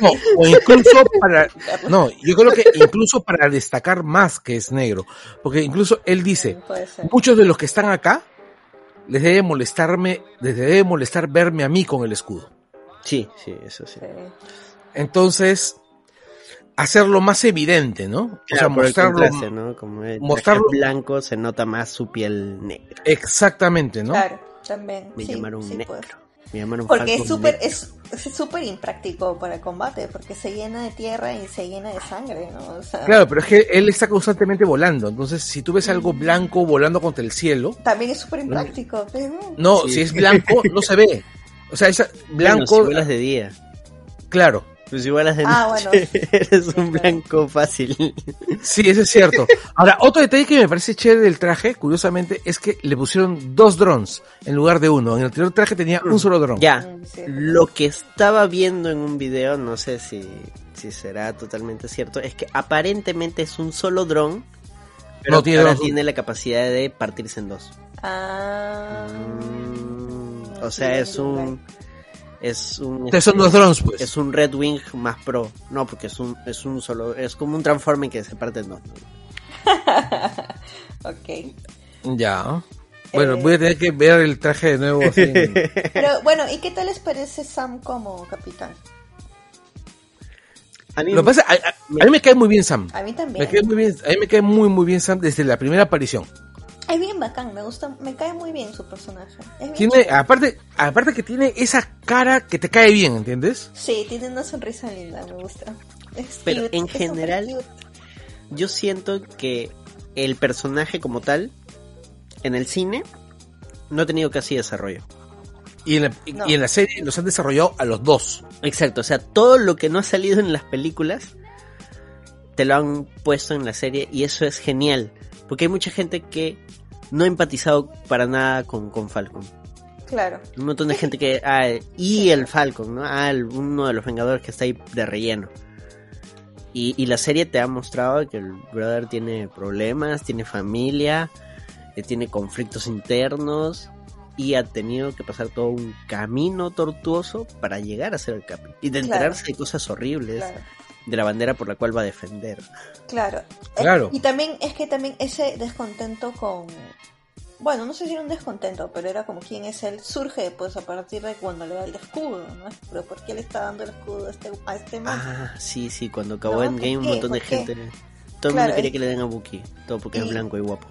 No, o incluso para, no, yo creo que incluso para destacar más que es negro, porque incluso él dice, Puede ser. muchos de los que están acá les debe molestarme, les debe molestar verme a mí con el escudo. Sí, sí, eso sí. Entonces, hacerlo más evidente, ¿no? o sea, mostrarlo. Como el mostrarlo- blanco se nota más su piel negra. exactamente, ¿no? Claro, también. Me sí, llamaron sí, negro. Porque es súper es es súper impráctico para el combate, porque se llena de tierra y se llena de sangre, ¿no? O sea, Claro, pero es que él está constantemente volando, entonces si tú ves algo blanco volando contra el cielo, También es súper impráctico. no, Sí. si es blanco no se ve. O sea, es Bueno, blanco, si vuelas de día. claro. Pues vuelas de Ah, bueno. eres un blanco fácil. Sí, eso es cierto. Ahora, otro detalle que me parece chévere del traje, curiosamente, es que le pusieron dos drones en lugar de uno. En el anterior traje tenía un solo dron. Ya, lo que estaba viendo en un video, no sé si, si será totalmente cierto, es que aparentemente es un solo dron, pero No, tiene ahora dos. tiene la capacidad de partirse en dos. Ah. Mm, o sea, es un es un Entonces son dos drones, pues. es un Red Wing más pro. No, porque es un es un solo es como un Transformer que se parte en dos. ok. Ya. Bueno, Eh. voy a tener que ver el traje de nuevo. así Pero bueno, ¿y qué tal les parece Sam como capitán? A mí Lo que pasa, a, a- a mí me cae muy bien Sam. A mí también. Me cae muy bien, a mí me cae muy muy bien Sam desde la primera aparición. Es bien bacán, me gusta, me cae muy bien su personaje. Es bien Tiene, chévere. aparte, aparte que tiene esa cara que te cae bien, ¿entiendes? Sí, tiene una sonrisa linda, me gusta. Es Pero cute, en es general- cute. yo siento que el personaje como tal en el cine no ha tenido casi desarrollo. Y en, la, No. y en la serie los han desarrollado a los dos. Exacto, o sea, todo lo que no ha salido en las películas te lo han puesto en la serie y eso es genial, porque hay mucha gente que no ha empatizado para nada con, con Falcon. Claro. Un montón de gente que... Ah, y el Falcon, ¿no? Ah, el- uno de los Vengadores que está ahí de relleno. Y, y la serie te ha mostrado que el brother tiene problemas, tiene familia, eh, tiene conflictos internos y ha tenido que pasar todo un camino tortuoso para llegar a ser el Capi. Y de Claro. enterarse de cosas horribles Claro. De la bandera por la cual va a defender. Claro. Claro. Y también es que también ese descontento con bueno, no sé si era un descontento, pero era como quién es él, surge pues a partir de cuando le da el escudo, ¿no? Pero ¿por qué le está dando el escudo a este, a este man? Ah, sí, sí, cuando acabó No, en Game ¿por un montón de gente... Todo el Claro, mundo quería es- que le den a Buki, todo porque es blanco y guapo.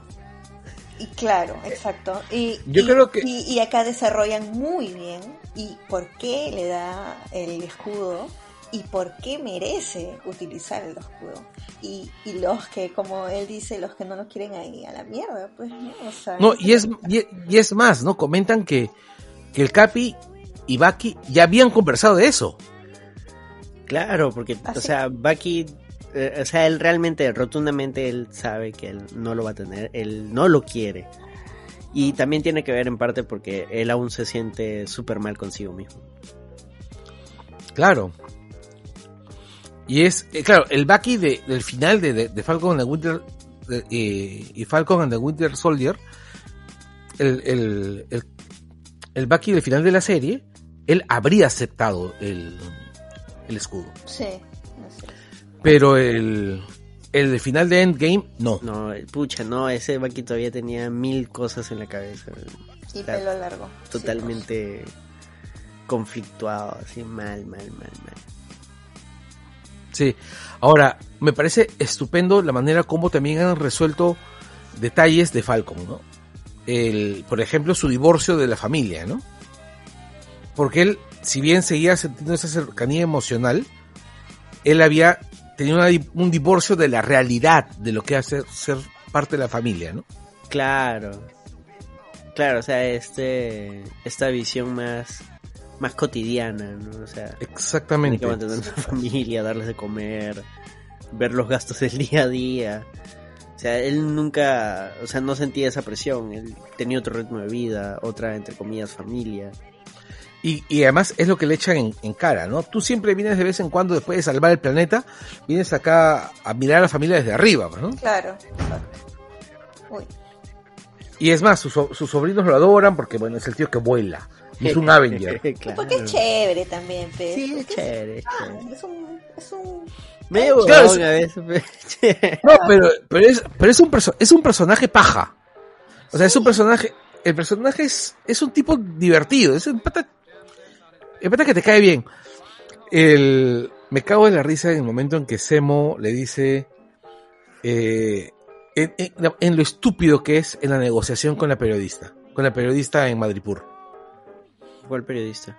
Y claro, exacto. Y, Yo y- creo que- y, y acá desarrollan muy bien y por qué le da el escudo y por qué merece utilizar el escudo. Y, y los que, como él dice, los que no lo quieren ahí a la mierda, pues no, o sea, No, y es, y, y es más, ¿no? Comentan que, que el Capi y Baki ya habían conversado de eso. Claro, porque, ¿Ah, o sí? sea, Bucky, eh, o sea, él realmente, rotundamente, él sabe que él no lo va a tener, él no lo quiere. Y también tiene que ver en parte porque él aún se siente súper mal consigo mismo. Claro. Y es, eh, claro, el Bucky de, del final de, de, de Falcon and the Winter de- eh, y Falcon and the Winter Soldier, el, el, el, el Bucky del final de la serie, él habría aceptado el, el escudo. Sí. así es. Pero el, el del final de Endgame, no. No, pucha, no, ese Bucky todavía tenía mil cosas en la cabeza. Y pelo largo. Sí, Totalmente conflictuado, así mal, mal, mal, mal. Sí. Ahora, me parece estupendo la manera como también han resuelto detalles de Falcon, ¿no? El, por ejemplo, su divorcio de la familia, ¿no? Porque él, si bien seguía sintiendo esa cercanía emocional, él había tenido una un divorcio de la realidad de lo que hace ser parte de la familia, ¿no? Claro. Claro, o sea, este esta visión más más cotidiana, ¿no? O sea, tiene Exactamente. que mantener una familia, darles de comer, ver los gastos del día a día. O sea, él nunca, o sea, no sentía esa presión, él tenía otro ritmo de vida, otra entre comillas familia. Y, y además es lo que le echan en, en cara, ¿no? Tú siempre vienes de vez en cuando, después de salvar el planeta, vienes acá a mirar a la familia desde arriba, ¿no? Claro. Uy. Y es más, sus, sus sobrinos lo adoran porque, bueno, es el tío que vuela. Y es un Avenger. Claro. Porque es chévere también, pues. Sí, es Porque chévere, es ah, chévere. es un, es un Medio Claro, es- a veces. pero- No, pero, pero, es, pero es, un perso- es un personaje paja. O sea, es un personaje... El personaje es, es un tipo divertido. Es un pata... El pata que te cae bien. El, me cago en la risa en el momento en que Semo le dice... eh, en, en- en lo estúpido que es en la negociación con la periodista. Con la periodista en Madripur. ¿Cuál periodista?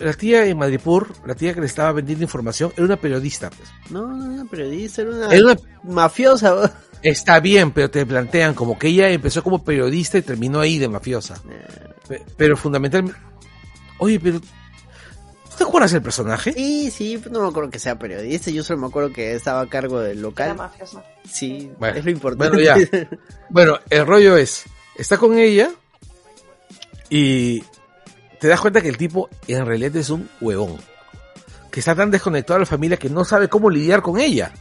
La tía en Madripur, la tía que le estaba vendiendo información, era una periodista. Pues. No, no era periodista, era una, Era una mafiosa. ¿no? Está bien, pero te plantean como que ella empezó como periodista y terminó ahí de mafiosa. Eh, Pe- Pero fundamentalmente... Oye, pero... ¿tú ¿Te acuerdas del personaje? Sí, sí, no me acuerdo que sea periodista, yo solo me acuerdo que estaba a cargo del era local. mafioso. Sí, Bueno, es lo importante. bueno, ya. Bueno, el rollo es... Está con ella y te das cuenta que el tipo en realidad es un huevón. Que está tan desconectado de la familia que no sabe cómo lidiar con ella.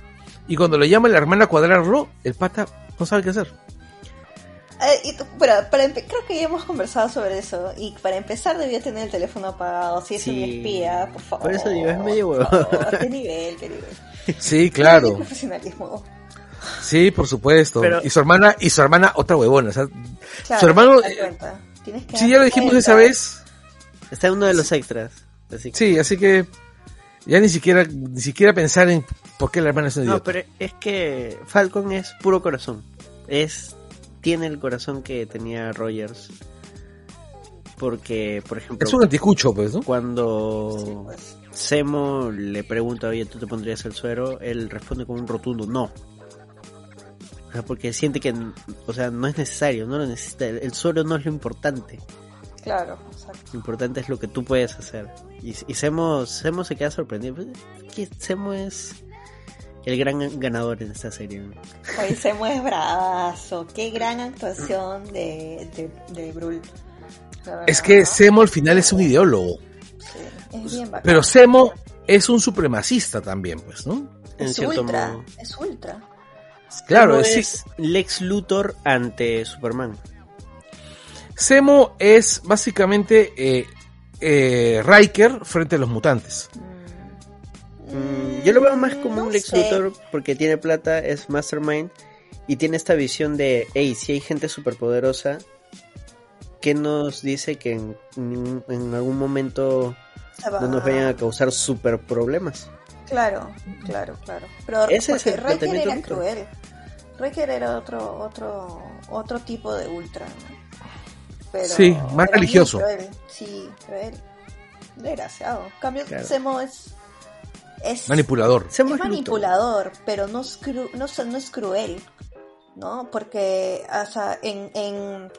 Y cuando le llama la hermana a cuadrarlo, el pata no sabe qué hacer. Eh, y tú- pero para empe- creo que ya hemos conversado sobre eso. Y para empezar, debía tener el teléfono apagado. Si es Sí. un espía, por favor. Por eso digo, es medio huevón. ¿Qué nivel? ¿Qué nivel? Sí, ¿Qué claro. profesionalismo? Sí, por supuesto. Pero- Y su hermana, y su hermana otra huevona. o sea, Claro, su hermano, tienes que sí, ya lo dijimos cuenta. esa vez. Está en uno de los extras. Así que... Sí, así que ya ni siquiera, ni siquiera pensar en por qué la hermana es un No, idiota. pero es que Falcon es puro corazón. Es tiene el corazón que tenía Rogers. Porque, por ejemplo, Es un anticucho, pues, ¿no? cuando Sí, pues. Semo le pregunta, oye, ¿tú te pondrías el suero? Él responde con un rotundo no. O sea, porque siente que, o sea, no es necesario, no lo necesita. El, el suero no es lo importante. Claro, exacto. Lo importante es lo que tú puedes hacer. Y, y Semo, Semo se queda sorprendido. Pues, es que Semo es el gran ganador en esta serie. ¿no? Hoy se mueve bravazo. Qué gran actuación de, de, de Brul. Verdad. Es que Semo al final es un ideólogo. Sí, es bien bacán. Pero Semo es un supremacista también, pues, ¿no? En es cierto ultra. modo. Es ultra. Claro, es, es Lex Luthor ante Superman. Semo es básicamente eh, eh, Riker frente a los mutantes. Mm, yo lo veo más como No un Lex sé. Luthor porque tiene plata, es Mastermind y tiene esta visión de, hey, si hay gente superpoderosa, ¿qué nos dice que en, en- algún momento va- no nos vayan a causar super problemas? Claro, claro, claro. Pero Ese es el planteamiento era ultra. cruel. Riker era otro, otro, otro tipo de ultra. ¿no? Pero Sí, más religioso. cruel, Sí, cruel. Desgraciado. En cambio, Claro. Zemo es, es Manipulador. Semo es manipulador, pero no es, cru- no, es- no es cruel, ¿no? Porque o sea, en, en,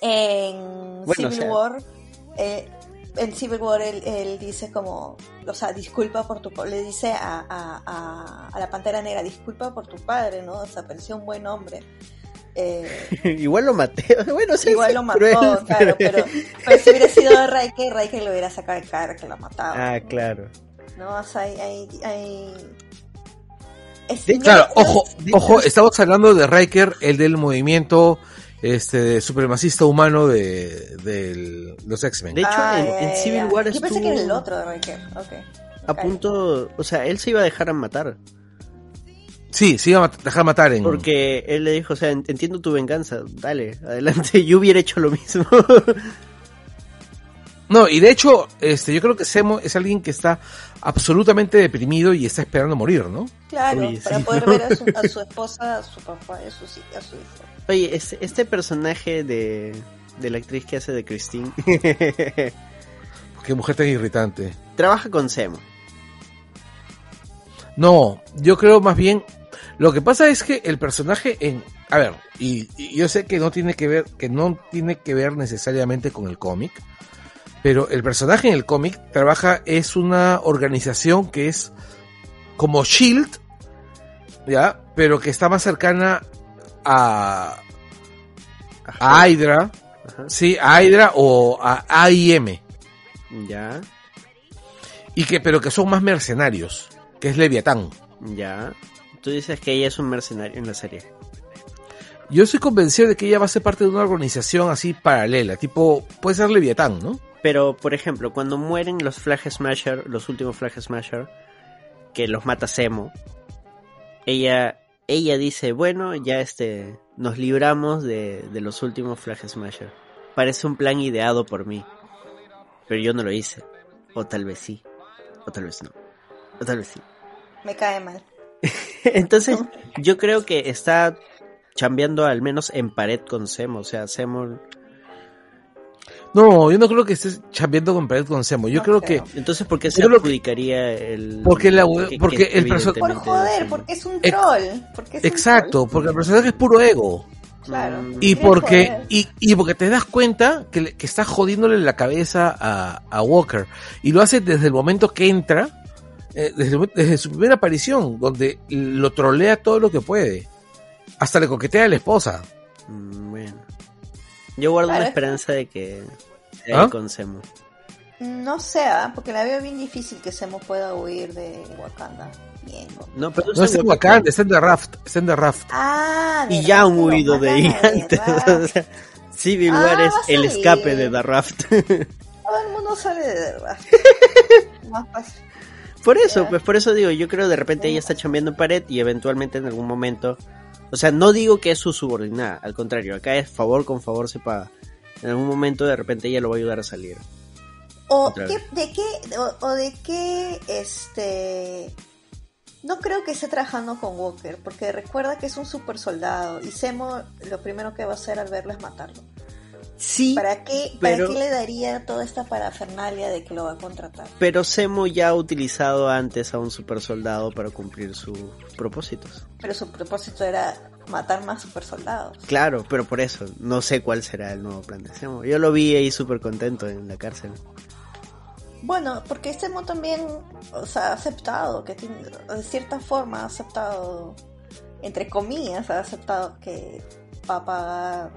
en Bueno, Civil o sea- War, eh, en Civil War él, él dice como, o sea, disculpa por tu, le dice a, a, a, a la Pantera Negra, disculpa por tu padre, ¿no? O sea, parecía un buen hombre. Eh, Igual lo maté. Bueno, sí, igual lo mató, cruel, claro, pero, pero si hubiera sido Riker, Riker lo hubiera sacado de cara que lo mataba. Ah, claro. ¿no? O sea, hay... hay, hay- Es- De- no- Claro, no- ojo, ojo, estamos hablando de Riker, el del movimiento este supremacista humano de, del- los X-Men. De hecho, Ah, en, ya, en Civil ya. War Yo estuvo pensé que era el otro de Riker. Ok. a punto, o sea, él se iba a dejar matar. Sí, sí iba a dejar matar en... Porque él le dijo, o sea, en- entiendo tu venganza, dale, adelante, yo hubiera hecho lo mismo. No, y de hecho, este, yo creo que Semo es alguien que está absolutamente deprimido y está esperando morir, ¿no? Claro, Oye, para sí, poder ¿no? ver a su, a su esposa, a su papá y a su, a su hijo. Oye, este, este personaje de, de la actriz que hace de Christine Qué mujer tan irritante. trabaja con Semo. No, yo creo más bien. Lo que pasa es que el personaje en. A ver, y, y yo sé que no tiene que ver, que no tiene que ver necesariamente con el cómic. Pero el personaje en el cómic trabaja, es una organización que es como Shield, ¿ya? Pero que está más cercana a, a Hydra, Ajá. sí, a Hydra o a AIM. Ya, Y que, pero que son más mercenarios, que es Leviatán. ya. Tú dices que ella es un mercenario en la serie. Yo estoy convencido de que ella va a ser parte de una organización así paralela, tipo, puede ser Leviatán, ¿no? Pero, por ejemplo, cuando mueren los Flag Smasher, los últimos Flag Smasher, que los mata Semo, ella, ella dice, bueno, ya este, nos libramos de, de los últimos Flag Smasher. Parece un plan ideado por mí. Pero yo no lo hice. O tal vez sí. O tal vez no. O tal vez sí. Me cae mal. Entonces, yo creo que está chambeando al menos en pared con Semo. O sea, Semo... No, yo no creo que estés chambeando con Pared con Semo. Yo No creo creo. que, Entonces, ¿por qué se Yo creo que- adjudicaría el... Porque la- que- porque que el perso- Por joder, porque es un troll. Porque es un exacto, troll. porque el personaje es puro ego. Claro. Mm. Y porque, y, y porque te das cuenta que, le- que está jodiéndole la cabeza a, a Walker. Y lo hace desde el momento que entra, eh, desde, desde su primera aparición, donde lo trolea todo lo que puede. Hasta le coquetea a la esposa. Mm, Bueno. Yo guardo Claro, una es- esperanza de que se ¿Ah? con Semo. No sé, ¿ah? porque la veo bien difícil que Semo pueda huir de Wakanda. Bien. No, pero No está en Wakanda, está en The Raft. Está en The Raft. Ah, Y ya han huido de ahí antes. o sea, Civil Ah, War es va a el escape de The Raft. Todo el mundo sale de verdad. Más fácil. por eso, pues por eso digo, yo creo de repente ella está chambeando en pared y eventualmente en algún momento. O sea, no digo que es su subordinada, al contrario, acá es favor con favor se paga. En algún momento de repente ella lo va a ayudar a salir. O qué, de qué, o, o de qué, este, no creo que esté trabajando con Walker, porque recuerda que es un super soldado y Semo lo primero que va a hacer al verlo es matarlo. Sí, ¿Para qué, para pero- qué le daría toda esta parafernalia de que lo va a contratar? pero Semo ya ha utilizado antes a un super soldado para cumplir sus propósitos. Pero su propósito era matar más super soldados. Claro, pero por eso, no sé cuál será el nuevo plan de Semo. Yo lo vi ahí súper contento en la cárcel. Bueno, porque Semo también, o sea, ha aceptado que tiene, de cierta forma ha aceptado, entre comillas, ha aceptado que va a pagar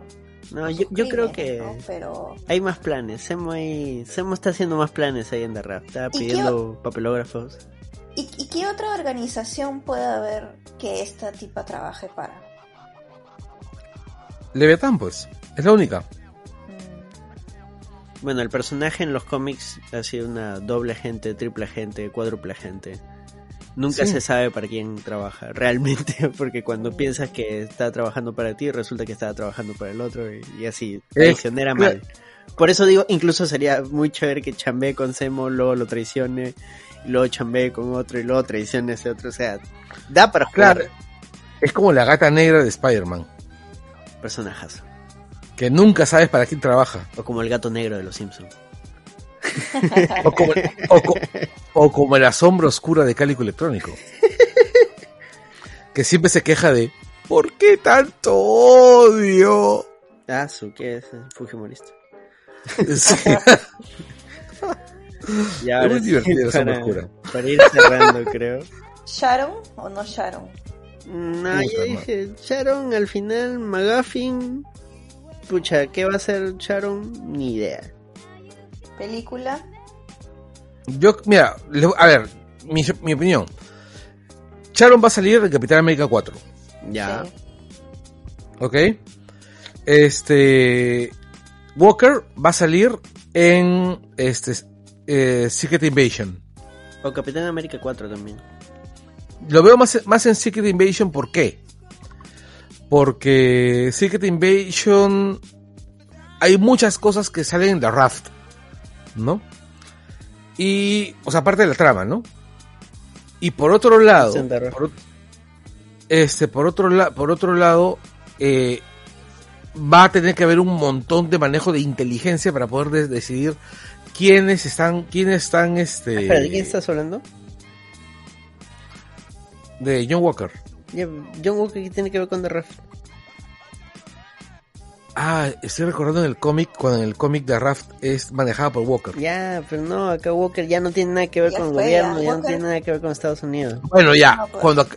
No, yo, yo creo que ¿no? Pero hay más planes. Semo, ahí- Semo está haciendo más planes ahí en The Rap. Está ¿Y qué pidiendo papelógrafos. ¿Y, y qué otra organización puede haber que esta tipa trabaje para? Leviatán, pues. Es la única. Bueno, el personaje en los cómics ha sido una doble agente, triple agente, cuádruple agente. Nunca Sí. se sabe para quién trabaja realmente, porque cuando piensas que está trabajando para ti, resulta que estaba trabajando para el otro y, y así, traicionera claro. mal. Por eso digo, incluso sería muy chévere que chambee con Semo, luego lo traicione, y luego chambee con otro y luego traicione a ese otro. O sea, da para jugar Claro. Es como la gata negra de Spider-Man. personajes. Que nunca sabes para quién trabaja. O como el gato negro de los Simpsons. O como, o o como la sombra oscura de Cálico Electrónico. Que siempre se queja de ¿Por qué tanto odio? Ah, su, ¿qué es? Fujimorista. Sí. Y Es ahora muy sí, divertida la sombra para- oscura. Para ir cerrando, creo. ¿Sharon o no Sharon? No, Puta yo dije, Sharon al final, McGuffin. Pucha, ¿qué va a hacer Sharon? Ni idea. ¿Película? Yo, mira, le- a ver, mi, mi opinión. Sharon va a salir en Capitán América 4. Ya. Sí. ¿Ok? Este. Walker va a salir en este eh, Secret Invasion. O Capitán América 4 también. Lo veo más, más en Secret Invasion, ¿por qué? Porque Secret Invasion hay muchas cosas que salen de Raft, ¿no? Y, o sea, aparte de la trama, ¿no? Y por otro lado, Raft. por, este, por otro lado, por otro lado, eh, va a tener que haber un montón de manejo de inteligencia para poder de- decidir quiénes están, quiénes están, este, Espera, ¿de quién estás hablando? de John Walker. John Walker, ¿qué tiene que ver con The Ref? Ah, estoy recordando en el cómic, cuando en el cómic de Raft es manejada por Walker. Ya, pero no, acá Walker ya no tiene nada que ver Ya con el gobierno, ya, ya no tiene nada que ver con Estados Unidos. Bueno, ya, No, pues. cuando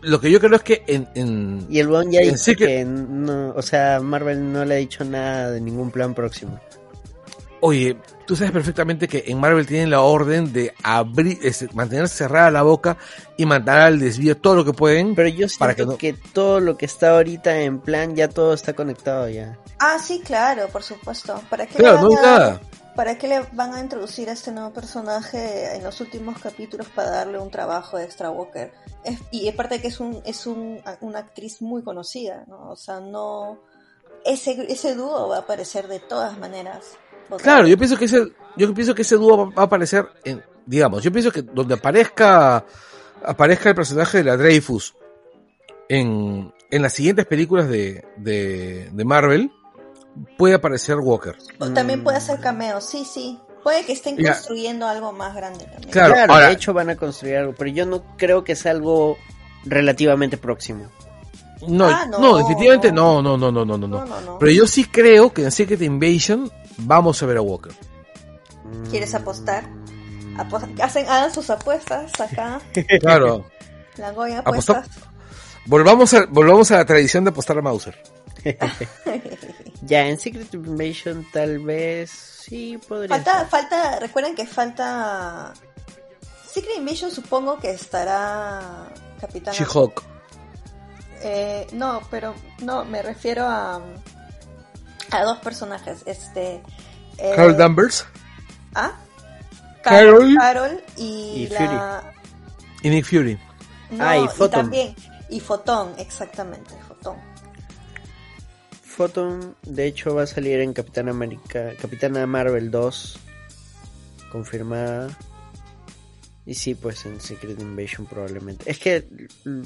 lo que yo creo es que en, en- Y el weón ya que- que no, o sea, Marvel no le ha dicho nada de ningún plan próximo. oye, tú sabes perfectamente que en Marvel tienen la orden de abrir, este, mantener cerrada la boca y mandar al desvío todo lo que pueden. Pero yo Para siento que que, no- todo lo que está ahorita en plan, ya todo está conectado ya. Ah, sí, claro, por supuesto. ¿Para qué, Claro, le no hay a- nada. ¿Para qué le van a introducir a este nuevo personaje en los últimos capítulos para darle un trabajo extra a Walker? Es- y aparte de que es un es un, una actriz muy conocida, ¿no? O sea, no ese ese dúo va a aparecer de todas maneras. O sea, Claro, yo pienso que ese, yo pienso que ese dúo va a aparecer en, digamos, yo pienso que donde aparezca, aparezca el personaje de la Dreyfus en, en las siguientes películas de, de, de Marvel, puede aparecer Walker. También puede Mm. hacer cameos, sí, sí. Puede que estén Ya. construyendo algo más grande también. Claro, Claro, ahora- de hecho van a construir algo, pero yo no creo que sea algo relativamente próximo. No, Ah, no, no, definitivamente no. no, no, no, no, no, no, No, no. no, no. Pero yo sí creo que en Secret Invasion vamos a ver a Walker. ¿Quieres apostar? Apo- hacen, hagan sus apuestas acá. Claro. La Goya apuestas. Volvamos a, volvamos a la tradición de apostar a Mauser. Ya, en Secret Invasion tal vez sí podría Falta, ser. falta, recuerden que falta. Secret Invasion supongo que estará Capitán. She-Hulk. Eh, no, pero no, me refiero a a dos personajes, este. eh, Carol Danvers ¿Ah? Carol. Carol y, Y la. y Nick Fury. No, Ah, y Photon. también. Y Fotón, exactamente, Fotón. Photon, de hecho, va a salir en Capitán América, Capitana Marvel 2, confirmada. Y sí, pues en Secret Invasion probablemente. Es que mm,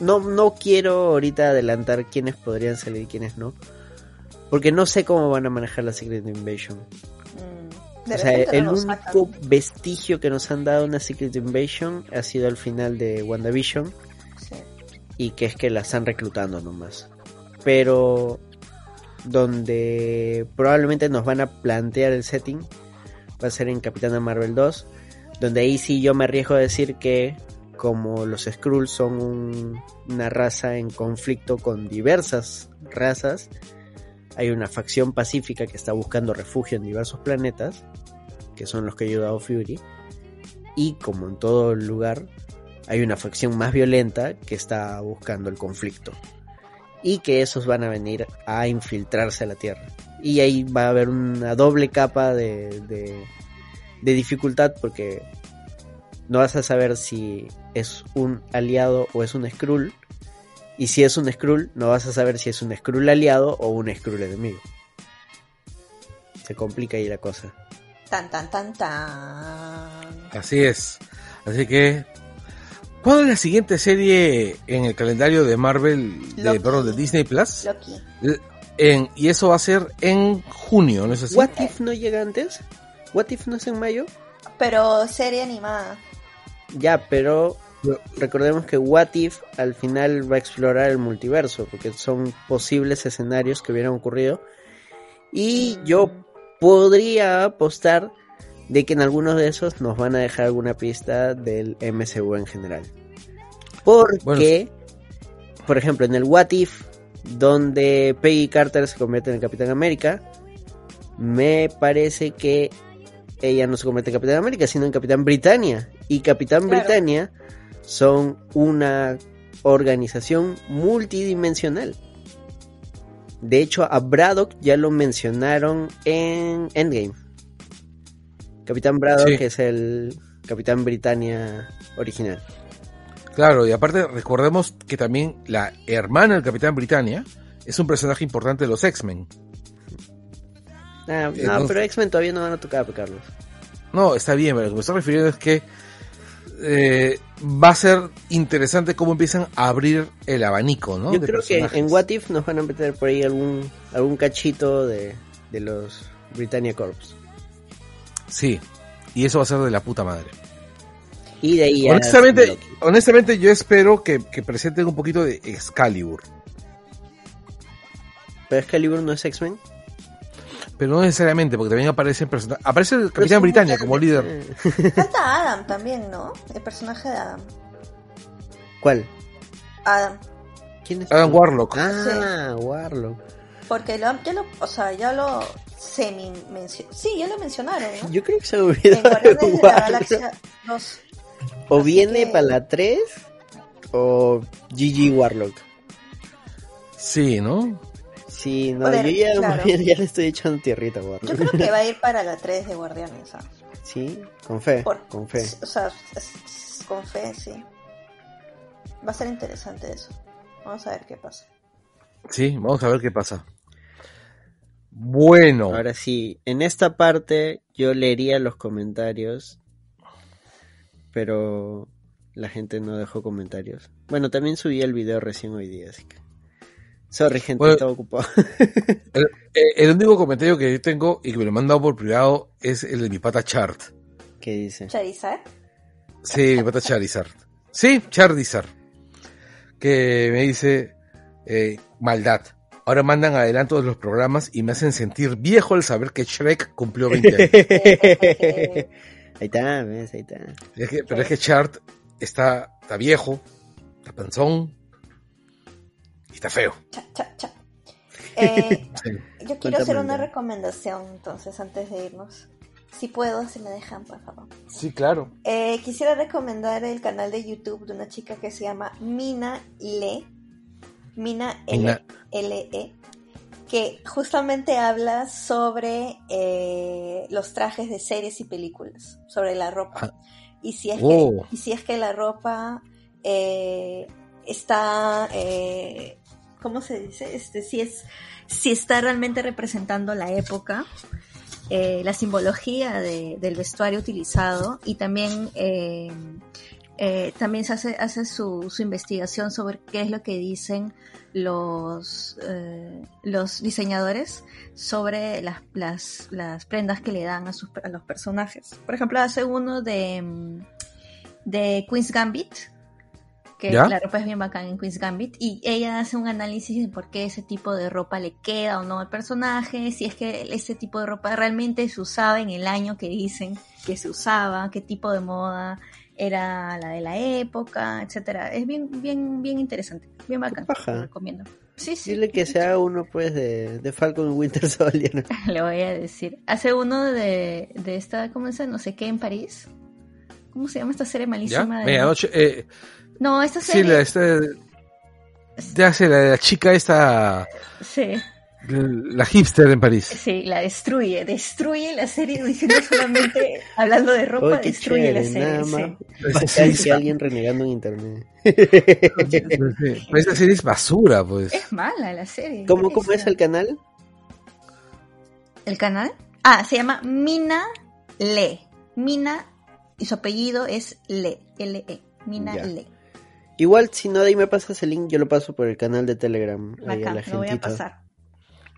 no, no quiero ahorita adelantar quiénes podrían salir y quiénes no. Porque no sé cómo van a manejar la Secret Invasion. Mm, o sea, el no único sacan. vestigio que nos han dado una Secret Invasion ha sido al final de WandaVision. Sí. y que es que la están reclutando nomás. Pero donde probablemente nos van a plantear el setting va a ser en Capitana Marvel 2, donde ahí sí yo me arriesgo a decir que como los Skrulls son un- una raza en conflicto con diversas razas, hay una facción pacífica que está buscando refugio en diversos planetas, que son los que ha Fury, y como en todo lugar, hay una facción más violenta que está buscando el conflicto. Y que esos van a venir a infiltrarse a la Tierra. Y ahí va a haber una doble capa de, de dificultad porque no vas a saber si es un aliado o es un Skrull. Y si es un Skrull, no vas a saber si es un Skrull aliado o un Skrull enemigo. Se complica ahí la cosa. Tan, tan, tan, tan. Así es. Así que. ¿Cuándo es la siguiente serie en el calendario de Marvel, de, perdón, de Disney Plus? Loki. En, y eso va a ser en junio, ¿no es así? ¿What if no llega antes? ¿What if no es en mayo? Pero serie animada. Ya, pero recordemos que What If al final va a explorar el multiverso, porque son posibles escenarios que hubieran ocurrido. Y yo podría apostar de que en algunos de esos nos van a dejar alguna pista del MCU en general. Porque, por ejemplo, en el What If, donde Peggy Carter se convierte en el Capitán América, me parece que ella no se convierte en Capitán América, sino en Capitán Britannia. y Capitán Claro. Britannia son una organización multidimensional. De hecho, a Braddock ya lo mencionaron en Endgame. Capitán Braddock Sí. es el Capitán Britannia original. Claro, y aparte recordemos que también la hermana del Capitán Britannia es un personaje importante de los X-Men. Ah, no, no- pero X-Men todavía no van a tocar, Carlos. No, está bien, pero lo que me estoy refiriendo es que eh, va a ser interesante cómo empiezan a abrir el abanico, ¿no? Yo de creo que en What If nos van a meter por ahí algún, algún cachito de, de los Britannia Corps. Sí, y eso va a ser de la puta madre. Y de ahí Honestamente, honestamente yo espero que, que presenten un poquito de Excalibur, Pero Excalibur no es X-Men. Pero no necesariamente, porque también aparecen personajes... Aparece el Capitán Britannia como líder. Falta Adam también, ¿no? El personaje de Adam. ¿Cuál? Adam. ¿Quién es? Adam Warlock. Ah, Warlock. Porque lo, ya lo, o sea, ya lo semi mencionaron. Sí, ya lo mencionaron, ¿no? Yo creo que se ha En olvidado de Guardianes de la Warlock. Galaxia 2. O Así viene que- para la 3 o GG Warlock. Sí, ¿no? Sí, no, yo ya, claro. ya le estoy echando tierrita a Warlock. Yo creo que va a ir para la 3 de Guardianes. ¿ah? Sí, con fe, Por- con fe. O sea, es- es- con fe, sí. Va a ser interesante eso. Vamos a ver qué pasa. Sí, vamos a ver qué pasa. Bueno, Ahora sí, en esta parte yo leería los comentarios, pero la gente no dejó comentarios. Bueno, también subí el video recién hoy día, así que... Sorry, gente, Bueno. estaba ocupado. el, el único comentario que yo tengo y que me lo han dado por privado es el de mi pata Chart. ¿Qué dice? Charizard. Sí, mi pata Charizard. Sí, Charizard. Que me dice eh, maldad. Ahora mandan adelanto de los programas y me hacen sentir viejo al saber que Shrek cumplió 20 años. ahí está, ves, ahí está. Es que- pero es que Chart está, está viejo, está panzón y está feo. Cha, cha, cha. Eh, Sí. yo quiero hacer una recomendación entonces antes de irnos. Si puedo, si me dejan, por favor. Sí, claro. Eh, quisiera recomendar el canal de YouTube de una chica que se llama Mina Le. Mina L. L E. Que justamente habla sobre eh, los trajes de series y películas, sobre la ropa. Ah. Y, si es Oh. que, y si es que la ropa eh, está. ¿Cómo se dice? Este, si, es, si está realmente representando la época eh, la simbología de- del vestuario utilizado y también eh, eh, también se hace, hace su, su investigación sobre qué es lo que dicen los, los diseñadores sobre las, las, las prendas que le dan a, sus, a los personajes. Por ejemplo, hace uno de, de Queen's Gambit, ¿Ya? la ropa es bien bacán en Queen's Gambit, y ella hace un análisis de por qué ese tipo de ropa le queda o no al personaje, si es que ese tipo de ropa realmente se usaba en el año que dicen que se usaba, qué tipo de moda era la de la época, etcétera. Es bien, bien, bien interesante, bien bacán. Lo recomiendo. Sí, sí. Dile que sea uno, pues, de, de Falcon Winter Soldier. Le voy a decir. Hace uno de, de esta, ¿cómo se No sé qué en París. ¿Cómo se llama esta serie ¿Ya? malísima? de-. Eh, No, esta sí, serie. la, esta, ya sé, la de la chica esta, Sí, la hipster en París. sí, la destruye. Destruye la serie diciendo solamente, hablando de ropa, destruye la chévere, nada serie. más. sí. Sí, que alguien renegando en internet. Pero esta serie es basura, pues. Es mala la serie. ¿Cómo, cómo es el canal? ¿El canal? Ah, se llama Mina Le. Mina y su apellido es Le. L-E. Mina Ya. Le. Igual, si no, de ahí me pasas el link, yo lo paso por el canal de Telegram. Ahí a la lo voy a pasar.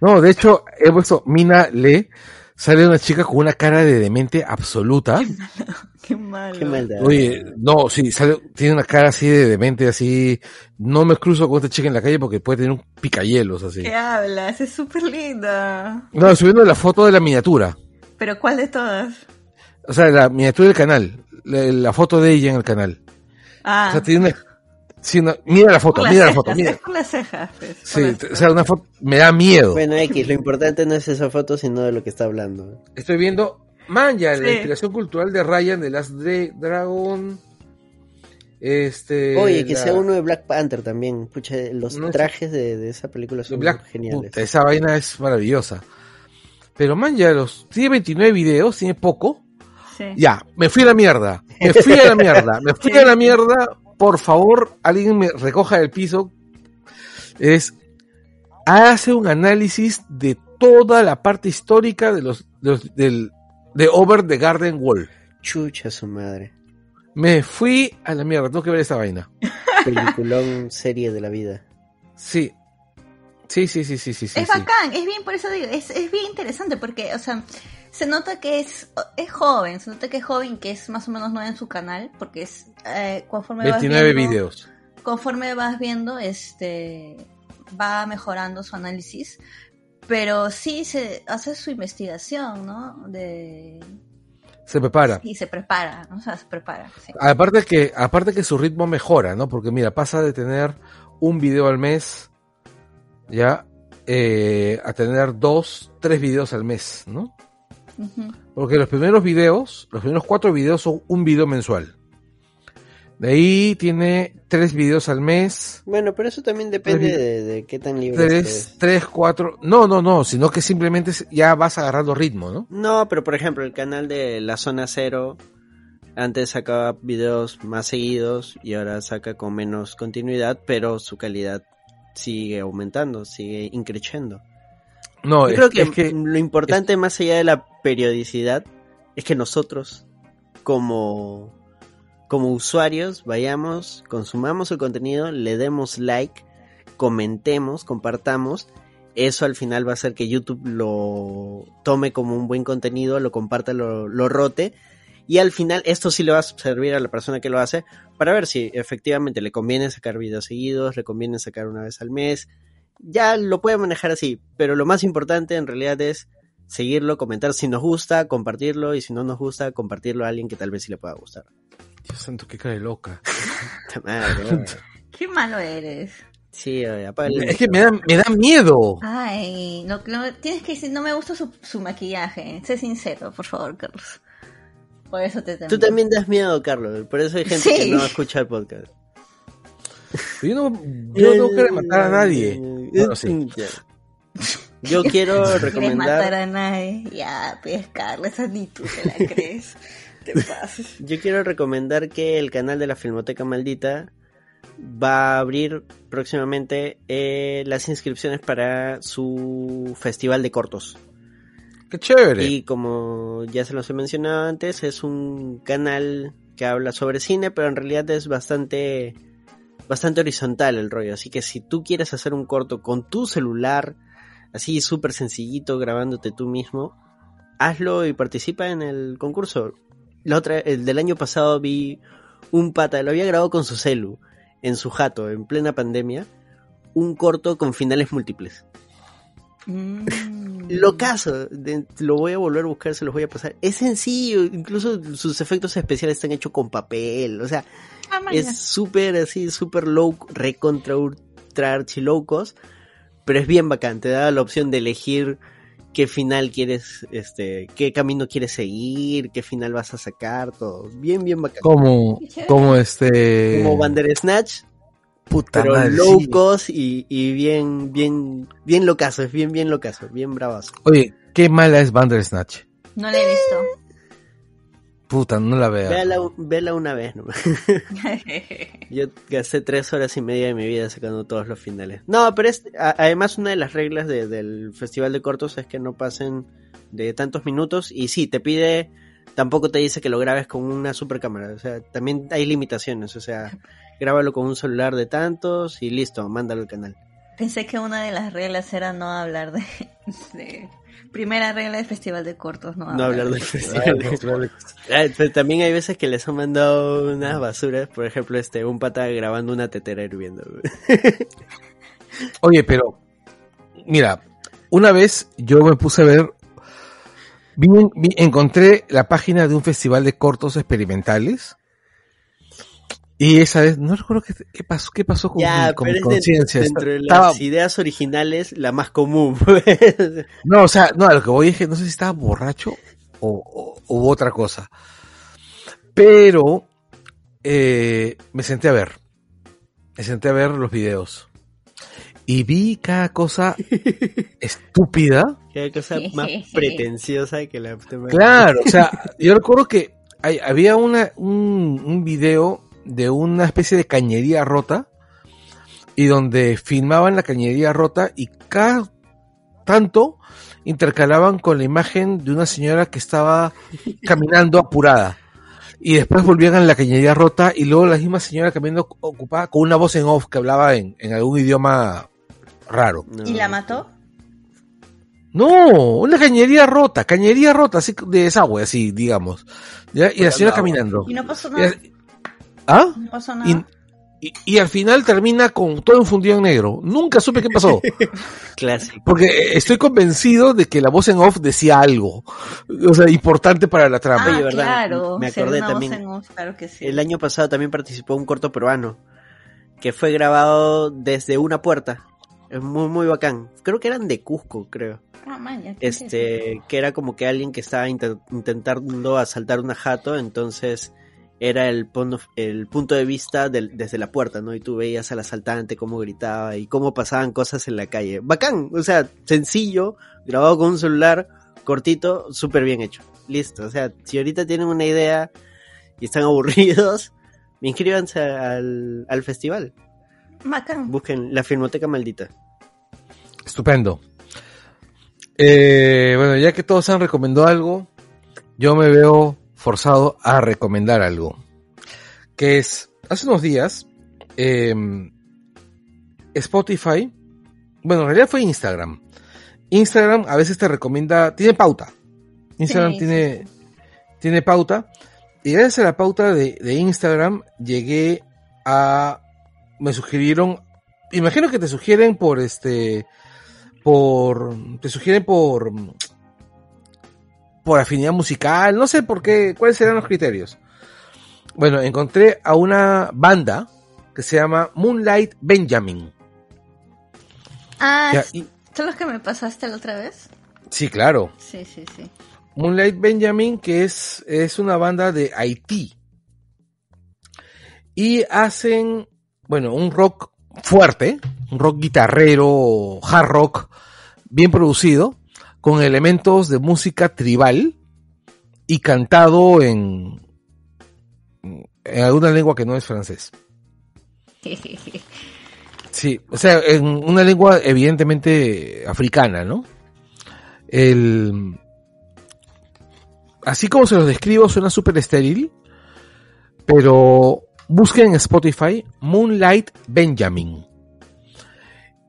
No, de hecho, he puesto Mina Le. Sale una chica con una cara de demente absoluta. Qué malo. Qué maldad. Oye, no, sí, sale, tiene una cara así de demente, así. No me cruzo con esta chica en la calle porque puede tener un picayelos así. ¿Qué hablas? Es súper linda. No, subiendo la foto de la miniatura. ¿Pero cuál de todas? O sea, la miniatura del canal. La, la foto de ella en el canal. Ah, O sea, tiene una, sí, una- mira la foto, mira la foto, mira. Las cejas. Sí, o sea, una foto, me da miedo. Bueno, X, lo importante no es esa foto, sino de lo que está hablando. Estoy viendo Man, ya, la inspiración cultural de Ryan de Last Dra- Dragon. Este. Oye, que la- sea uno de Black Panther también. Pucha, los No trajes de, de esa película son Black geniales. puta, esa vaina es maravillosa. Pero man, ya los. Tiene 29 videos, tiene poco. Sí. Ya, me fui a la mierda. Me fui a la mierda. Me fui a la mierda. Por favor, alguien me recoja del piso. Es. Hace un análisis de toda la parte histórica de los, de los- del, de Over the Garden Wall. Chucha su madre. Me fui a la mierda. Tengo que ver esta vaina. Peliculón serie de la vida. Sí. Sí, sí, sí, sí, sí, es sí. bacán, es bien, por eso digo, es, es bien interesante porque, o sea, se nota que es, es joven, se nota que es joven, que es más o menos nuevo en su canal, porque es, eh, conforme vas 29 viendo- videos. conforme vas viendo, este, va mejorando su análisis, pero sí se hace su investigación, ¿no? De, Se prepara. y se prepara, ¿no? O sea, se prepara, sí. Aparte que, aparte que su ritmo mejora, ¿no? Porque mira, pasa de tener un video al mes, ya, eh, a tener dos, tres videos al mes, ¿no? Porque los primeros videos, los primeros cuatro videos son un video mensual. De ahí tiene tres videos al mes, Bueno, pero eso también depende Tres- de, de qué tan libre tres, estés. tres, cuatro, no, no, no, sino que simplemente ya vas agarrando ritmo, ¿no? No, pero por ejemplo, el canal de La Zona Cero antes sacaba videos más seguidos y ahora saca con menos continuidad, pero su calidad sigue aumentando, sigue increciendo. No, Yo es, creo que, es que lo importante más allá de la periodicidad es que nosotros como como usuarios vayamos, consumamos el contenido, le demos like, comentemos, compartamos. Eso al final va a hacer que YouTube lo tome como un buen contenido, lo comparta, lo, lo rote. Y al final esto sí le va a servir a la persona que lo hace para ver si efectivamente le conviene sacar videos seguidos, le conviene sacar una vez al mes. Ya lo puede manejar así, pero lo más importante en realidad es seguirlo, comentar si nos gusta, compartirlo y si no nos gusta, compartirlo a alguien que tal vez sí le pueda gustar. Dios santo, qué cae loca. Puta madre, weón. Qué malo eres. Sí, oye, apágale. Es que me da, me da miedo. Ay, no, no, tienes que decir, no me gusta su, su maquillaje. Sé sincero, por favor, Carlos. Por eso te Tú también das miedo, Carlos. Por eso hay gente Sí. que no escucha el podcast. Yo no, yo no quiero matar a nadie. Bueno, sí. Yo quiero ¿Quieres matar recomendar. a nadie? Ya, Carlos, esa ni tú te la crees. te pases. Yo quiero recomendar que el canal de la Filmoteca Maldita va a abrir próximamente eh, las inscripciones para su festival de cortos. Qué chévere. Y como ya se los he mencionado antes, es un canal que habla sobre cine, pero en realidad es bastante bastante horizontal el rollo. Así que si tú quieres hacer un corto con tu celular, así súper sencillito, grabándote tú mismo, hazlo y participa en el concurso. La otra, el del año pasado vi un pata, lo había grabado con su celu, en su jato, en plena pandemia, un corto con finales múltiples. Mm. Lo caso, de- lo voy a volver a buscar, se los voy a pasar. Es sencillo, incluso sus efectos especiales están hechos con papel, o sea, Ah, es súper así, súper low, recontra ultra archi low cost, pero es bien bacán, te da la opción de elegir qué final quieres, este, qué camino quieres seguir, qué final vas a sacar, todo, bien, bien bacán. Como, como este. Como Bandersnatch, puta pero madre, low sí. cost y, y bien, bien, bien locazo, es bien, bien locazo, bien bravazo. Oye, qué mala es Bandersnatch. No la he visto. Puta, no la veo. Véala, vela una vez nomás. Yo gasté tres horas y media de mi vida sacando todos los finales. No, pero es, a- además una de las reglas de- del Festival de Cortos es que no pasen de tantos minutos y sí, te pide, tampoco te dice que lo grabes con una super cámara, o sea, también hay limitaciones, o sea, grábalo con un celular de tantos y listo, mándalo al canal. Pensé que una de las reglas era no hablar de... de- Primera regla del festival de cortos, no, No hablar del Ah, festival. de- Ah, pero también hay veces que les han mandado unas basuras, por ejemplo, este, un pata grabando una tetera hirviendo. Oye, pero, mira, una vez yo me puse a ver, vi, vi- encontré la página de un festival de cortos experimentales. Y esa vez, no recuerdo qué, qué pasó, qué pasó con, Ya, mi- con pero mi conciencia. dentro de Estaba- las ideas originales, la más común. pues. no, o sea, no, a lo que voy es que no sé si estaba borracho o, o- u otra cosa. Pero eh, me senté a ver. Me senté a ver los videos. Y vi cada cosa estúpida. Qué cosa más pretenciosa que la. Claro, o sea, yo recuerdo que hay- había una, un, un video de una especie de cañería rota y donde filmaban la cañería rota y cada tanto intercalaban con la imagen de una señora que estaba caminando apurada y después volvían a la cañería rota y luego la misma señora caminando ocupada con una voz en off que hablaba en, en algún idioma raro. No. ¿Y la mató? No, una cañería rota, cañería rota, así de desagüe, así, digamos. ¿Ya? Y la señora caminando. ¿Y no pasó Y- nada? ¿Ah? ¿No pasó Y, nada? y- y al final termina con todo infundido en negro. Nunca supe qué pasó. Clásico. Porque estoy convencido de que la voz en off decía algo. O sea, importante para la trama. Ah, Oye, ¿verdad? claro. Me acordé una voz también. en off, claro que sí. El año pasado también participó un corto peruano que fue grabado desde una puerta. Es muy, muy bacán. Creo que eran de Cusco, creo. Ah, man. Este, que era como que alguien que estaba intentando asaltar una jato, entonces era el, punto- el punto de vista del- desde la puerta, ¿no? Y tú veías al asaltante cómo gritaba y cómo pasaban cosas en la calle. Bacán, o sea, sencillo, grabado con un celular, cortito, súper bien hecho. Listo, o sea, si ahorita tienen una idea y están aburridos, inscríbanse al, al festival. Bacán. Busquen la Filmoteca Maldita. Estupendo. Eh, bueno, ya que todos han recomendado algo, yo me veo forzado a recomendar algo. Que es, hace unos días, eh, Spotify, bueno, en realidad fue Instagram. Instagram a veces te recomienda, tiene pauta. Instagram Sí, tiene, tiene pauta. Y gracias a la pauta de, de Instagram llegué a, me sugirieron, imagino que te sugieren por este, por, te sugieren por, por afinidad musical, no sé por qué, cuáles serán los criterios. Bueno, encontré a una banda que se llama Moonlight Benjamin. Ah, Ya, y- ¿son los que me pasaste la otra vez? sí, claro. Sí, sí, sí. Moonlight Benjamin, que es, es una banda de Haití. Y hacen, bueno, un rock fuerte, un rock guitarrero, hard rock, bien producido, con elementos de música tribal y cantado en, en alguna lengua que no es francés. Sí, o sea, en una lengua evidentemente africana, ¿no? El, así como se los describo, suena súper estéril, pero busquen en Spotify Moonlight Benjamin.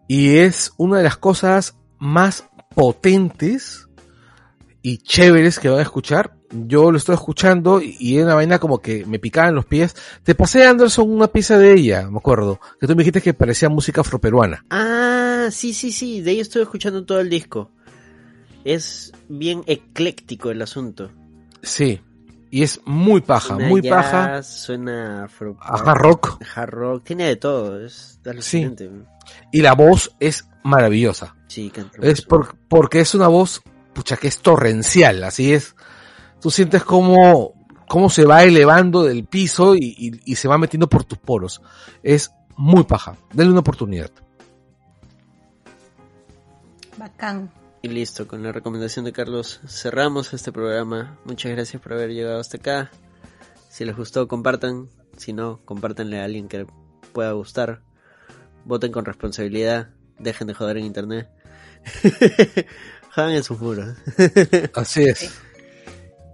Y es una de las cosas más potentes y chéveres que van a escuchar. Yo lo estoy escuchando y, y es una vaina como que me picaba en los pies. Te pasé, Anderson, una pieza de ella, me acuerdo. Que tú me dijiste que parecía música afroperuana. Ah, sí, sí, sí, de ahí estoy escuchando todo el disco. Es bien ecléctico el asunto. Sí. Y es muy paja, Suena muy jazz, paja. Suena afro, a hard rock. hard rock, tiene de todo, es alucinante. Y la voz es maravillosa. Sí, canta Es por- porque es una voz, pucha, que es torrencial, así es. Tú sientes como, cómo se va elevando del piso y, y- y se va metiendo por tus poros. Es muy paja. Denle una oportunidad. Bacán. Y listo, con la recomendación de Carlos cerramos este programa. Muchas gracias por haber llegado hasta acá. Si les gustó, compartan. Si no, compártanle a alguien que pueda gustar. Voten con responsabilidad. Dejen de joder en internet. Jodan en sus muros. Así es.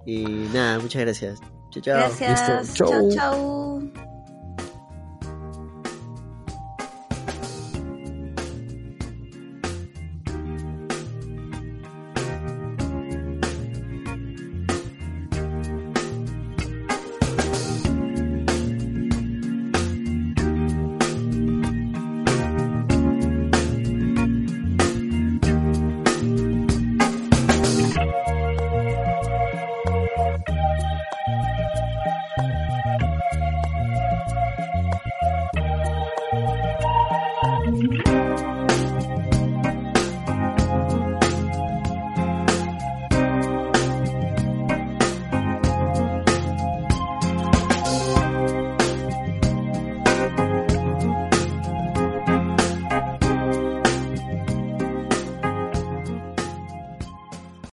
y nada, muchas gracias. Chao, chao. Gracias. Listo. Chau, Chau. chau.